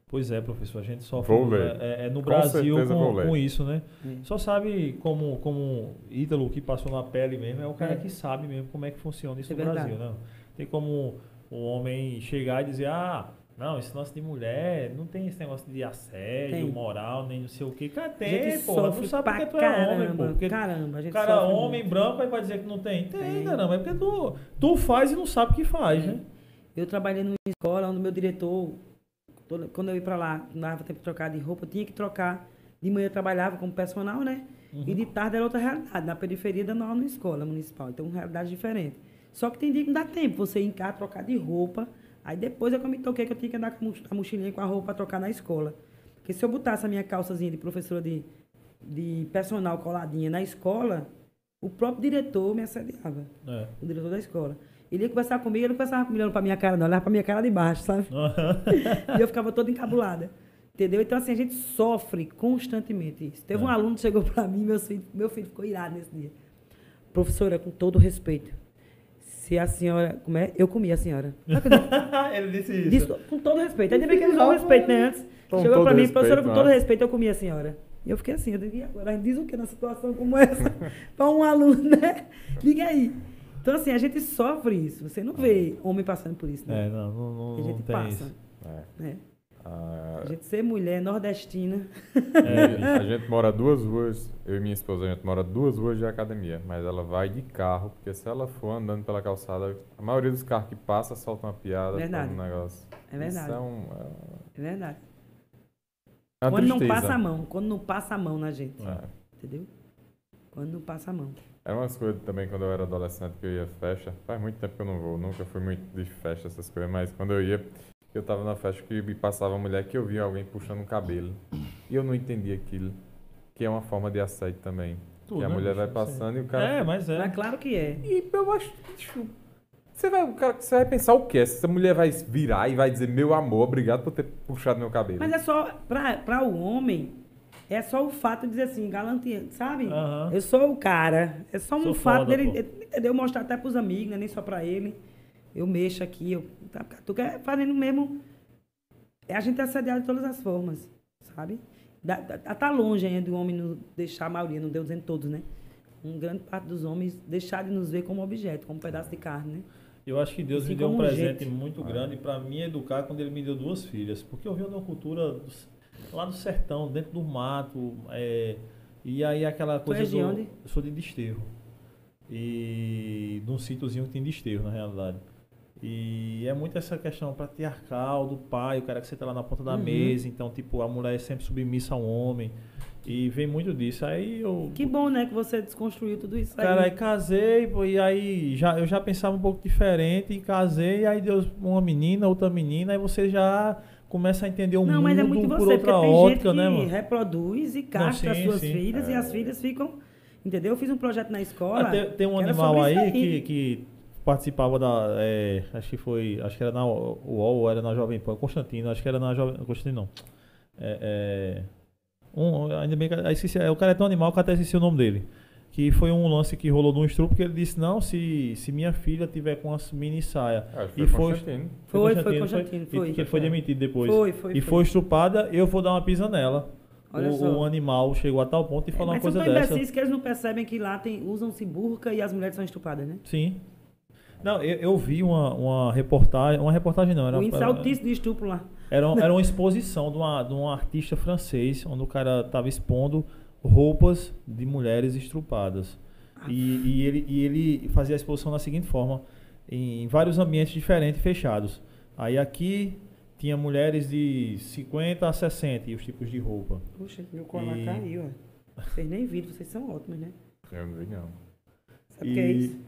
A: Pois é, professor, a gente sofre
B: Vou ler.
A: é, é no
B: Com
A: Brasil com,
B: ler.
A: com isso, né?
C: É.
A: Só sabe como, como Ítalo, que passou na pele mesmo, é o cara
C: É.
A: que sabe mesmo como é que funciona isso
C: É
A: no
C: verdade.
A: Brasil, né? Tem como o homem chegar e dizer, ah, não, esse lance de mulher, não tem esse negócio de assédio,
C: Tem.
A: moral, nem não sei o quê. Cara, tem, pô. Não sabe porque tu é homem, pô.
C: caramba.
A: Porque
C: Caramba, a gente
A: cara homem
C: muito.
A: branco aí vai dizer que não tem. Tem,
C: Tem.
A: caramba. É porque tu, tu faz e não sabe o que faz,
C: É.
A: né?
C: Eu trabalhei numa escola onde o meu diretor, quando eu ia pra lá, não dava tempo de trocar de roupa, eu tinha que trocar. De manhã eu trabalhava como personal, né?
A: Uhum.
C: E de tarde era outra realidade, na periferia da nova escola municipal. Então, realidade diferente. Só que tem dia que não dá tempo você ir em casa, trocar de roupa. Aí depois é que eu me toquei que eu tinha que andar com a moch- a mochilinha com a roupa pra trocar na escola. Porque se eu botasse a minha calçazinha de professora de, de personal coladinha na escola, o próprio diretor me assediava
A: É.
C: o diretor da escola. Ele ia conversar comigo, ele não conversava comigo olhando pra minha cara, não, olhava pra minha cara de baixo, sabe? e eu ficava toda encabulada. Entendeu? Então, assim, a gente sofre constantemente isso. Teve um
A: É.
C: aluno que chegou pra mim, meu filho, meu filho ficou irado nesse dia. Professora, com todo respeito, se a senhora. Como é? Eu comi a senhora.
A: Ele disse isso.
C: Disse, com todo respeito. Ainda bem que ele usou o respeito, né? Antes.
B: Com
C: Chegou pra mim,
B: respeito,
C: professora, com todo
B: né?
C: respeito, eu comi a senhora. E eu fiquei assim, eu digo, e agora? A gente diz o que numa situação como essa? pra um aluno, né? Diga aí. Então, assim, a gente sofre isso. Você não vê homem passando por isso, né?
A: É, não, não, não,
C: a
A: não
C: gente
A: tem
C: passa.
A: isso.
B: É.
C: né?
B: Ah,
C: A gente ser mulher nordestina.
A: É,
B: a gente mora duas ruas, eu e minha esposa, a gente mora duas ruas de academia, mas ela vai de carro, porque se ela for andando pela calçada, a maioria dos carros que passa solta uma piada,
C: Verdade.
B: um negócio.
C: É verdade.
B: É, um,
C: É verdade.
B: é
C: Quando não
B: tristeza.
C: passa a mão. Quando não passa a mão na gente.
B: É.
C: Entendeu? Quando não passa a mão.
B: Era umas coisas também quando eu era adolescente que eu ia festa. Faz muito tempo que eu não vou, nunca fui muito de festa, essas coisas, mas quando eu ia, eu tava na festa que me passava uma mulher que eu via alguém puxando o cabelo. E eu não entendia aquilo. Que é uma forma de assédio também.
A: Tudo,
B: que a
A: né,
B: mulher vai passando e o cara.
A: É, mas é.
C: Mas claro que é.
B: E eu acho. bicho, Você vai, o cara- você vai pensar o quê? Essa mulher vai virar e vai dizer, meu amor, obrigado por ter puxado meu cabelo.
C: Mas é só, pra, pra o homem, é só o fato de dizer assim, galanteando, sabe?
A: Aham.
C: Eu sou o cara. É só um
A: Sou
C: fato
A: foda,
C: dele,
A: pô.
C: entendeu? Mostrar até pros amigos, né? Nem só pra ele. Eu mexo aqui, eu. tá, Tu quer fazendo mesmo. É a gente é assediado de todas as formas, sabe? Dá, dá, tá longe ainda do homem não deixar a maioria, não deu dizendo todos, né? Um grande parte dos homens deixar de nos ver como objeto, como pedaço de carne, né?
A: Eu acho que Deus
C: Assim
A: me deu um
C: um
A: presente
C: jeito.
A: muito grande para me educar quando ele me deu duas filhas. Porque eu venho de uma cultura lá do sertão, dentro do mato. é, e aí aquela
C: Tu
A: coisa
C: és de
A: do.
C: onde?
A: Eu sou de Desterro. E de um sítiozinho que tem Desterro, na realidade. E é muito essa questão patriarcal do pai, o cara que senta lá na ponta da
C: Uhum.
A: mesa. Então, tipo, a mulher é sempre submissa ao homem. E vem muito disso. Aí eu.
C: Que bom, né, que você desconstruiu tudo isso aí.
A: Cara, aí casei, pô, e aí já, eu já pensava um pouco diferente, e casei, e aí Deus, uma menina, outra menina, aí você já começa a entender o
C: não,
A: mundo
C: mas é muito
A: por
C: você,
A: outra
C: porque tem
A: ótica,
C: gente
A: né, mano?
C: reproduz e castra
A: sim,
C: as suas
A: sim.
C: filhas e
B: É.
C: as filhas ficam. Entendeu? Eu fiz um projeto na escola.
A: Ah, tem, tem um animal aí,
C: isso
A: que, que participava da. é, acho que foi. Acho que era na UOL ou era na Jovem Pan, Constantino, acho que era na Jovem. Constantino não. É, é, um, ainda bem que. esqueci, é, o cara é tão animal que até esqueci o nome dele. Que foi um lance que rolou no estupro, que ele disse, não, se, se minha filha tiver com as mini saia.
B: Acho que
A: E
B: foi
A: foi-
B: Constantino.
C: Foi, foi
A: Constantino, e
C: foi.
A: que ele foi demitido depois.
C: Foi, foi,
A: e
C: foi.
A: foi estuprada, eu vou dar uma pisa nela. O, o animal chegou a tal ponto de
C: É,
A: falar uma
C: mas são
A: coisa
C: tão
A: dessa.
C: imbecis que eles não percebem que lá tem, usam-se burca e as mulheres são estupradas, né?
A: Sim. Não, eu, eu vi uma, uma reportagem. Uma reportagem não, era,
C: o índice altíssimo de estupro lá.
A: era, um- era uma exposição de, uma, de um artista francês, onde o cara estava expondo roupas de mulheres estrupadas. E, e ele, e ele fazia a exposição da seguinte forma: em vários ambientes diferentes, fechados. Aí aqui tinha mulheres de 50 a 60 e os tipos de roupa.
C: Puxa, meu colar
A: E-
C: caiu, ó. Vocês nem viram, vocês são ótimos, né?
B: Eu não vi, não.
C: Sabe o que é
A: E-
C: isso?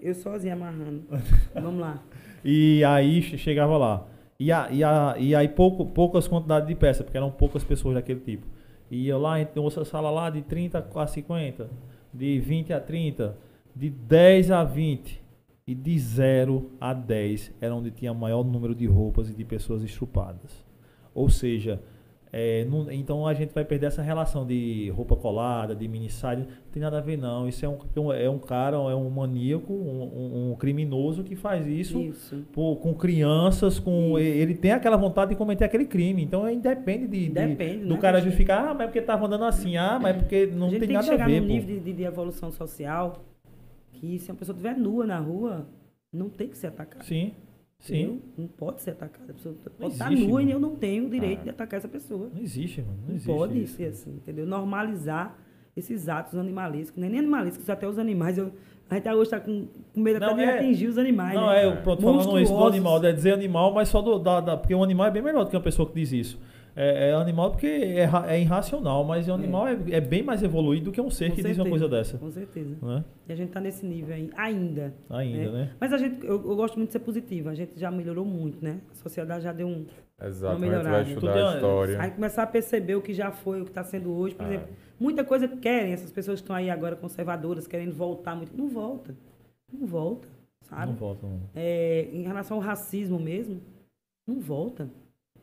C: Eu sozinha amarrando. Vamos lá.
A: E aí che- chegava lá. E, a, e, a, e aí pouco, poucas quantidades de peças, porque eram poucas pessoas daquele tipo. E ia lá, então outra sala lá de 30 a 50, de 20 a 30, de 10 a 20 e de 0 a 10 era onde tinha maior número de roupas e de pessoas estrupadas. Ou seja, é, não- então a gente vai perder essa relação de roupa colada, de mini saia. Não tem nada a ver, não. Isso é um, é um cara, é um maníaco, um, um- criminoso que faz isso,
C: Isso.
A: pô, com crianças, com
C: Isso.
A: ele tem aquela vontade de cometer aquele crime. Então é, independe de, de- do
C: né,
A: cara justificar, ah, mas é porque tava andando assim, ah, mas é porque não
C: a gente
A: tem,
C: tem,
A: nada
C: que chegar
A: a ver.
C: num
A: pô.
C: nível de, de- de evolução social que se uma pessoa estiver nua na rua, não tem que ser atacada.
A: Sim, sim.
C: entendeu? Não pode ser atacada. A pessoa pode estar nua e
A: mano.
C: eu não tenho o direito
B: Ah.
C: de atacar essa pessoa.
A: Não existe, mano. Não,
C: Não,
A: existe
C: pode
A: isso.
C: ser assim, entendeu? Normalizar esses atos animalescos. Nem, nem animalescos, até os animais. Eu, a gente hoje está com, com medo
A: Não,
C: até de
A: é-
C: atingir os animais.
A: Não,
C: né?
A: é, eu pronto, falando isso do animal, é dizer animal, mas só do, da, da- Porque o animal é bem melhor do que uma pessoa que diz isso. É, é animal porque é, é irracional, mas o animal é, é bem mais evoluído do que um ser
C: Com
A: que diz uma
C: certeza,
A: coisa dessa.
C: Com certeza.
A: Né?
C: E a gente está nesse nível aí, ainda.
A: Ainda,
C: É.
A: né?
C: Mas a gente, eu, eu gosto muito de ser positiva. A gente já melhorou muito, né? A sociedade já deu um.
B: Exato,
C: Uma
B: a gente vai
C: melhorada.
B: estudar
A: Tudo
B: a
A: é-
B: história.
C: Aí começar a perceber o que já foi, o que está sendo hoje. Por
B: Ah.
C: exemplo, muita coisa que querem, essas pessoas que estão aí agora conservadoras, querendo voltar muito. Não volta. Não volta, sabe?
A: Não volta, não.
C: É, em relação ao racismo mesmo, não volta.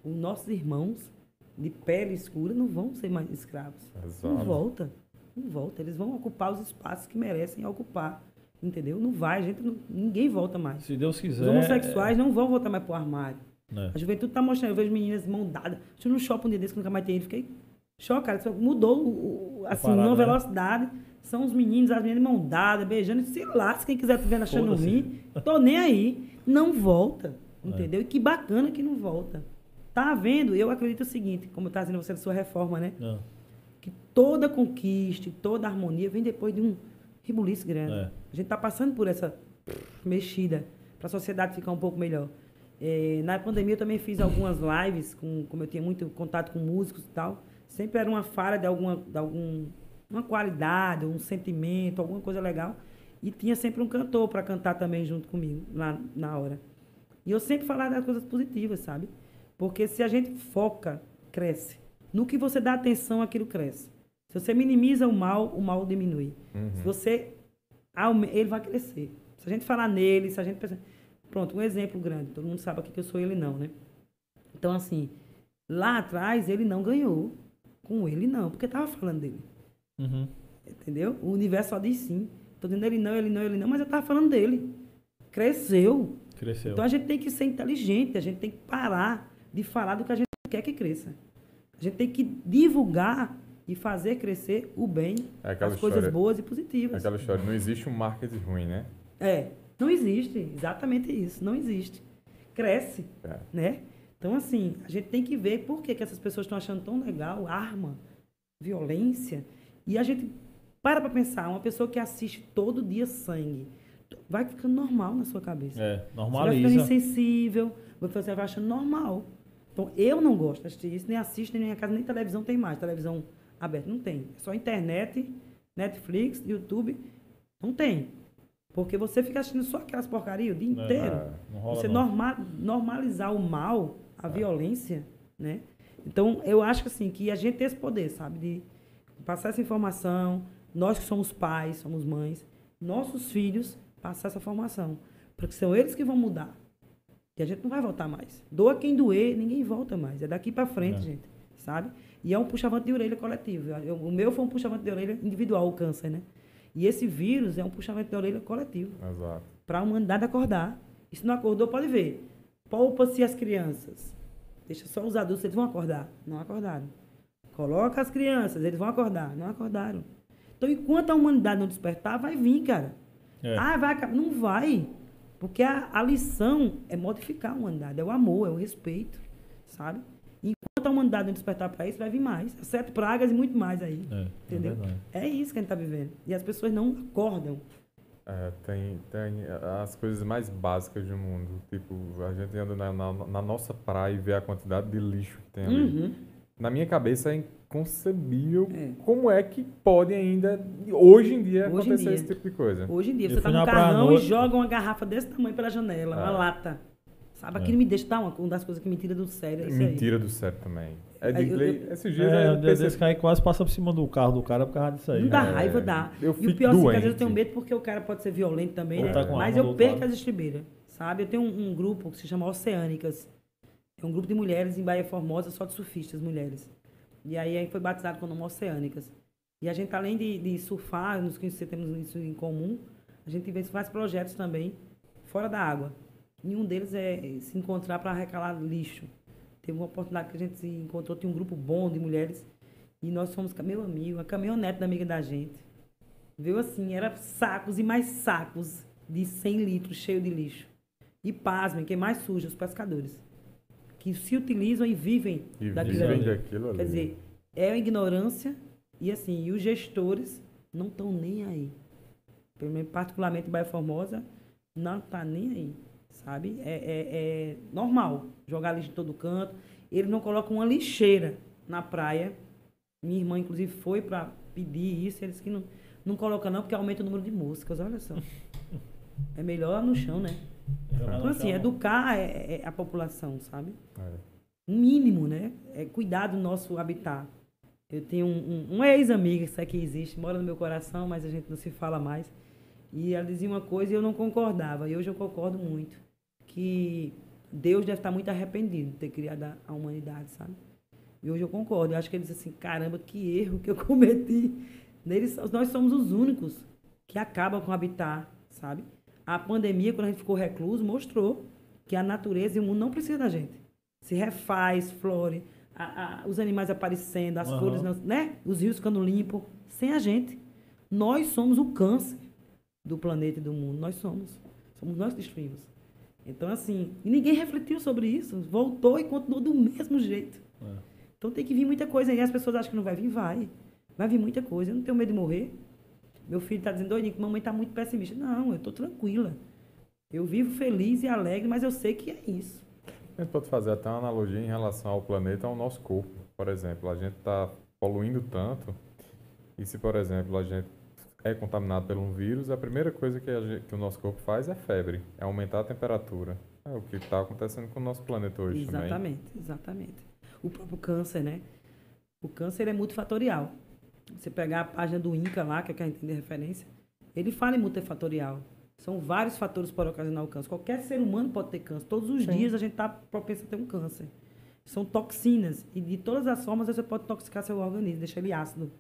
C: Os nossos irmãos de pele escura não vão ser mais escravos. Não
B: Exato.
C: volta. Não volta. Eles vão ocupar os espaços que merecem ocupar. Entendeu? Não vai, gente não- ninguém volta mais.
A: Se Deus
C: Os
A: quiser.
C: homossexuais não vão voltar mais pro armário.
A: é,
C: A juventude tá mostrando, eu vejo meninas mão dada. Estive no shopping um dia desse que nunca mais tem fiquei chocada. Mudou, assim,
A: parada,
C: numa
A: né?
C: velocidade. São os meninos, as meninas mão dada, beijando. Se lasca, quem quiser te vendo achando ruim, tô nem aí. Não volta,
A: É.
C: entendeu? E que bacana que não volta. Tá vendo? Eu acredito o seguinte, como tá dizendo você da sua reforma, né?
A: não,
C: Que toda conquista, toda harmonia vem depois de um ribuliço grande.
A: É.
C: A gente está passando por essa mexida para a sociedade ficar um pouco melhor. É, na pandemia eu também fiz algumas lives, com, como eu tinha muito contato com músicos e tal. Sempre era uma falha de alguma de algum, uma qualidade, um sentimento, alguma coisa legal. E tinha sempre um cantor para cantar também junto comigo, lá na hora. E eu sempre falava das coisas positivas, sabe? Porque se a gente foca, cresce. No que você dá atenção, aquilo cresce. Se você minimiza o mal, o mal diminui.
B: Uhum.
C: Se você ele vai crescer. Se a gente falar nele, se a gente pensar... Pronto, um exemplo grande. Todo mundo sabe aqui que eu sou ele não, né? Então, assim, lá atrás ele não ganhou. Com ele não, porque tava falando dele.
A: Uhum.
C: Entendeu? O universo só diz sim. Tô dizendo ele não, ele não, ele não, mas eu tava falando dele. Cresceu.
A: Cresceu.
C: Então a gente tem que ser inteligente, a gente tem que parar de falar do que a gente quer que cresça. A gente tem que divulgar e fazer crescer o bem,
B: É
C: as coisas
B: história-
C: boas e positivas.
B: Aquela história, não existe um marketing ruim, né?
C: É, não existe, exatamente isso, não existe. Cresce,
B: É.
C: né? Então, assim, a gente tem que ver por que, que essas pessoas estão achando tão legal arma, violência. E a gente para pra pensar, uma pessoa que assiste todo dia sangue, vai ficando normal na sua cabeça.
A: É,
C: Você vai ficando
A: normaliza.
C: insensível, você vai achando normal. Então, eu não gosto de assistir isso, nem assisto, nem minha casa, nem televisão tem mais. Televisão aberta não tem. É só internet, Netflix, YouTube, não tem. Porque você fica assistindo só aquelas porcarias o dia
A: É,
C: inteiro.
A: Não rola,
C: Você
A: não.
C: norma- normalizar o mal, a violência, né? Então, eu acho que assim, que a gente tem esse poder, sabe? De passar essa informação, nós que somos pais, somos mães, nossos filhos passar essa formação. Porque são eles que vão mudar. E a gente não vai voltar mais. Doa quem doer, ninguém volta mais. É daqui pra frente,
A: É.
C: gente. Sabe? E é um puxavante de orelha coletivo. Eu- o meu foi um puxavante de orelha individual, o câncer, né? E esse vírus é um puxamento de orelha coletivo
B: Exato.
C: para a humanidade acordar. E se não acordou, pode ver. Poupa-se as crianças. Deixa só os adultos, eles vão acordar. Não acordaram. Coloca as crianças, eles vão acordar. Não acordaram. Então, enquanto a humanidade não despertar, vai vir, cara.
A: É.
C: Ah, vai acabar. Não vai. Porque a, a lição é modificar a humanidade. É o amor, é o respeito. Sabe? Enquanto a humanidade não despertar para isso, vai vir mais. Sete pragas e muito mais aí.
A: É,
C: Entendeu?
A: É.
C: É isso que a gente está vivendo. E as pessoas não acordam.
B: É, tem, tem as coisas mais básicas do mundo. Tipo, a gente anda na, na, na nossa praia e vê a quantidade de lixo que tem ali.
C: Uhum.
B: Na minha cabeça é inconcebível
C: É.
B: como é que pode ainda, hoje em dia,
C: Hoje em
B: acontecer
C: dia.
B: esse tipo de coisa.
C: Hoje em dia, você tá
A: fui
C: no carrão e joga uma garrafa desse tamanho pela janela, uma
B: É.
C: lata. Sabe?
A: É.
C: Aquilo me deixa, tá, uma, uma das coisas que me tira do sério. É isso aí.
B: Mentira do sério também. É de
C: eu-
B: inglês.
C: eu-
B: Esses dias
A: É,
B: eu pensei-
A: desse cara quase passa por cima do carro do cara por causa disso aí.
C: Não dá
B: É,
C: raiva, dá.
B: eu
C: e o pior, assim, que às vezes eu
B: doente.
C: tenho medo porque o cara pode ser violento também, né?
A: tá
C: Mas eu perco
A: lado.
C: as estribeiras, sabe? Eu tenho um, um grupo que se chama Oceânicas. Um grupo de mulheres em Bahia Formosa, só de surfistas, mulheres. E aí, foi batizado com o nome Oceânicas. E a gente, além de, de surfar, nos conhecer, temos isso em comum, a gente faz projetos também fora da água. Nenhum deles é se encontrar para arrecalar lixo. Teve uma oportunidade que a gente se encontrou, tinha um grupo bom de mulheres, e nós fomos, meu amigo, a caminhonete da amiga da gente. Viu assim, era sacos e mais sacos de 100 litros cheio de lixo. E pasmem, quem mais suja? Os pescadores. Que se utilizam e vivem
B: E
C: daquilo
B: vivem
C: ali.
B: daquilo ali.
C: Quer dizer, é a ignorância e assim, e os gestores não estão nem aí. Pelo menos, particularmente Baia Formosa, não tá nem aí, sabe? É, é- é normal jogar lixo em todo canto. Eles não colocam uma lixeira na praia. Minha irmã, inclusive, foi para pedir isso. Eles que não, não colocam não, porque aumenta o número de moscas, olha só. É melhor no chão, né?
A: No
C: Então, assim,
A: chão.
C: educar é- é a população, sabe?
B: É.
C: um mínimo, né? É cuidar do nosso habitat. Eu tenho um, um, um ex-amiga, isso aqui existe, mora no meu coração, mas a gente não se fala mais. E ela dizia uma coisa e eu não concordava. E hoje eu concordo muito. Que Deus deve estar muito arrependido de ter criado a, a humanidade, sabe? E hoje eu concordo. Eu acho que ele disse assim, caramba, que erro que eu cometi. Neles, nós somos os únicos que acabam com o habitat, sabe? A pandemia, quando a gente ficou recluso, mostrou que a natureza e o mundo não precisam da gente se refaz, flore, a- a- os animais aparecendo, as
A: Aham.
C: flores, né? Os rios ficando limpos, sem a gente. Nós somos o câncer do planeta e do mundo. Nós somos. Somos nós que destruímos. Então, assim, ninguém refletiu sobre isso. Voltou e continuou do mesmo jeito.
A: É.
C: Então tem que vir muita coisa aí. As pessoas acham que não vai vir, vai. Vai vir muita coisa. Eu não tenho medo de morrer. Meu filho está dizendo, doidinho, que mamãe está muito pessimista. Não, eu estou tranquila. Eu vivo feliz e alegre, mas eu sei que é isso.
B: A gente pode fazer até uma analogia em relação ao planeta, ao nosso corpo. Por exemplo, a gente está poluindo tanto, e se, por exemplo, a gente é contaminado por um vírus, a primeira coisa que, a gente- que o nosso corpo faz é febre, é aumentar a temperatura. É o que está acontecendo com o nosso planeta hoje também.
C: Exatamente, exatamente. O próprio câncer, né? O câncer é multifatorial. Você pegar a página do INCA lá, que é que a gente tem de referência, ele fala em multifatorial. São vários fatores para ocasionar o câncer. Qualquer ser humano pode ter câncer. Todos os dias a gente está propenso a ter um câncer. São toxinas. E de todas as formas você pode toxicar seu organismo, deixar ele ácido.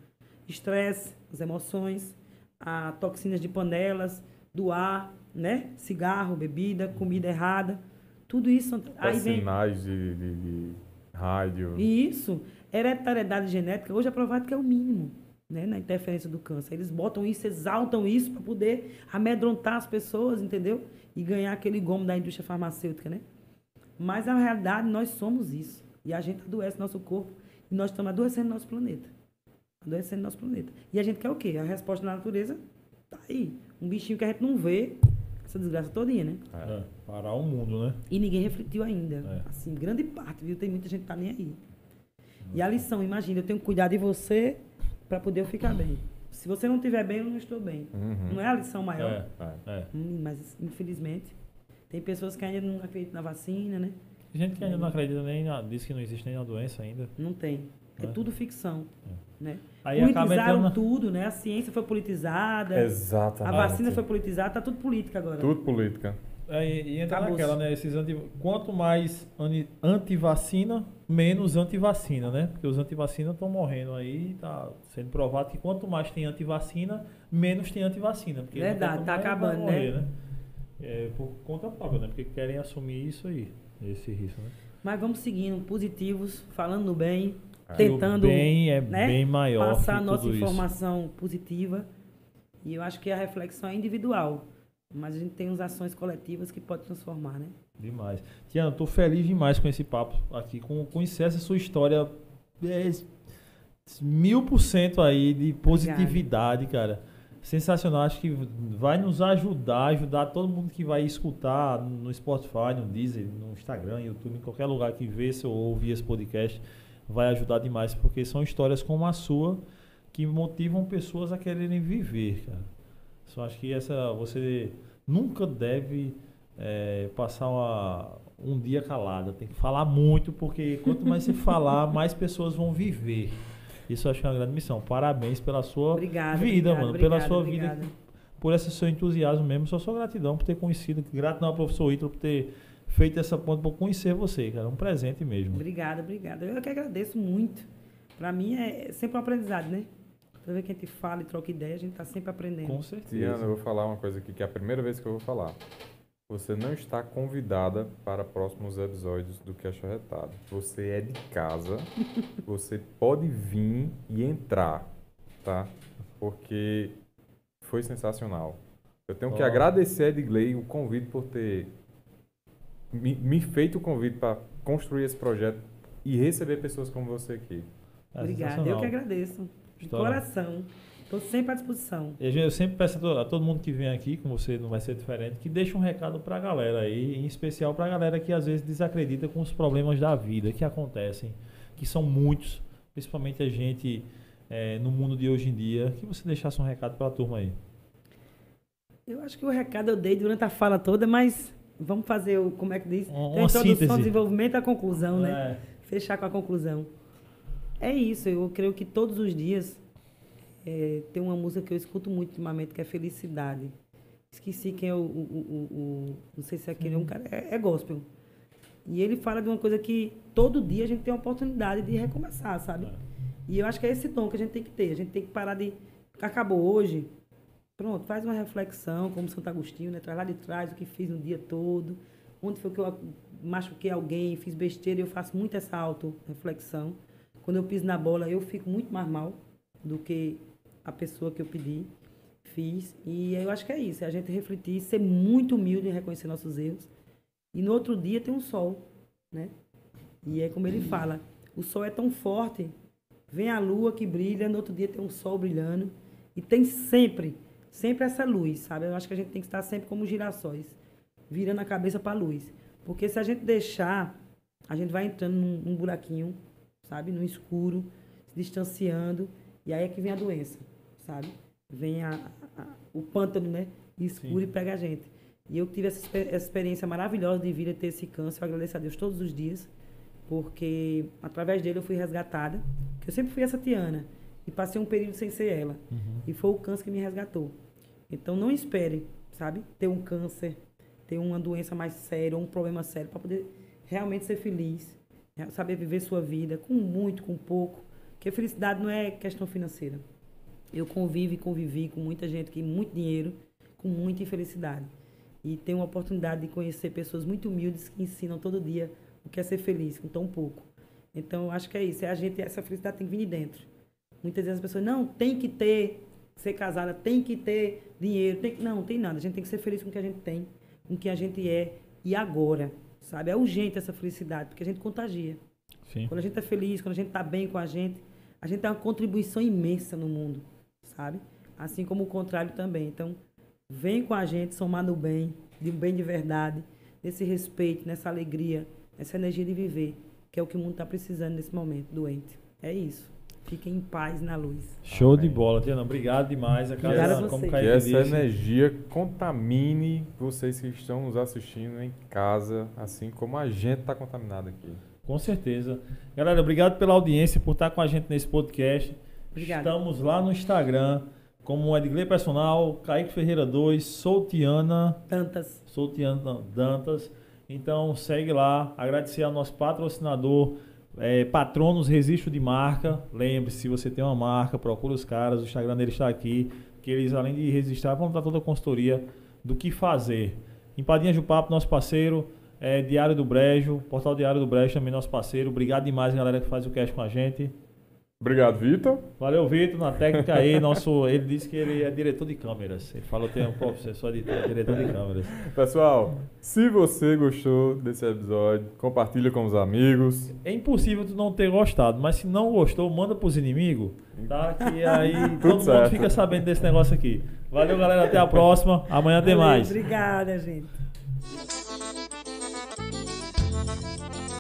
C: Estresse, as emoções, a toxinas de panelas, do ar, né? Cigarro, bebida, comida errada. Tudo isso. Aí vem,
B: sinais de, de, de rádio.
C: e isso, hereditariedade genética, hoje é provado que é o mínimo, né, na interferência do câncer. Eles botam isso, exaltam isso para poder amedrontar as pessoas, entendeu? E ganhar aquele gomo da indústria farmacêutica, né? Mas na realidade nós somos isso. E a gente adoece nosso corpo e nós estamos adoecendo nosso planeta. Adoecendo nosso planeta. E a gente quer o quê? A resposta da natureza tá aí. Um bichinho que a gente não vê, essa desgraça todinha, né?
A: É, parar o mundo, né?
C: E ninguém refletiu ainda.
A: É.
C: Assim, grande parte, viu? Tem muita gente que tá nem aí. E a lição, imagina, eu tenho que cuidar de você para poder eu ficar bem. Se você não estiver bem, eu não estou bem.
B: Uhum.
C: Não é a lição maior.
A: É,
B: É.
A: é.
C: Hum, mas, infelizmente, tem pessoas que ainda não acreditam na vacina, né?
A: Tem gente que ainda não acredita nem na, diz que não existe nem na doença ainda.
C: Não tem. É
A: É.
C: tudo ficção. Né?
A: Aí
C: Politizaram
A: entrando.
C: tudo, né? A ciência foi politizada, a
B: Exatamente.
C: vacina foi politizada, tá tudo política agora.
B: Tudo política.
A: É, e, e entra
C: Acabou-se.
A: naquela, né? Esses anti, quanto mais ani- antivacina, menos antivacina, né? Porque os antivacina estão morrendo aí, tá sendo provado que quanto mais tem antivacina, menos tem antivacina. Porque
C: Verdade, tá acabando,
A: morrer, né? É, por conta própria, né? Porque querem assumir isso aí, esse risco, né?
C: Mas vamos seguindo, positivos, falando no bem,
B: É.
C: tentando
A: bem é
C: né,
A: bem maior
C: passar a nossa
A: tudo isso.
C: informação positiva. E eu acho que a reflexão é individual. Mas a gente tem as ações coletivas que pode transformar, né?
A: Demais. Tiana, tô feliz demais com esse papo aqui, com conhecer essa sua história é, mil por cento aí de positividade, cara. Sensacional, acho que vai nos ajudar, ajudar todo mundo que vai escutar no Spotify, no Deezer, no Instagram, YouTube, em qualquer lugar que vê ou ouvir esse podcast, vai ajudar demais, porque são histórias como a sua que motivam pessoas a quererem viver, cara. Só acho que essa você nunca deve é, passar uma- um dia calada. Tem que falar muito, porque quanto mais você falar, mais pessoas vão viver. Isso eu acho que é uma grande missão. Parabéns pela sua
C: Obrigada.
A: vida,
C: obrigada,
A: mano. pela
C: obrigada,
A: sua vida, por esse seu entusiasmo mesmo. Só sua gratidão por ter conhecido. Gratidão ao professor Ítalo por ter feito essa ponte para conhecer você, cara. Um presente mesmo.
C: Obrigada, obrigada. Eu que agradeço muito. Para mim é sempre um aprendizado, né? Toda vez que a gente fala e troca ideia, a gente está sempre aprendendo.
A: Com certeza.
B: Tiana, eu vou falar uma coisa aqui que é a primeira vez que eu vou falar. Você não está convidada para próximos episódios do Queixa Retado. Você é de casa. você pode vir e entrar, tá? Porque foi sensacional. Eu tenho que
A: Ó.
B: agradecer a Edgley o convite por ter me, me feito o convite para construir esse projeto e receber pessoas como você aqui.
A: É
C: Obrigada. Eu que agradeço. De
A: História.
C: coração. Estou sempre à disposição.
A: E a eu sempre peço a to- a todo mundo que vem aqui, com você não vai ser diferente, que deixe um recado pra galera aí, em especial pra galera que às vezes desacredita com os problemas da vida que acontecem, que são muitos, principalmente a gente eh, no mundo de hoje em dia, que você deixasse um recado pra turma aí.
C: Eu acho que o recado eu dei durante a fala toda, mas vamos fazer o, como é que diz?
A: Um-
C: Tem a
A: uma
C: introdução,
A: síntese.
C: desenvolvimento e a conclusão, né?
A: É,
C: Fechar com a conclusão. É isso, eu creio que todos os dias é, tem uma música que eu escuto muito ultimamente, que é Felicidade. Esqueci quem é o. o, o- o- não sei se é aquele, é um cara. É, é gospel. E ele fala de uma coisa que todo dia a gente tem a oportunidade de recomeçar, sabe?
A: É.
C: E eu acho que é esse tom que a gente tem que ter. A gente tem que parar de. Acabou hoje. Pronto, faz uma reflexão, como Santo Agostinho, né? Traz lá de trás o que fiz no dia todo. Onde foi que eu machuquei alguém, fiz besteira. Eu faço muito essa auto-reflexão. Quando eu piso na bola, eu fico muito mais mal do que a pessoa que eu pedi, fiz. E eu acho que é isso, é a gente refletir, ser muito humilde em reconhecer nossos erros. E no outro dia tem um sol, né? E é como ele fala, o sol é tão forte, vem a lua que brilha, no outro dia tem um sol brilhando. E tem sempre, sempre essa luz, sabe? Eu acho que a gente tem que estar sempre como girassóis, virando a cabeça para a luz. Porque se a gente deixar, a gente vai entrando num, num buraquinho, sabe? No escuro, se distanciando, e aí é que vem a doença, sabe? Vem a, a- o pântano, né? Escuro
A: Sim.
C: e pega a gente. E eu tive essa, essa experiência maravilhosa de vir a ter esse câncer. Eu agradeço a Deus todos os dias, porque através dele eu fui resgatada. Que eu sempre fui essa Tiana. E passei um período sem ser ela.
A: Uhum.
C: E foi o câncer que me resgatou. Então não espere, sabe? Ter um câncer, ter uma doença mais séria, ou um problema sério, para poder realmente ser feliz. Saber viver sua vida com muito, com pouco. Porque felicidade não é questão financeira. Eu convivo e convivi com muita gente que tem muito dinheiro, com muita infelicidade. E tenho uma oportunidade de conhecer pessoas muito humildes que ensinam todo dia o que é ser feliz com tão pouco. Então, eu acho que é isso. É a gente, essa felicidade tem que vir de dentro. Muitas vezes as pessoas, não, tem que ter, ser casada, tem que ter dinheiro. Tem que... Não, não tem nada. A gente tem que ser feliz com o que a gente tem, com o que a gente é e agora, sabe? É urgente essa felicidade, porque a gente contagia.
A: Sim.
C: Quando a gente é feliz, quando a gente está bem com a gente, a gente tem uma contribuição imensa no mundo, sabe? Assim como o contrário também. Então, vem com a gente somar no bem, de um bem de verdade, nesse respeito, nessa alegria, nessa energia de viver, que é o que o mundo está precisando nesse momento, doente. É isso. Fiquem em paz na luz.
A: Show de
B: Amém.
A: bola, Tiana. Obrigado demais. A
C: Obrigada
A: casa,
C: a
A: como.
B: Que essa energia contamine vocês que estão nos assistindo em casa, assim como a gente está contaminado aqui.
A: Com certeza. Galera, obrigado pela audiência, por estar com a gente nesse podcast.
C: Obrigada.
A: Estamos lá no Instagram, como Edgley Personal, Kaique Ferreira 2, sou Tiana,
C: Tantas.
A: sou Tiana Dantas. Então segue lá, agradecer ao nosso patrocinador, é, Patronos Registro de Marca. Lembre-se, se você tem uma marca, procura os caras, o Instagram deles está aqui, que eles, além de registrar, vão dar toda a consultoria do que fazer. Empadinhas do Papo, nosso parceiro, é, Diário do Brejo, Portal Diário do Brejo também nosso parceiro. Obrigado demais, galera, que faz o cast com a gente.
B: Obrigado, Vitor.
A: Valeu, Vitor, na técnica aí. Nosso, ele disse que ele é diretor de câmeras. Ele falou que tem um professor de diretor de câmeras.
B: Pessoal, se você gostou desse episódio, compartilha com os amigos.
A: É impossível tu não ter gostado, mas se não gostou, manda pros inimigos, tá? Que aí todo mundo
B: certo.
A: fica sabendo desse negócio aqui. Valeu, galera. Até a próxima. Amanhã tem mais.
C: Obrigada, gente.